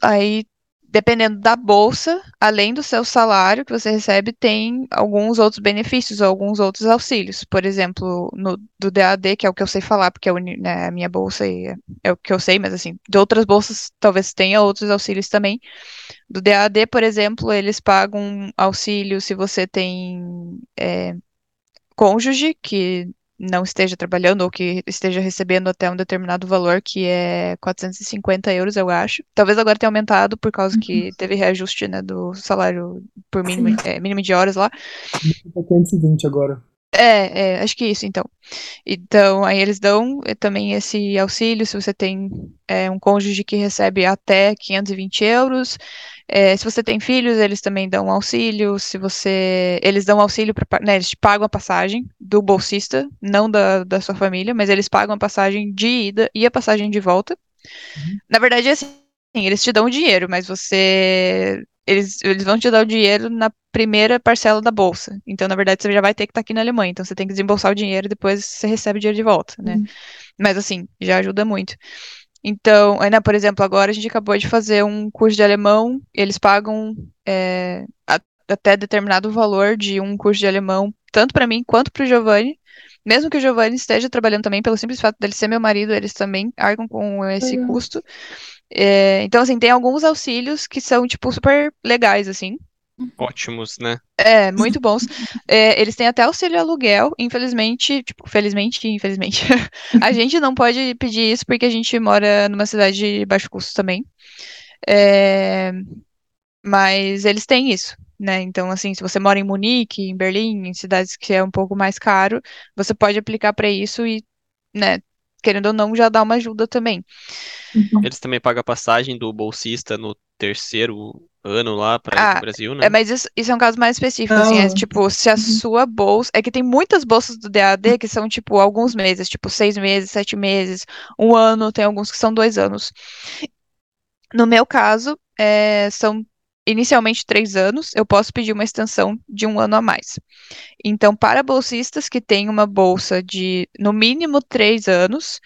S4: Aí, dependendo da bolsa, além do seu salário que você recebe, tem alguns outros benefícios, alguns outros auxílios. Por exemplo, no, do DAD, que é o que eu sei falar, porque é né, a minha bolsa é, é o que eu sei, mas assim, de outras bolsas talvez tenha outros auxílios também. Do DAD, por exemplo, eles pagam auxílio se você tem é, cônjuge que não esteja trabalhando ou que esteja recebendo até um determinado valor, que é 450 euros, eu acho. Talvez agora tenha aumentado por causa que teve reajuste, né, do salário por mínimo, é, mínimo de horas lá.
S2: 520 agora.
S4: É, é, acho que isso, então. Então, aí eles dão eh, também esse auxílio se você tem é, um cônjuge que recebe até 520 euros. É, se você tem filhos, eles também dão auxílio. Se você. Eles dão auxílio para. Né, eles te pagam a passagem do bolsista, não da, da sua família, mas eles pagam a passagem de ida e a passagem de volta. Na verdade, é assim, eles te dão o dinheiro, mas você. Eles, eles vão te dar o dinheiro na primeira parcela da bolsa. Então, na verdade, você já vai ter que estar aqui na Alemanha. Então, você tem que desembolsar o dinheiro e depois você recebe o dinheiro de volta, né?
S1: Uhum.
S4: Mas, assim, já ajuda muito. Então, né, por exemplo, agora a gente acabou de fazer um curso de alemão, eles pagam é, a- até determinado valor de um curso de alemão, tanto para mim quanto para o Giovanni. Mesmo que o Giovanni esteja trabalhando também, pelo simples fato dele ser meu marido, eles também arcam com esse
S1: Legal.
S4: custo. É, então, assim, tem alguns auxílios que são, tipo, super legais, assim.
S3: Ótimos, né?
S4: É, muito bons. É, eles têm até auxílio aluguel, infelizmente, tipo, felizmente infelizmente. A gente não pode pedir isso porque a gente mora numa cidade de baixo custo também. É, mas eles têm isso, né? Então, assim, se você mora em Munique, em Berlim, em cidades que é um pouco mais caro, você pode aplicar para isso e, né, querendo ou não, já dá uma ajuda também.
S1: Uhum.
S3: Eles também pagam a passagem do bolsista no terceiro ano lá ir
S4: Ah,
S3: pro Brasil, né?
S4: É, mas isso, isso é um caso mais específico, assim, é
S1: Ah.
S4: tipo, se a sua bolsa. É que tem muitas bolsas do DAD que são, tipo, alguns meses, tipo, seis meses, sete meses, um ano, tem alguns que são dois anos. No meu caso, é, são inicialmente três anos, eu posso pedir uma extensão de um ano a mais. Então, para bolsistas que têm uma bolsa de, no mínimo, três anos,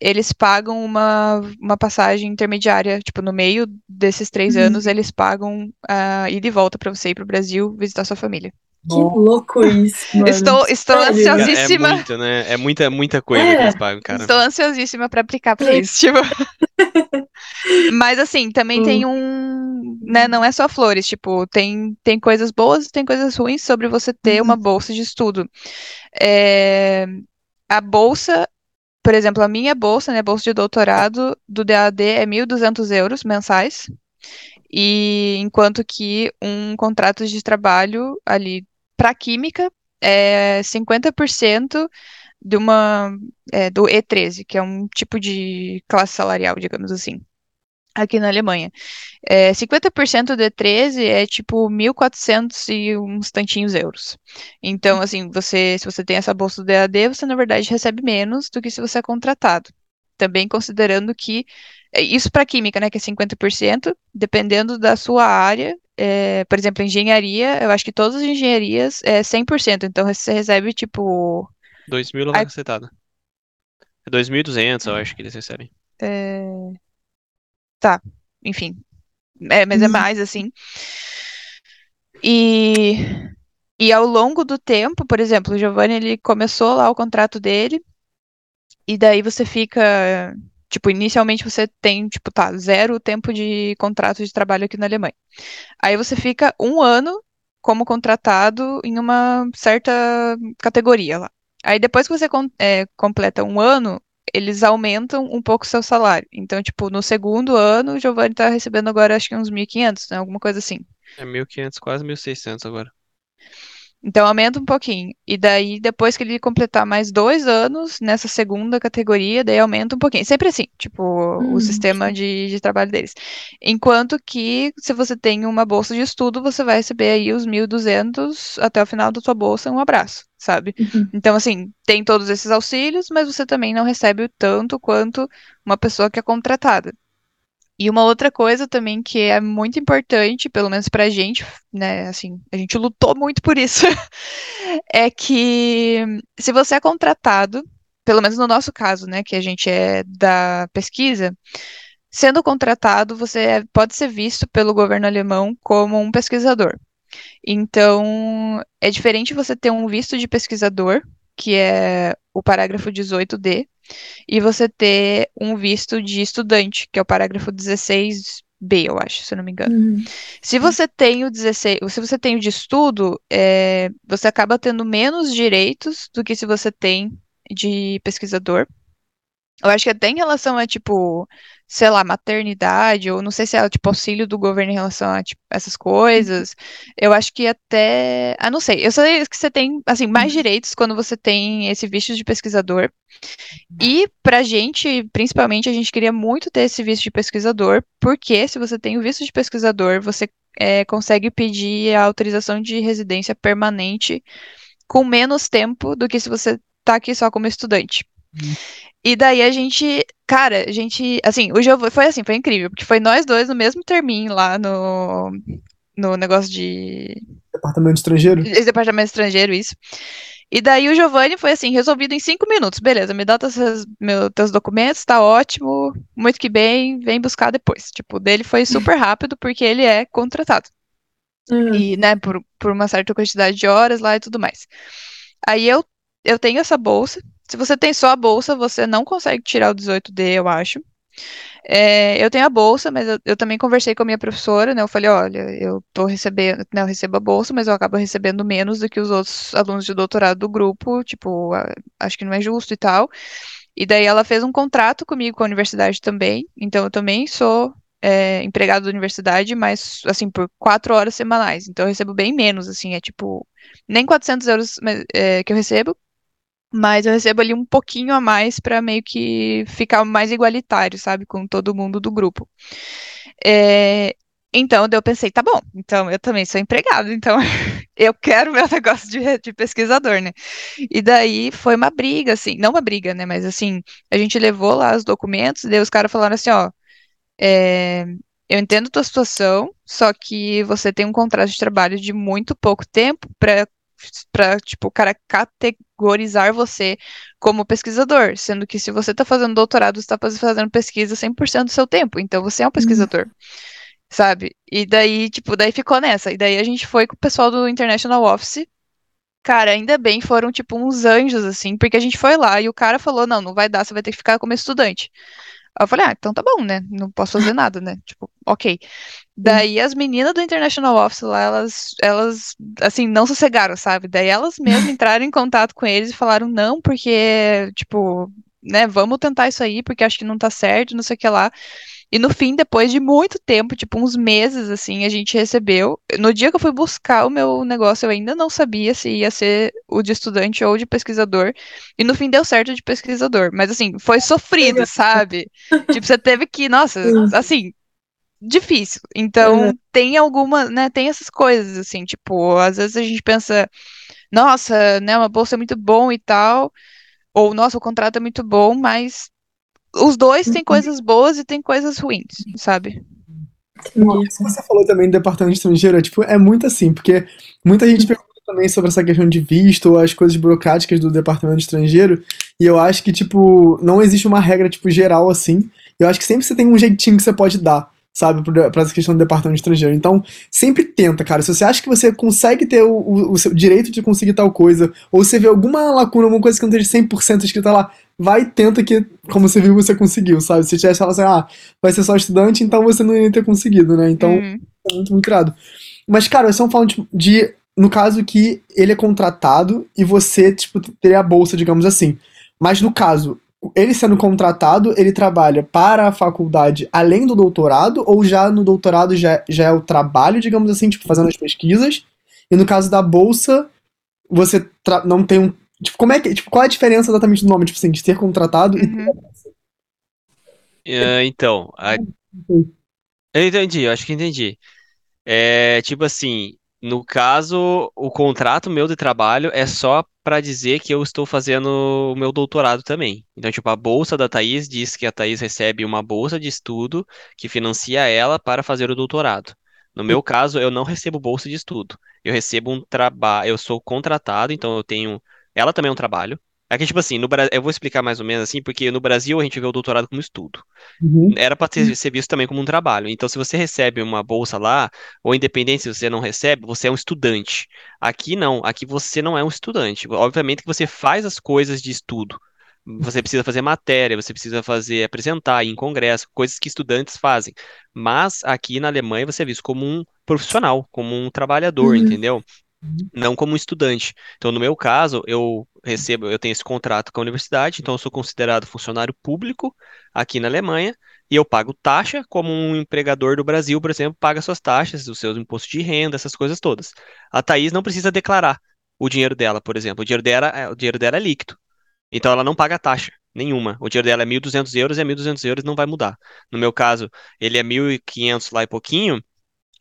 S4: eles pagam uma, uma passagem intermediária, tipo, no meio desses três
S1: Uhum.
S4: anos, eles pagam a ida e volta para você ir para o Brasil visitar sua família.
S1: Que louco isso, mano.
S4: Estou, estou
S1: Sério?
S3: É
S4: ansiosíssima.
S3: muito, né? É muita, muita coisa
S1: É.
S3: que eles pagam, cara.
S4: Estou ansiosíssima para aplicar para isso, tipo. Mas assim, também tem um, né, não é só flores, tipo, tem tem coisas boas e tem coisas ruins sobre você ter uma bolsa de estudo. É, a bolsa, por exemplo, a minha bolsa, né, bolsa de doutorado do DAD é 1.200 euros mensais. E enquanto que um contrato de trabalho ali para química é 50% de uma é, do E13, que é um tipo de classe salarial, digamos assim, aqui na Alemanha. É, 50% do E13 é tipo 1.400 e uns tantinhos euros. Então, assim, você, se você tem essa bolsa do DAD, você na verdade recebe menos do que se você é contratado. Também considerando que é, isso para química, né, que é 50%, dependendo da sua área. é, por exemplo, engenharia, eu acho que todas as engenharias é 100%. Então você recebe tipo
S3: 2 mil lá
S4: Ai.
S3: cacetada. É 2.200, eu acho que eles recebem.
S4: É, Tá, enfim. É, mas é
S1: Uhum.
S4: mais assim. E, e ao longo do tempo, por exemplo, o Giovanni ele começou lá o contrato dele, e daí você fica. Tipo, inicialmente você tem, tipo, tá, zero tempo de contrato de trabalho aqui na Alemanha. Aí você fica um ano como contratado em uma certa categoria lá. Aí depois que você é, completa um ano, eles aumentam um pouco o seu salário. Então, tipo, no segundo ano, o Giovanni tá recebendo agora acho que uns 1.500, né? Alguma coisa assim.
S3: É 1.500, quase 1.600 agora.
S4: Então aumenta um pouquinho. E daí, depois que ele completar mais dois anos nessa segunda categoria, daí aumenta um pouquinho. Sempre assim, tipo, hum, o sistema de, de trabalho deles. Enquanto que, se você tem uma bolsa de estudo, você vai receber aí os 1.200 até o final da sua bolsa, um abraço, sabe? Uhum. Então, assim, tem todos esses auxílios, mas você também não recebe tanto quanto uma pessoa que é contratada. E uma outra coisa também que é muito importante, pelo menos pra gente, né, assim, a gente lutou muito por isso, é que se você é contratado, pelo menos no nosso caso, né, que a gente é da pesquisa, sendo contratado, você é, pode ser visto pelo governo alemão como um pesquisador. Então, é diferente você ter um visto de pesquisador, que é o parágrafo 18D, e você ter um visto de estudante, que é o parágrafo 16B, eu acho, se eu não me engano. Uhum. Se você tem o 16, se você tem o de estudo, é, você acaba tendo menos direitos do que se você tem de pesquisador. Eu acho que até em relação a, tipo, sei lá, maternidade, ou não sei se é, tipo, auxílio do governo em relação a, tipo, essas coisas, eu acho que até, ah, não sei, eu sei que você tem, assim, mais uhum. direitos quando você tem esse visto de pesquisador, e pra gente, principalmente, a gente queria muito ter esse visto de pesquisador, porque se você tem o visto de pesquisador, você é, consegue pedir a autorização de residência permanente com menos tempo do que se você tá aqui só como estudante. E daí a gente, cara, a gente, assim, o jogo foi assim, foi incrível, porque foi nós dois no mesmo terminho lá no, no negócio de.
S2: Departamento estrangeiro?
S4: Departamento estrangeiro, isso. E daí o Giovanni foi assim, resolvido em cinco minutos. Beleza, me dá teus, meu, teus documentos, tá ótimo, muito que bem, vem buscar depois. Tipo, dele foi super rápido porque ele é contratado. Uhum. E, né, por, por uma certa quantidade de horas lá e tudo mais. Aí eu, eu tenho essa bolsa. Se você tem só a bolsa, você não consegue tirar o 18D, eu acho. É, eu tenho a bolsa, mas eu, eu, também conversei com a minha professora, né? Eu falei, olha, eu tô recebendo, né, eu recebo a bolsa, mas eu acabo recebendo menos do que os outros alunos de doutorado do grupo, tipo, acho que não é justo e tal. E daí ela fez um contrato comigo com a universidade também, então eu também sou é, empregado da universidade, mas, assim, por quatro horas semanais, então eu recebo bem menos, assim, é tipo, nem 400 euros é, que eu recebo, mas eu recebo ali um pouquinho a mais para meio que ficar mais igualitário, sabe, com todo mundo do grupo. É, então, eu pensei, tá bom, então eu também sou empregado, então eu quero meu negócio de, de, pesquisador, né? E daí foi uma briga, assim, não uma briga, né? Mas assim, a gente levou lá os documentos, e daí os caras falaram assim, ó, é, eu entendo tua situação, só que você tem um contrato de trabalho de muito pouco tempo para para tipo, cara, categorizar você como pesquisador, sendo que se você está fazendo doutorado, você está fazendo pesquisa 100% do seu tempo, então você é um pesquisador. Uhum. Sabe? E daí, tipo, daí ficou nessa. E daí a gente foi com o pessoal do International Office. Cara, ainda bem foram, tipo, uns anjos, assim, porque a gente foi lá e o cara falou: não, não vai dar, você vai ter que ficar como estudante. Eu falei, ah, então tá bom, né? Não posso fazer nada, né? Tipo, ok. Daí as meninas do International Office lá, elas, elas, assim, não sossegaram, sabe? Daí elas mesmas entraram em contato com eles e falaram, não, porque, tipo, né, vamos tentar isso aí, porque acho que não tá certo, não sei o que lá. E no fim, depois de muito tempo, tipo uns meses, assim, a gente recebeu. No dia que eu fui buscar o meu negócio, eu ainda não sabia se ia ser o de estudante ou de pesquisador. E no fim deu certo de pesquisador. Mas assim, foi sofrido, sabe? tipo, você teve que, nossa, assim, difícil. Então, uhum. tem alguma, né, tem essas coisas, assim, tipo, às vezes a gente pensa, nossa, né, uma bolsa é muito bom e tal, ou, nossa, o contrato é muito bom, mas os dois têm uhum. coisas boas e tem coisas ruins, sabe?
S2: Isso você falou também do departamento estrangeiro, é, tipo, é muito assim, porque muita gente pergunta também sobre essa questão de visto ou as coisas burocráticas do departamento estrangeiro, e eu acho que, tipo, não existe uma regra, tipo, geral assim, eu acho que sempre você tem um jeitinho que você pode dar. sabe, para essa questão do departamento estrangeiro. Então, sempre tenta, cara. Se você acha que você consegue ter o, o, o seu direito de conseguir tal coisa, ou você vê alguma lacuna, alguma coisa que não esteja 100% escrita lá, vai e tenta que, como você viu, você conseguiu, sabe? Se tivesse falado assim, ah, vai ser só estudante, então você não ia ter conseguido, né? Então, uhum. é muito, muito criado. Mas, cara, estamos falando de, de, no caso que ele é contratado e você, tipo, teria a bolsa, digamos assim. Mas no caso, ele sendo contratado, ele trabalha para a faculdade além do doutorado, ou já no doutorado já, já é o trabalho, digamos assim, tipo, fazendo as pesquisas. E no caso da bolsa, você não tem um. Tipo, como é que. Tipo, qual é a diferença exatamente do nome, tipo assim, de ser contratado uhum. e ter
S3: uh, Então, a... eu entendi, eu acho que entendi. É tipo assim, no caso, o contrato meu de trabalho é só para dizer que eu estou fazendo o meu doutorado também. Então, tipo, a bolsa da Thaís diz que a Thaís recebe uma bolsa de estudo que financia ela para fazer o doutorado. No meu caso, eu não recebo bolsa de estudo. Eu recebo um trabalho, eu sou contratado, então eu tenho. Ela também é um trabalho. É que, tipo assim, no Brasil, eu vou explicar mais ou menos assim, porque no Brasil a gente vê o doutorado como estudo. Uhum. Era para ser visto também como um trabalho. Então, se você recebe uma bolsa lá, ou independente se você não recebe, você é um estudante. Aqui não, aqui você não é um estudante. Obviamente que você faz as coisas de estudo. Você precisa fazer matéria, você precisa fazer, apresentar em congresso, coisas que estudantes fazem. Mas aqui na Alemanha você é visto como um profissional, como um trabalhador, uhum. entendeu? Não como estudante. Então, no meu caso, eu recebo, eu tenho esse contrato com a universidade, então eu sou considerado funcionário público aqui na Alemanha e eu pago taxa como um empregador do Brasil, por exemplo, paga suas taxas, os seus impostos de renda, essas coisas todas. A Thaís não precisa declarar o dinheiro dela, por exemplo. O dinheiro dela, é, o dinheiro dela é líquido. Então ela não paga taxa nenhuma. O dinheiro dela é 1.200 euros e é 1.200 euros não vai mudar. No meu caso, ele é 1.500 lá e pouquinho,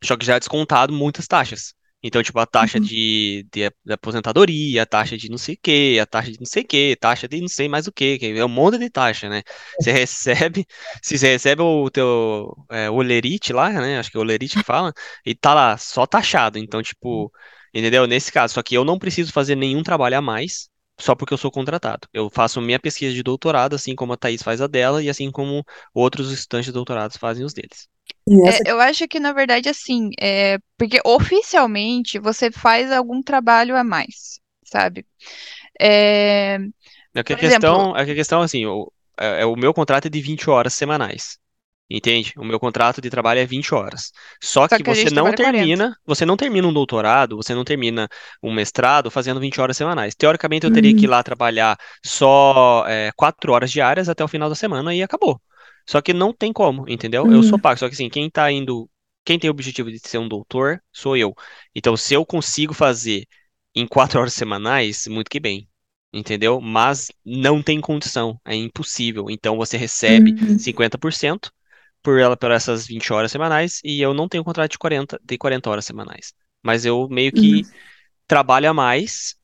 S3: só que já é descontado muitas taxas. Então, tipo, a taxa uhum. de, de, de, aposentadoria, a taxa de não sei o quê, a taxa de não sei o quê, taxa de não sei mais o quê, é um monte de taxa, né? Você recebe, se você recebe o teu é, olerite lá, né? Acho que é olerite que fala, e tá lá, só taxado. Então, tipo, entendeu? Nesse caso, só que eu não preciso fazer nenhum trabalho a mais, só porque eu sou contratado. Eu faço minha pesquisa de doutorado, assim como a Thaís faz a dela, e assim como outros estudantes de doutorados fazem os deles.
S4: É, eu acho que, na verdade, assim, é, porque oficialmente você faz algum trabalho a mais, sabe? É,
S3: é que a questão, exemplo, é que a questão, assim, o, é, é, o meu contrato é de 20 horas semanais. Entende? O meu contrato de trabalho é 20 horas. Só, Só que, que você não termina, 40. você não termina um doutorado, você não termina um mestrado fazendo 20 horas semanais. Teoricamente, eu teria que ir uhum. lá trabalhar só é, 4 horas diárias até o final da semana e acabou. Só que não tem como, entendeu? Eu sou uhum. pago. Só que assim, quem tá indo. Quem tem o objetivo de ser um doutor sou eu. Então, se eu consigo fazer em quatro horas semanais, muito que bem. Entendeu? Mas não tem condição. É impossível. Então você recebe uhum. 50% por ela por essas 20 horas semanais e eu não tenho contrato de 40, de 40 horas semanais. Mas eu meio que uhum. trabalho a mais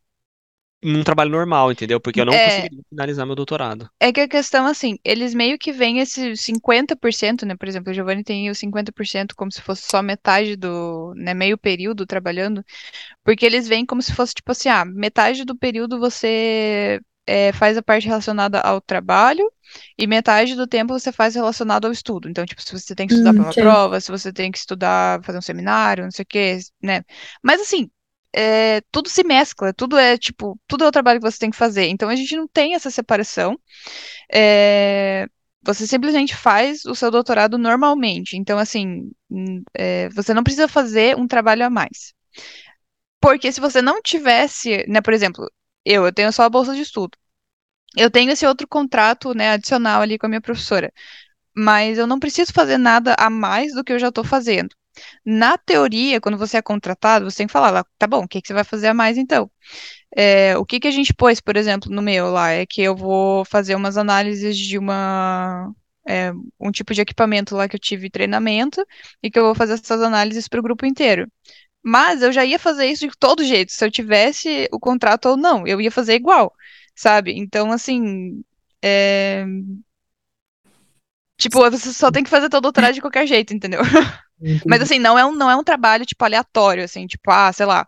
S3: num trabalho normal, entendeu? Porque eu não é, conseguiria finalizar meu doutorado.
S4: É que a questão, assim, eles meio que vêm esse 50%, né? Por exemplo, o Giovanni tem o 50% como se fosse só metade do, né, meio período trabalhando, porque eles vêm como se fosse, tipo assim, ah, metade do período você é, faz a parte relacionada ao trabalho e metade do tempo você faz relacionado ao estudo. Então, tipo, se você tem que estudar hum, para uma prova, se você tem que estudar, fazer um seminário, não sei o quê, né? Mas, assim, é, tudo se mescla, tudo é tipo, tudo é o trabalho que você tem que fazer. Então a gente não tem essa separação. É, você simplesmente faz o seu doutorado normalmente. Então, assim, é, você não precisa fazer um trabalho a mais. Porque se você não tivesse, né, por exemplo, eu, eu tenho só a bolsa de estudo. Eu tenho esse outro contrato, né, adicional ali com a minha professora. Mas eu não preciso fazer nada a mais do que eu já estou fazendo. Na teoria, quando você é contratado, você tem que falar lá, tá bom, o que, que você vai fazer a mais então? É, o que, que a gente pôs, por exemplo, no meu lá, é que eu vou fazer umas análises de uma. É, um tipo de equipamento lá que eu tive treinamento e que eu vou fazer essas análises para o grupo inteiro. Mas eu já ia fazer isso de todo jeito, se eu tivesse o contrato ou não, eu ia fazer igual, sabe? Então, assim, é... Tipo, você só tem que fazer o doutorado de qualquer jeito, entendeu? Mas assim, não é um, não é um trabalho, tipo, aleatório, assim, tipo, ah, sei lá,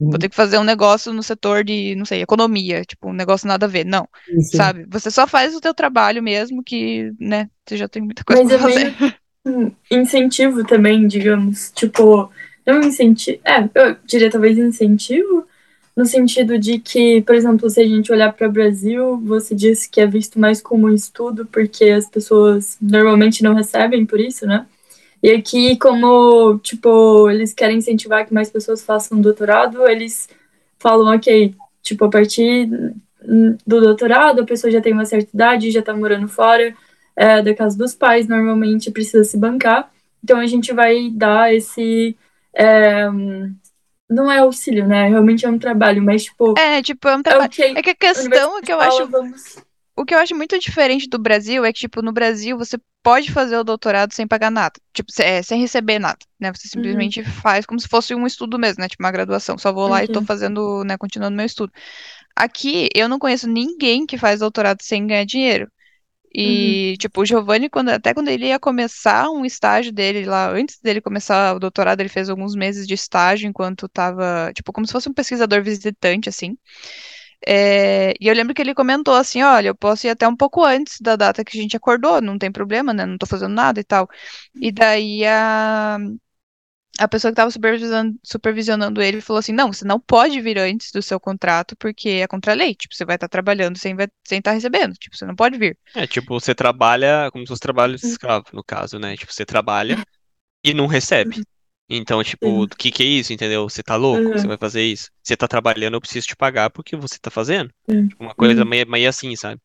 S4: uhum. vou ter que fazer um negócio no setor de, não sei, economia, tipo, um negócio nada a ver. Não, Sim. sabe? Você só faz o teu trabalho mesmo, que, né, você já tem muita coisa Mas pra é fazer.
S1: Meio, incentivo também, digamos. Tipo, não incentivo. É, eu diria talvez incentivo, no sentido de que, por exemplo, se a gente olhar para o Brasil, você disse que é visto mais como um estudo, porque as pessoas normalmente não recebem por isso, né? E aqui, como, tipo, eles querem incentivar que mais pessoas façam doutorado, eles falam, ok, tipo, a partir do doutorado, a pessoa já tem uma certa idade, já tá morando fora é, da casa dos pais, normalmente precisa se bancar. Então, a gente vai dar esse... É, não é auxílio, né? Realmente é um trabalho, mas, tipo...
S4: É, tipo, é um trabalho.
S1: okay,
S4: É que a questão é que eu acho
S1: vamos-
S4: O que eu acho muito diferente do Brasil é que, tipo, no Brasil você pode fazer o doutorado sem pagar nada. Tipo, é, sem receber nada, né? Você simplesmente faz como se fosse um estudo mesmo, né? Tipo, uma graduação. Só vou lá e tô
S1: Uhum.
S4: fazendo, né, continuando meu estudo. Aqui, eu não conheço ninguém que faz doutorado sem ganhar dinheiro. E, tipo, o Giovanni, quando, até quando ele ia começar um estágio dele lá, antes dele começar o doutorado, ele fez alguns meses de estágio enquanto tava, tipo, como se fosse um pesquisador visitante, assim. É, e eu lembro que ele comentou assim: olha, eu posso ir até um pouco antes da data que a gente acordou, não tem problema, né? Não tô fazendo nada e tal. E daí a, a pessoa que estava supervisionando, supervisionando ele falou assim: não, você não pode vir antes do seu contrato, porque é contra a lei. Tipo, você vai estar trabalhando sem estar sem tá recebendo. Tipo, você não pode vir.
S3: É, tipo, você trabalha como se fosse trabalho de escravo, no caso, né? Tipo, você trabalha e não recebe. Então, tipo, o que que é isso, entendeu? Você tá louco?
S1: Uhum.
S3: Você vai fazer isso? Você tá trabalhando, eu preciso te pagar porque você tá fazendo.
S1: Sim.
S3: Tipo, uma coisa
S1: Uhum.
S3: meio, meio assim, sabe?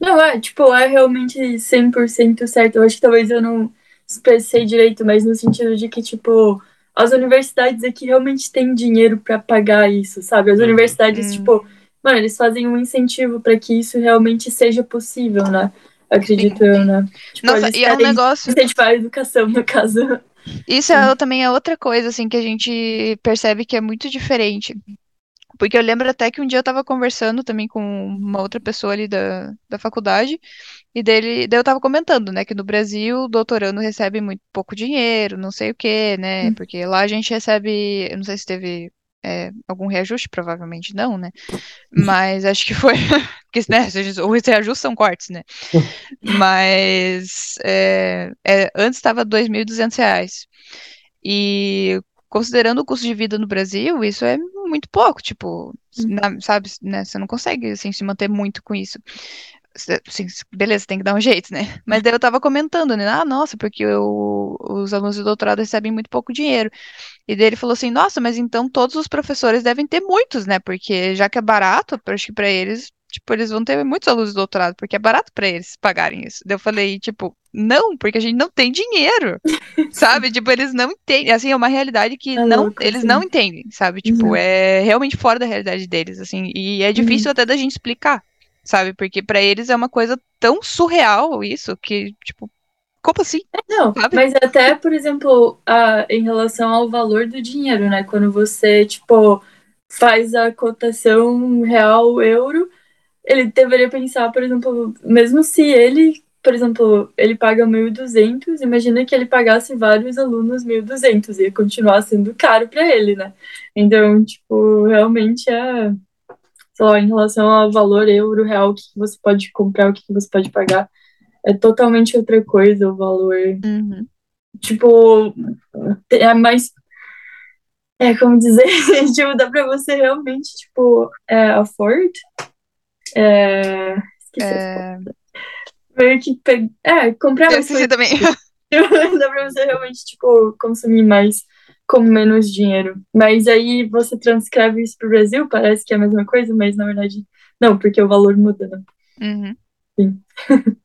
S1: Não, é, tipo, é realmente 100% certo. Eu acho que talvez eu não expressei direito, mas no sentido de que, tipo, as universidades aqui realmente têm dinheiro pra pagar isso, sabe? As
S3: Uhum.
S1: universidades, tipo, mano, eles fazem um incentivo pra que isso realmente seja possível, né? Acredito eu, né? Tipo,
S4: Nossa, e é um
S1: querem
S4: negócio.
S1: incentivar a educação, no caso.
S4: Isso é, também é outra coisa, assim, que a gente percebe que é muito diferente. Porque eu lembro até que um dia eu tava conversando também com uma outra pessoa ali da, da faculdade, e dele, daí eu tava comentando, né, que no Brasil o doutorando recebe muito pouco dinheiro, não sei o quê, né,
S1: Hum.
S4: porque lá a gente recebe, eu não sei se teve é, algum reajuste, provavelmente não, né, mas acho que foi, porque, né, os reajustes são cortes, né, mas é, é, antes estava 2.200 reais. E considerando o custo de vida no Brasil, isso é muito pouco, tipo, na- sabe, né, você não consegue, assim, se manter muito com isso. Beleza, tem que dar um jeito, né? Mas daí eu tava comentando, né? Ah, nossa, porque o- os alunos de doutorado recebem muito pouco dinheiro. E daí ele falou assim, nossa, mas então todos os professores devem ter muitos, né? Porque já que é barato, acho que pra eles, tipo, eles vão ter muitos alunos de doutorado, porque é barato pra eles pagarem isso. Daí eu falei, tipo, não, porque a gente não tem dinheiro, sabe? Tipo, eles não entendem. Assim, é uma realidade que
S1: É
S4: não,
S1: louco,
S4: eles
S1: assim.
S4: não entendem, sabe? Tipo,
S1: Uhum.
S4: é realmente fora da realidade deles, assim. E é difícil até da gente explicar, sabe? Porque pra eles é uma coisa tão surreal isso que, tipo, como assim?
S1: Não,
S4: Sabe?
S1: mas até, por exemplo, a, em relação ao valor do dinheiro, né? Quando você, tipo, faz a cotação real-euro, ele deveria pensar, por exemplo, mesmo se ele, por exemplo, ele paga 1.200, imagina que ele pagasse vários alunos 1.200, ia continuar sendo caro para ele, né? Então, tipo, realmente é, sei lá, em relação ao valor euro-real, o que você pode comprar, o que você pode pagar, é totalmente outra coisa o valor
S4: Uhum.
S1: tipo, é mais. É, como dizer, tipo, dá pra você realmente, tipo, é, afford. É, esqueci.
S4: É...
S1: Meio que pe... É, comprar
S4: Eu esqueci também.
S1: dá pra você realmente, tipo, consumir mais com menos dinheiro. Mas aí você transcreve isso pro Brasil, parece que é a mesma coisa, mas na verdade, não, porque o valor muda, né?
S4: Uhum.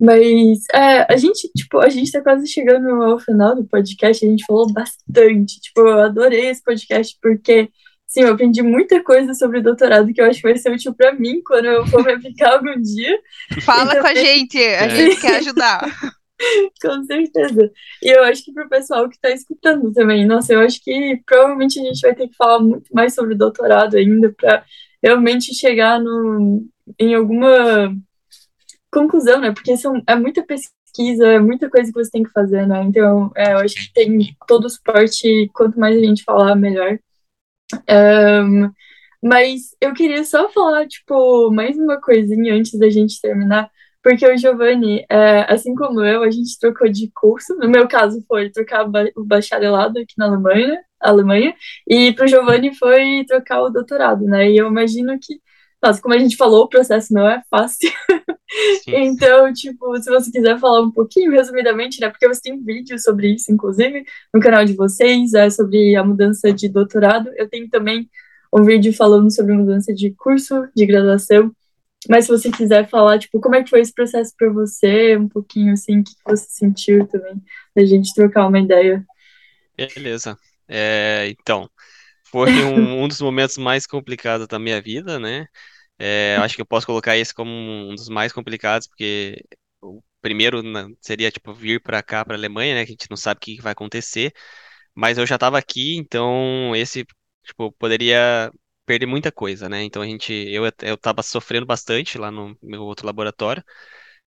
S1: Mas é, a gente, tipo, a gente tá quase chegando ao final do podcast, a gente falou bastante. Tipo, eu adorei esse podcast porque, sim, eu aprendi muita coisa sobre doutorado que eu acho que vai ser útil pra mim quando eu for me aplicar algum dia,
S4: Fala
S1: E
S4: com a gente, a
S3: É.
S4: gente quer ajudar.
S1: com certeza. E eu acho que pro pessoal que tá escutando também, nossa, eu acho que provavelmente a gente vai ter que falar muito mais sobre doutorado ainda pra realmente chegar no, em alguma conclusão, né? Porque são, é muita pesquisa, é muita coisa que você tem que fazer, né? Então, é, eu acho que tem todo o suporte, quanto mais a gente falar, melhor. Ahn, mas eu queria só falar, tipo, mais uma coisinha antes da gente terminar. Porque o Giovanni, é, assim como eu, a gente trocou de curso. No meu caso, foi trocar o bacharelado aqui na Alemanha, Alemanha e para o Giovanni foi trocar o doutorado, né? E eu imagino que, nossa, como a gente falou, o processo não é fácil. então, tipo, se você quiser falar um pouquinho, resumidamente, né? Porque você tem vídeo sobre isso, inclusive, no canal de vocês, é sobre a mudança de doutorado. Eu tenho também um vídeo falando sobre mudança de curso de graduação. Mas se você quiser falar, tipo, como é que foi esse processo para você, um pouquinho assim, o que você sentiu também, da gente trocar uma ideia.
S3: Beleza. É, então, foi um, um, dos momentos mais complicados da minha vida, né? É, acho que eu posso colocar esse como um dos mais complicados, porque o primeiro seria, tipo, vir para cá, para Alemanha, né? Que a gente não sabe o que vai acontecer. Mas eu já estava aqui, então esse tipo, poderia perder muita coisa, né? Então a gente, eu, eu tava sofrendo bastante lá no meu outro laboratório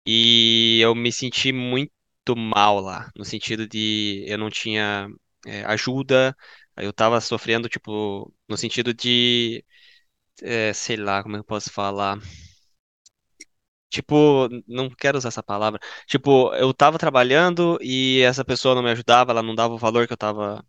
S3: e eu me senti muito mal lá, no sentido de eu não tinha é, ajuda, eu tava sofrendo, tipo, no sentido de, é, sei lá, como eu posso falar. Tipo, não quero usar essa palavra. Tipo, eu tava trabalhando e essa pessoa não me ajudava, ela não dava o valor que eu tava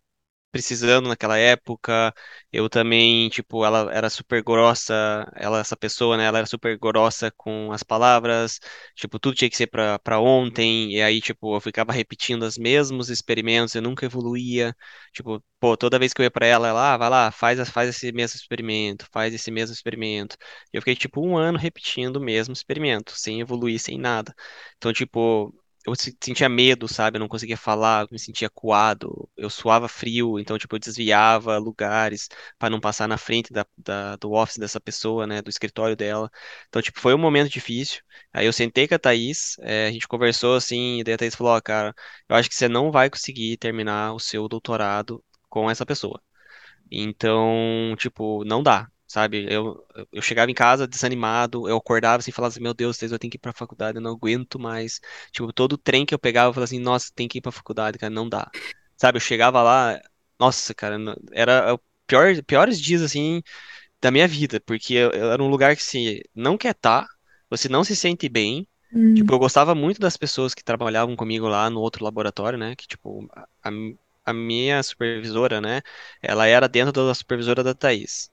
S3: precisando naquela época. Eu também, tipo, ela era super grossa, ela, essa pessoa, né, ela era super grossa com as palavras, tipo, tudo tinha que ser pra ontem, e aí, tipo, eu ficava repetindo os mesmos experimentos, eu nunca evoluía, tipo, pô, toda vez que eu ia pra ela, ela, ah, vai lá, faz, faz esse mesmo experimento, faz esse mesmo experimento. Eu fiquei, tipo, um ano repetindo o mesmo experimento, sem evoluir, sem nada. Então, tipo, eu sentia medo, sabe? Eu não conseguia falar, me sentia coado, eu suava frio, então, tipo, eu desviava lugares para não passar na frente da, da, do office dessa pessoa, né? Do escritório dela. Então, tipo, foi um momento difícil. Aí eu sentei com a Thaís, é, a gente conversou assim, e daí a Thaís falou: Ó, oh, cara, eu acho que você não vai conseguir terminar o seu doutorado com essa pessoa. Então, tipo, não dá sabe? Eu, eu chegava em casa desanimado, eu acordava assim, falava assim, meu Deus, eu tenho que ir pra faculdade, eu não aguento mais. Tipo, todo trem que eu pegava, eu falava assim, nossa, tem que ir pra faculdade, cara, não dá. Sabe, eu chegava lá, nossa, cara, era o pior, piores dias, assim, da minha vida, porque eu, eu era um lugar que, se não quer estar, tá, você não se sente bem, hum. Tipo, eu gostava muito das pessoas que trabalhavam comigo lá no outro laboratório, né? Que, tipo, a, a minha supervisora, né? Ela era dentro da supervisora da Thaís.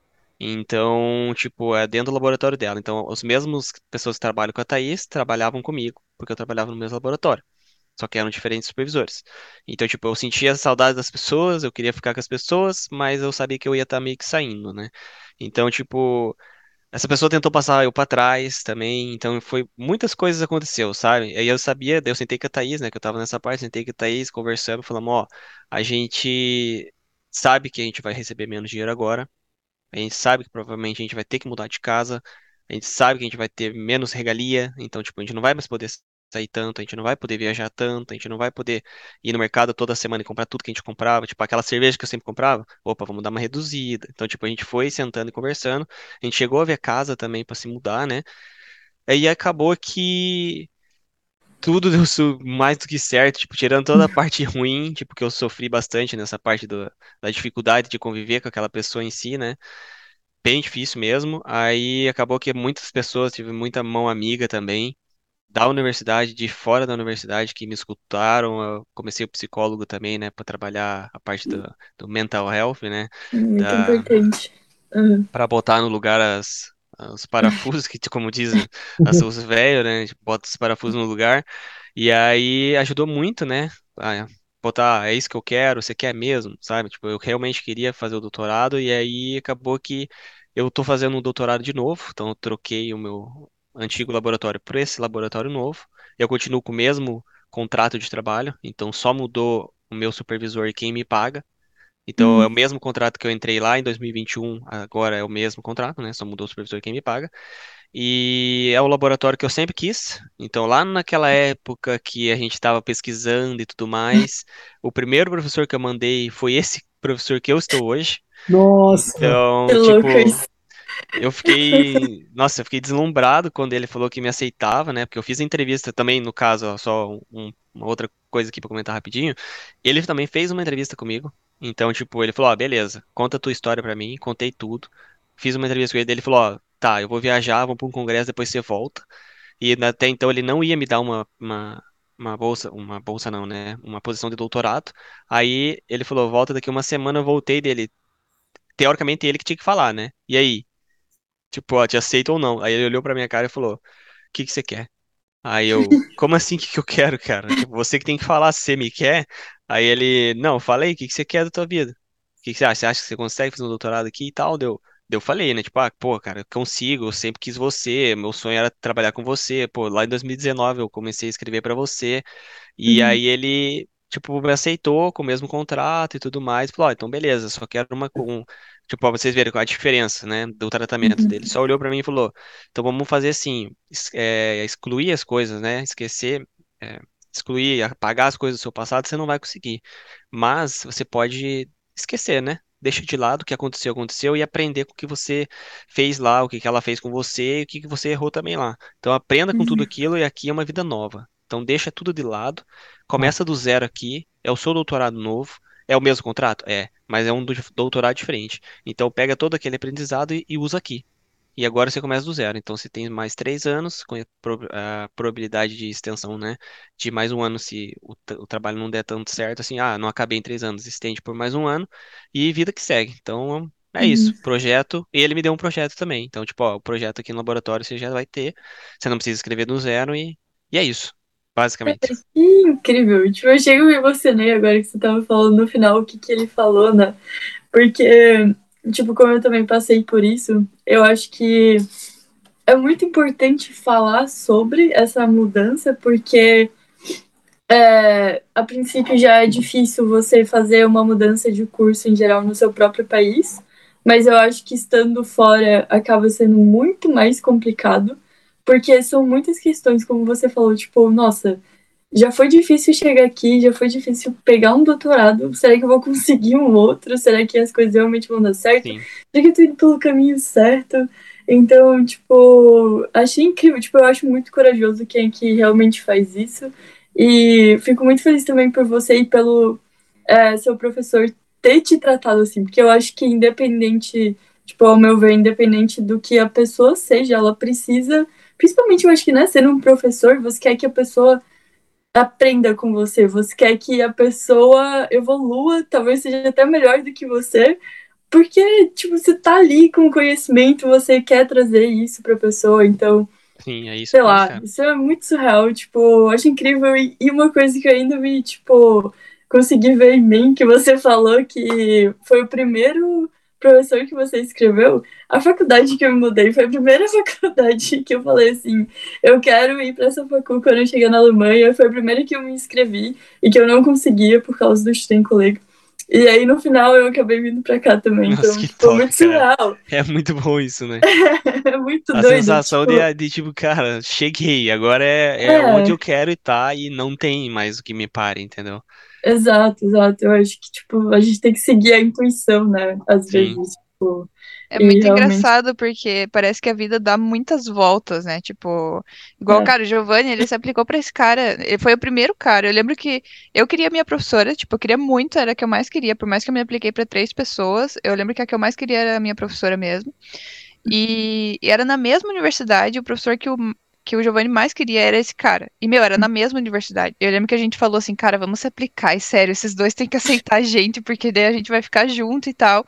S3: Então, tipo, é dentro do laboratório dela. Então, os mesmos pessoas que trabalham com a Thaís trabalhavam comigo, porque eu trabalhava no mesmo laboratório. Só que eram diferentes supervisores. Então, tipo, eu sentia saudade das pessoas, eu queria ficar com as pessoas, mas eu sabia que eu ia estar meio que saindo, né? Então, tipo, essa pessoa tentou passar eu para trás também, então foi muitas coisas aconteceu, sabe? Aí eu sabia, eu sentei com a Thaís, né, que eu tava nessa parte, sentei com a Thaís, conversando, falamos, ó, a gente sabe que a gente vai receber menos dinheiro agora, a gente sabe que provavelmente a gente vai ter que mudar de casa, a gente sabe que a gente vai ter menos regalia, então, tipo, a gente não vai mais poder sair tanto, a gente não vai poder viajar tanto, a gente não vai poder ir no mercado toda semana e comprar tudo que a gente comprava, tipo, aquela cerveja que eu sempre comprava, opa, vamos dar uma reduzida. Então, tipo, a gente foi sentando e conversando, a gente chegou a ver casa também para se mudar, né? Aí acabou que tudo deu mais do que certo, tipo, tirando toda a parte ruim, tipo, que eu sofri bastante nessa parte do, da dificuldade de conviver com aquela pessoa em si, né? Bem difícil mesmo. Aí acabou que muitas pessoas, tive muita mão amiga também, da universidade, de fora da universidade, que me escutaram. Eu comecei o psicólogo também, né, para trabalhar a parte do, do mental health, né?
S1: Muito da, importante. Uhum.
S3: Para botar no lugar as, os parafusos, que como dizem os velhos, né? A gente bota os parafusos no lugar. E aí ajudou muito, né? A botar, é isso que eu quero, você quer mesmo, sabe? Tipo, eu realmente queria fazer o doutorado e aí acabou que eu tô fazendo um doutorado de novo, então eu troquei o meu antigo laboratório por esse laboratório novo. Eu continuo com o mesmo contrato de trabalho, então só mudou o meu supervisor e quem me paga. Então, hum. é o mesmo contrato que eu entrei lá em 2021, agora é o mesmo contrato, né? Só mudou o supervisor quem me paga. E é o laboratório que eu sempre quis. Então, lá naquela época que a gente estava pesquisando e tudo mais, o primeiro professor que eu mandei foi esse professor que eu estou hoje.
S2: Nossa!
S3: Então, que tipo, eu fiquei, nossa, eu fiquei deslumbrado quando ele falou que me aceitava, né? Porque eu fiz entrevista também, no caso, só um, uma outra coisa aqui para comentar rapidinho. Ele também fez uma entrevista comigo. Então, tipo, ele falou: Ó, beleza, conta a tua história para mim. Contei tudo. Fiz uma entrevista com ele. Ele falou: Ó, tá, eu vou viajar, vou pra um congresso, depois você volta. e até então ele não ia me dar uma, uma, uma bolsa, uma bolsa não, né? Uma posição de doutorado. Aí ele falou, volta daqui uma semana, eu voltei dele. Teoricamente ele que tinha que falar, né? E aí? Tipo, ó, te aceito ou não? Aí ele olhou pra minha cara e falou, o que que você quer? Aí eu, como assim, o que que eu quero, cara? Tipo, você que tem que falar se você me quer. Aí ele, não, falei, o que que você quer da tua vida? O que que você acha? Você acha que você consegue fazer um doutorado aqui e tal? Deu. Daí Eu falei, né? Tipo, ah, pô, cara, eu consigo, eu sempre quis você, meu sonho era trabalhar com você. Pô, lá em 2019 eu comecei a escrever pra você. E
S1: Uhum,
S3: aí ele, tipo, me aceitou com o mesmo contrato e tudo mais. Falou, ó, então beleza, só quero uma, um, tipo, pra vocês verem qual a diferença, né, do tratamento
S1: uhum,
S3: dele. Só olhou pra mim e falou, então vamos fazer assim, é, excluir as coisas, né, esquecer, é, excluir, apagar as coisas do seu passado, você não vai conseguir. Mas você pode esquecer, né? Deixa de lado o que aconteceu, aconteceu e aprender com o que você fez lá, o que que ela fez com você e o que que você errou também lá. Então aprenda com tudo
S1: uhum,
S3: aquilo e aqui é uma vida nova. Então deixa tudo de lado,
S2: Ah,
S3: começa do zero aqui, é o seu doutorado novo, é o mesmo contrato? É, mas é um do- doutorado diferente. Então pega todo aquele aprendizado e, e usa aqui. E agora você começa do zero. Então você tem mais três anos, com a pro- a probabilidade de extensão, né? De mais um ano se o, o trabalho não der tanto certo, assim, ah, não acabei em três anos, estende por mais um ano e vida que segue. Então é isso,
S1: uhum.
S3: projeto. E ele me deu um projeto também. Então, tipo, ó, o projeto aqui no laboratório você já vai ter. Você não precisa escrever do zero e, e é isso, basicamente.
S1: Que incrível. Tipo, eu chego e me emocionei agora que você tava falando no final o que que ele falou, né? Porque, tipo, como eu também passei por isso, eu acho que é muito importante falar sobre essa mudança, porque é, a princípio já é difícil você fazer uma mudança de curso em geral no seu próprio país, mas eu acho que estando fora acaba sendo muito mais complicado, porque são muitas questões, como você falou, tipo, nossa, já foi difícil chegar aqui, já foi difícil pegar um doutorado, será que eu vou conseguir um outro? Será que as coisas realmente vão dar certo?
S3: Sim,
S1: Será que eu tô indo pelo caminho certo? Então, tipo, achei incrível, tipo, eu acho muito corajoso quem é que realmente faz isso. E fico muito feliz também por você e pelo é, seu professor ter te tratado assim, porque eu acho que independente, tipo, ao meu ver, independente do que a pessoa seja, ela precisa, principalmente eu acho que, né, sendo um professor, você quer que a pessoa aprenda com você, você quer que a pessoa evolua, talvez seja até melhor do que você, porque, tipo, você tá ali com conhecimento, você quer trazer isso pra pessoa, então
S3: sim, é isso
S1: sei lá,
S3: cara.
S1: isso é muito surreal, tipo, eu acho incrível. E, e uma coisa que eu ainda me, tipo, consegui ver em mim, que você falou que foi o primeiro professor que você escreveu, a faculdade que eu me mudei foi a primeira faculdade que eu falei assim, eu quero ir para essa faculdade quando eu cheguei na Alemanha, foi a primeira que eu me inscrevi e que eu não conseguia por causa do Studenkolleg. E aí no final eu acabei vindo pra cá também,
S3: Nossa,
S1: então, tipo,
S3: top,
S1: muito surreal.
S3: É muito bom isso, né?
S1: É muito
S3: A
S1: doido,
S3: sensação
S1: tipo,
S3: de, de tipo, cara, cheguei, agora é, é onde
S1: é.
S3: eu quero estar e não tem mais o que me pare, entendeu?
S1: Exato, exato. Eu acho que, tipo, a gente tem que seguir a intuição, né? Às
S3: Sim,
S1: vezes, tipo,
S4: É muito
S1: realmente.
S4: engraçado porque parece que a vida dá muitas voltas, né? Tipo, igual,
S1: É.
S4: cara, o Giovanni, ele se aplicou pra esse cara. Ele foi o primeiro cara. Eu lembro que eu queria minha professora, tipo, eu queria muito, era a que eu mais queria, por mais que eu me apliquei pra três pessoas. Eu lembro que a que eu mais queria era a minha professora mesmo. E, e era na mesma universidade, o professor que o, que o Giovanni mais queria era esse cara. E, meu, era na mesma universidade. Eu lembro que a gente falou assim, cara, vamos se aplicar, e sério, esses dois têm que aceitar a gente, porque daí a gente vai ficar junto e tal.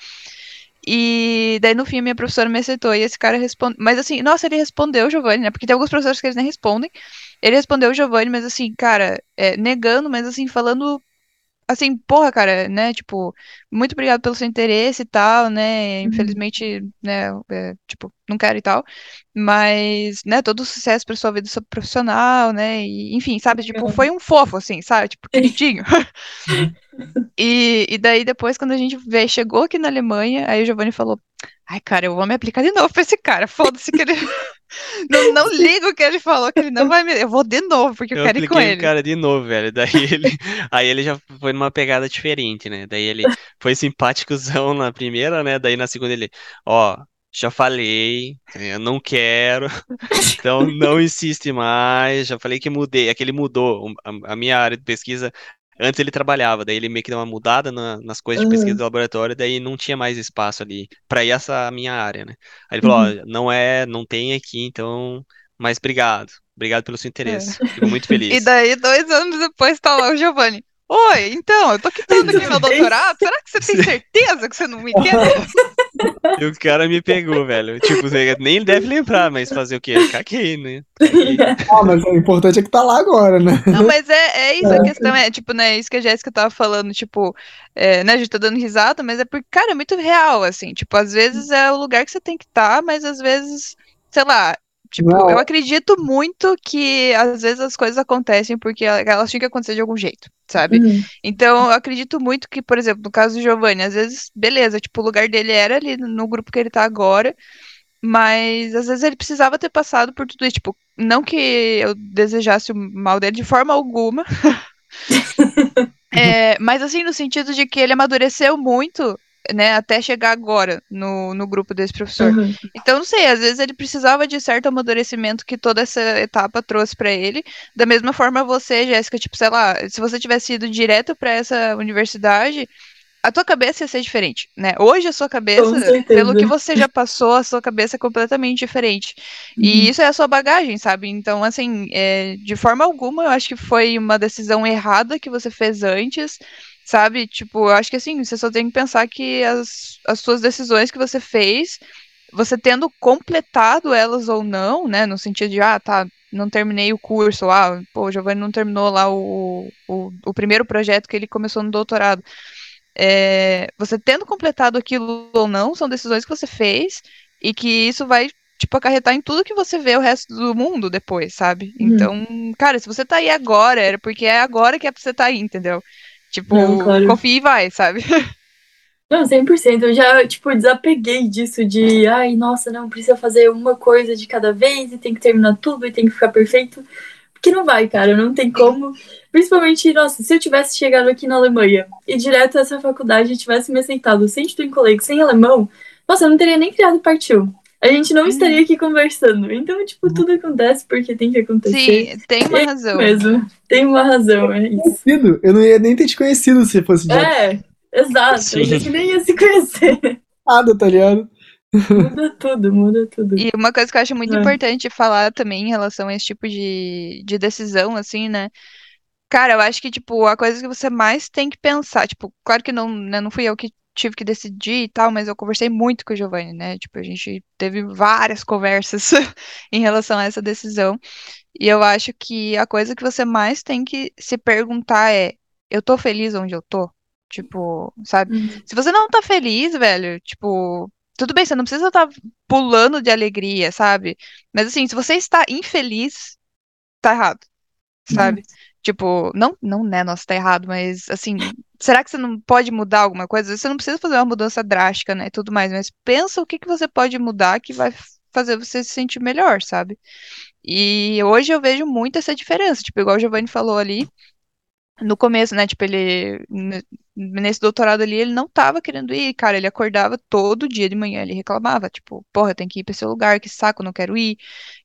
S4: E daí, no fim, a minha professora me aceitou e esse cara respondeu. Mas assim, nossa, ele respondeu o Giovanni, né? Porque tem alguns professores que eles nem respondem. Ele respondeu o Giovanni, mas assim, cara, é, negando, mas assim, falando assim, porra, cara, né? Tipo, muito obrigado pelo seu interesse e tal, né?
S1: Uhum.
S4: Infelizmente, né? é, tipo, não quero e tal. Mas, né? Todo sucesso pra sua vida profissional, né? E, enfim, sabe? Tipo,
S1: Legal.
S4: foi um fofo, assim, sabe? Tipo, queridinho.
S2: uhum.
S4: E, e daí depois, quando a gente veio, chegou aqui na Alemanha, aí o Giovanni falou, ai, cara, eu vou me aplicar de novo pra esse cara. Foda-se que ele. Não, não ligo o que ele falou, que ele não vai me. Eu vou de novo, porque eu
S3: eu
S4: quero ir com ele.
S3: cara de novo, velho. Daí ele, aí ele já foi numa pegada diferente, né? Daí ele foi simpáticozão na primeira, né? Daí na segunda ele, ó, já falei, eu não quero, então não insiste mais. Já falei que mudei, é que ele mudou a minha área de pesquisa. Antes ele trabalhava, daí ele meio que deu uma mudada na- nas coisas de pesquisa
S1: Uhum.
S3: do laboratório, daí não tinha mais espaço ali pra essa minha área, né? Aí ele falou,
S1: Uhum.
S3: ó, não é, não tem aqui, então, mas obrigado. Obrigado pelo seu interesse. É. Fico muito feliz.
S4: E daí, dois anos depois, tá lá o Giovanni. Oi, então, eu tô quitando aqui meu doutorado. Será que você tem certeza que você não me entende?
S3: E o cara me pegou, velho. Tipo, nem deve lembrar, mas fazer o quê? Caguei, né?
S2: Caguei. Ah, mas o importante é que tá lá agora, né?
S4: Não, mas é, é isso, é. a questão é, tipo, né, isso que a Jéssica tava falando, tipo, é, né, a gente tá dando risada, mas é porque, cara, é muito real, assim, tipo, às vezes é o lugar que você tem que estar, tá, mas às vezes, sei lá, Tipo, não. eu acredito muito que às vezes as coisas acontecem porque elas tinham que acontecer de algum jeito, sabe? Uhum. Então, eu acredito muito que, por exemplo, no caso do Giovanni, às vezes, beleza, tipo, o lugar dele era ali no grupo que ele tá agora, mas às vezes ele precisava ter passado por tudo isso. Tipo, não que eu desejasse o mal dele de forma alguma. é, mas assim, no sentido de que ele amadureceu muito né, até chegar agora no, no grupo desse professor. Uhum. Então, não sei, às vezes ele precisava de certo amadurecimento que toda essa etapa trouxe para ele. Da mesma forma você, Jéssica, tipo, sei lá, se você tivesse ido direto para essa universidade, a tua cabeça ia ser diferente, né? Hoje a sua cabeça, pelo que você já passou, a sua cabeça é completamente diferente. Uhum. E isso é a sua bagagem, sabe? Então, assim, é, de forma alguma, eu acho que foi uma decisão errada que você fez antes. Sabe? Tipo, eu acho que assim, você só tem que pensar que as, as suas decisões que você fez, você tendo completado elas ou não, né? No sentido de, ah, tá, não terminei o curso, ah, pô, o Giovanni não terminou lá o, o, o primeiro projeto que ele começou no doutorado. É, você tendo completado aquilo ou não, são decisões que você fez e que isso vai, tipo, acarretar em tudo que você vê o resto do mundo depois, sabe? Uhum. Então, cara, se você tá aí agora, era porque é agora que é pra você tá aí, entendeu? Tipo, não, claro. confia e vai, sabe?
S1: Não, 100%. Eu já, tipo, desapeguei disso de, ai, nossa, não, precisa fazer uma coisa de cada vez e tem que terminar tudo e tem que ficar perfeito. Porque não vai, cara, não tem como. Principalmente, nossa, se eu tivesse chegado aqui na Alemanha e direto a essa faculdade e tivesse me aceitado sem estudo em colégio, sem alemão, nossa, eu não teria nem criado partiu. A gente não estaria aqui conversando. Então, tipo, tudo acontece porque tem que acontecer.
S4: Sim, tem uma é razão.
S1: Mesmo. Tem uma razão, é isso.
S2: Eu não ia nem ter te conhecido se fosse
S1: É, exato. Sim. A gente nem ia se conhecer.
S2: Nada, tá ligado?
S1: Muda tudo, muda tudo.
S4: E uma coisa que eu acho muito é. importante falar também em relação a esse tipo de, de decisão, assim, né? Cara, eu acho que, tipo, a coisa que você mais tem que pensar, tipo, claro que não, né, não fui eu que tive que decidir e tal, mas eu conversei muito com o Giovanni, né? Tipo, a gente teve várias conversas em relação a essa decisão. E eu acho que a coisa que você mais tem que se perguntar é: eu tô feliz onde eu tô? Tipo, sabe? Uhum. Se você não tá feliz, velho, tipo, tudo bem, você não precisa estar tá pulando de alegria, sabe? Mas assim, se você está infeliz, tá errado, sabe? Uhum. Tipo, não, não, né, nossa, tá errado, mas assim, será que você não pode mudar alguma coisa? Você não precisa fazer uma mudança drástica, né, tudo mais, mas pensa o que que você pode mudar que vai fazer você se sentir melhor, sabe? E hoje eu vejo muito essa diferença, tipo, igual o Giovanni falou ali, no começo, né, tipo, ele, nesse doutorado ali, ele não tava querendo ir, cara, ele acordava todo dia de manhã, ele reclamava, tipo, porra, eu tenho que ir pra esse lugar, que saco, não quero ir,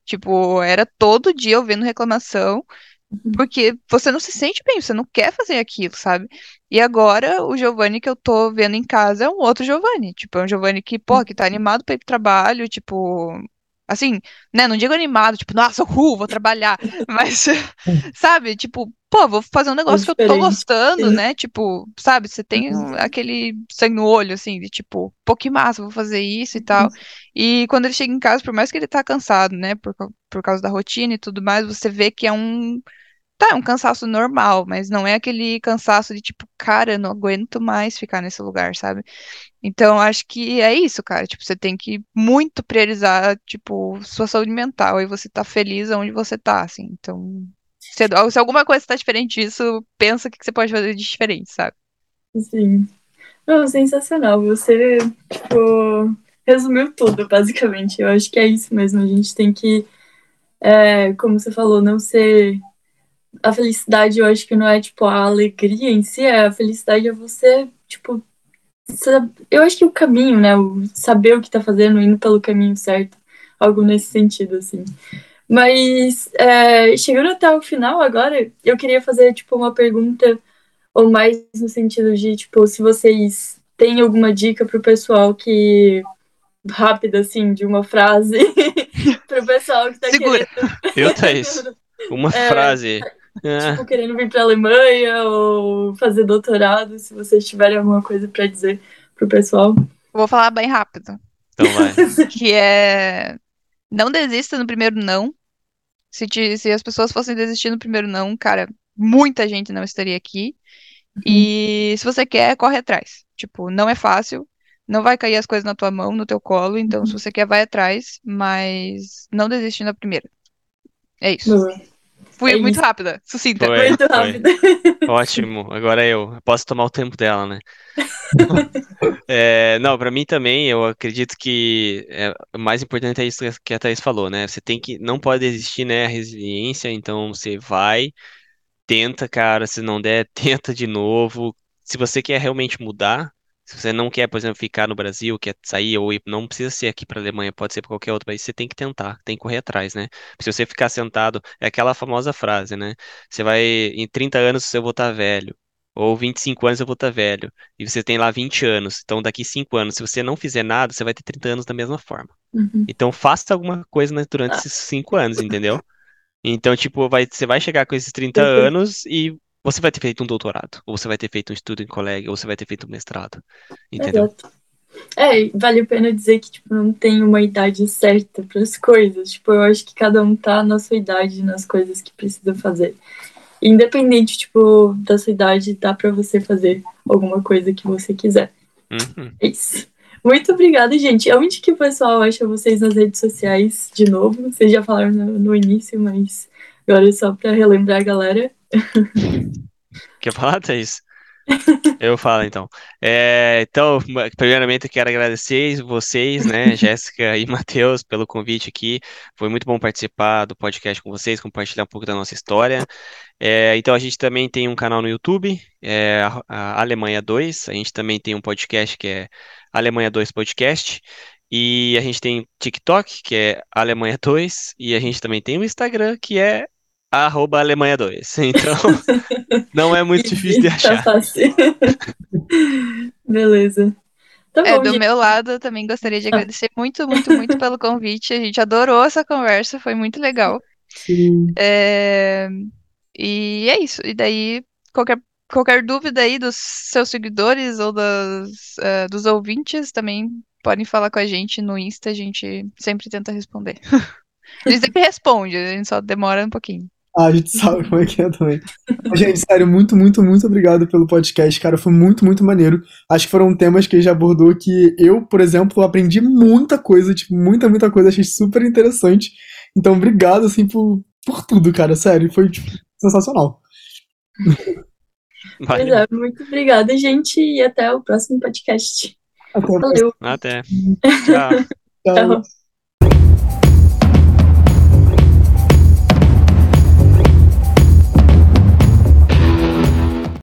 S4: tipo, era todo dia ouvindo reclamação. Porque você não se sente bem, você não quer fazer aquilo, sabe? E agora o Giovanni que eu tô vendo em casa é um outro Giovanni. Tipo, é um Giovanni que, pô, que tá animado pra ir pro trabalho, tipo. Assim, né? Não digo animado, tipo, nossa, uhul, vou trabalhar. Mas, sabe? Tipo, pô, vou fazer um negócio é que eu tô gostando, né? Tipo, sabe? Você tem uhum. aquele sangue no olho, assim, de tipo, pô, que massa, vou fazer isso e tal. Uhum. E quando ele chega em casa, por mais que ele tá cansado, né? Por, por causa da rotina e tudo mais, você vê que é um Tá, é um cansaço normal, mas não é aquele cansaço de tipo, cara, eu não aguento mais ficar nesse lugar, sabe? Então, acho que é isso, cara. Tipo, você tem que muito priorizar, tipo, sua saúde mental e você tá feliz onde você tá, assim. Então, se, se alguma coisa tá diferente disso, pensa o que você pode fazer de diferente, sabe?
S1: Sim. Não, sensacional. Você, tipo, resumiu tudo, basicamente. Eu acho que é isso mesmo. A gente tem que, é, como você falou, não ser a felicidade eu acho que não é tipo a alegria em si, é a felicidade é você, tipo, eu acho que o caminho, né, o saber o que tá fazendo, indo pelo caminho certo, algo nesse sentido, assim. Mas, é, chegando até o final agora, eu queria fazer, tipo, uma pergunta, ou mais no sentido de, tipo, se vocês têm alguma dica pro pessoal que, rápida, assim, de uma frase, pro pessoal que tá
S4: Segura.
S1: querendo.
S3: Eu, Thaís. Uma
S1: É,
S3: frase. Ah,
S1: Tipo, querendo vir pra Alemanha ou fazer doutorado, se vocês tiverem alguma coisa pra dizer pro pessoal.
S4: Vou falar bem rápido.
S3: então vai.
S4: Que é. Não desista no primeiro não. Se, te- se as pessoas fossem desistir no primeiro não, cara, muita gente não estaria aqui. E se você quer, corre atrás. Tipo, não é fácil. Não vai cair as coisas na tua mão, no teu colo. Então, se você quer, vai atrás. Mas não desiste na primeira. É isso.
S1: Boa.
S4: Fui
S1: É
S4: muito
S1: isso.
S4: rápida, sucinta.
S3: Foi.
S1: Muito rápido.
S3: Ótimo, agora eu. Posso tomar o tempo dela, né? É, não, pra mim também, eu acredito que é, o mais importante é isso que a Thaís falou, né? Você tem que, não pode desistir, né? A resiliência, então você vai, tenta, cara, se não der, tenta de novo. Se você quer realmente mudar, se você não quer, por exemplo, ficar no Brasil, quer sair ou ir, não precisa ser aqui pra Alemanha, pode ser pra qualquer outro país, você tem que tentar, tem que correr atrás, né? Se você ficar sentado, é aquela famosa frase, né? Você vai, em 30 anos eu vou estar velho. Ou 25 anos eu vou estar velho. E você tem lá 20 anos. Então, daqui 5 anos, se você não fizer nada, você vai ter 30 anos da mesma forma.
S1: Uhum.
S3: Então, faça alguma coisa né, durante esses 5 anos, entendeu? Então, tipo, vai, você vai chegar com esses 30
S1: Perfeito.
S3: anos e você vai ter feito um doutorado. Ou você vai ter feito um estudo em colégio, ou você vai ter feito um mestrado. Entendeu?
S1: Exato. É, vale a pena dizer que, tipo, não tem uma idade certa para as coisas. Tipo, eu acho que cada um tá na sua idade, nas coisas que precisa fazer. Independente, tipo, da sua idade, dá para você fazer alguma coisa que você quiser.
S3: Uhum.
S1: É isso. Muito obrigada, gente. Onde que o pessoal acha vocês nas redes sociais de novo? Vocês já falaram no, no início, mas agora é só para relembrar a galera.
S3: Quer falar, Thaís? Eu falo então. É, então, primeiramente eu quero agradecer vocês, né, Jéssica e Matheus, pelo convite aqui. Foi muito bom participar do podcast com vocês, compartilhar um pouco da nossa história. É, então, a gente também tem um canal no YouTube, é, a Alemanha 2. A gente também tem um podcast que é Alemanha 2 Podcast. E a gente tem TikTok, que é Alemanha 2. E a gente também tem o Instagram, que é arroba Alemanha 2. Então, não é muito difícil de
S1: Tá
S3: achar.
S1: fácil. Beleza. Tá
S4: É,
S1: bom,
S4: do
S1: gente.
S4: meu lado, eu também gostaria de agradecer muito, muito, muito pelo convite. A gente adorou essa conversa, foi muito legal.
S2: Sim.
S4: É, E é isso. E daí, qualquer, qualquer dúvida aí dos seus seguidores ou das, eh, dos ouvintes também podem falar com a gente no Insta, a gente sempre tenta responder. A gente sempre responde, a gente só demora um pouquinho.
S2: Ah, a gente sabe como é que é também. Gente, sério, muito, muito, muito obrigado pelo podcast, cara. Foi muito, muito maneiro. Acho que foram temas que já abordou que eu, por exemplo, aprendi muita coisa, tipo, muita, muita coisa. Achei super interessante. Então, obrigado, assim, por, por tudo, cara. Sério, foi, tipo, sensacional.
S1: Pois
S3: Valeu.
S1: é, muito obrigada, gente, e até o próximo podcast.
S2: Até.
S1: Valeu.
S3: Até. Tchau.
S2: Tchau.
S1: Tchau.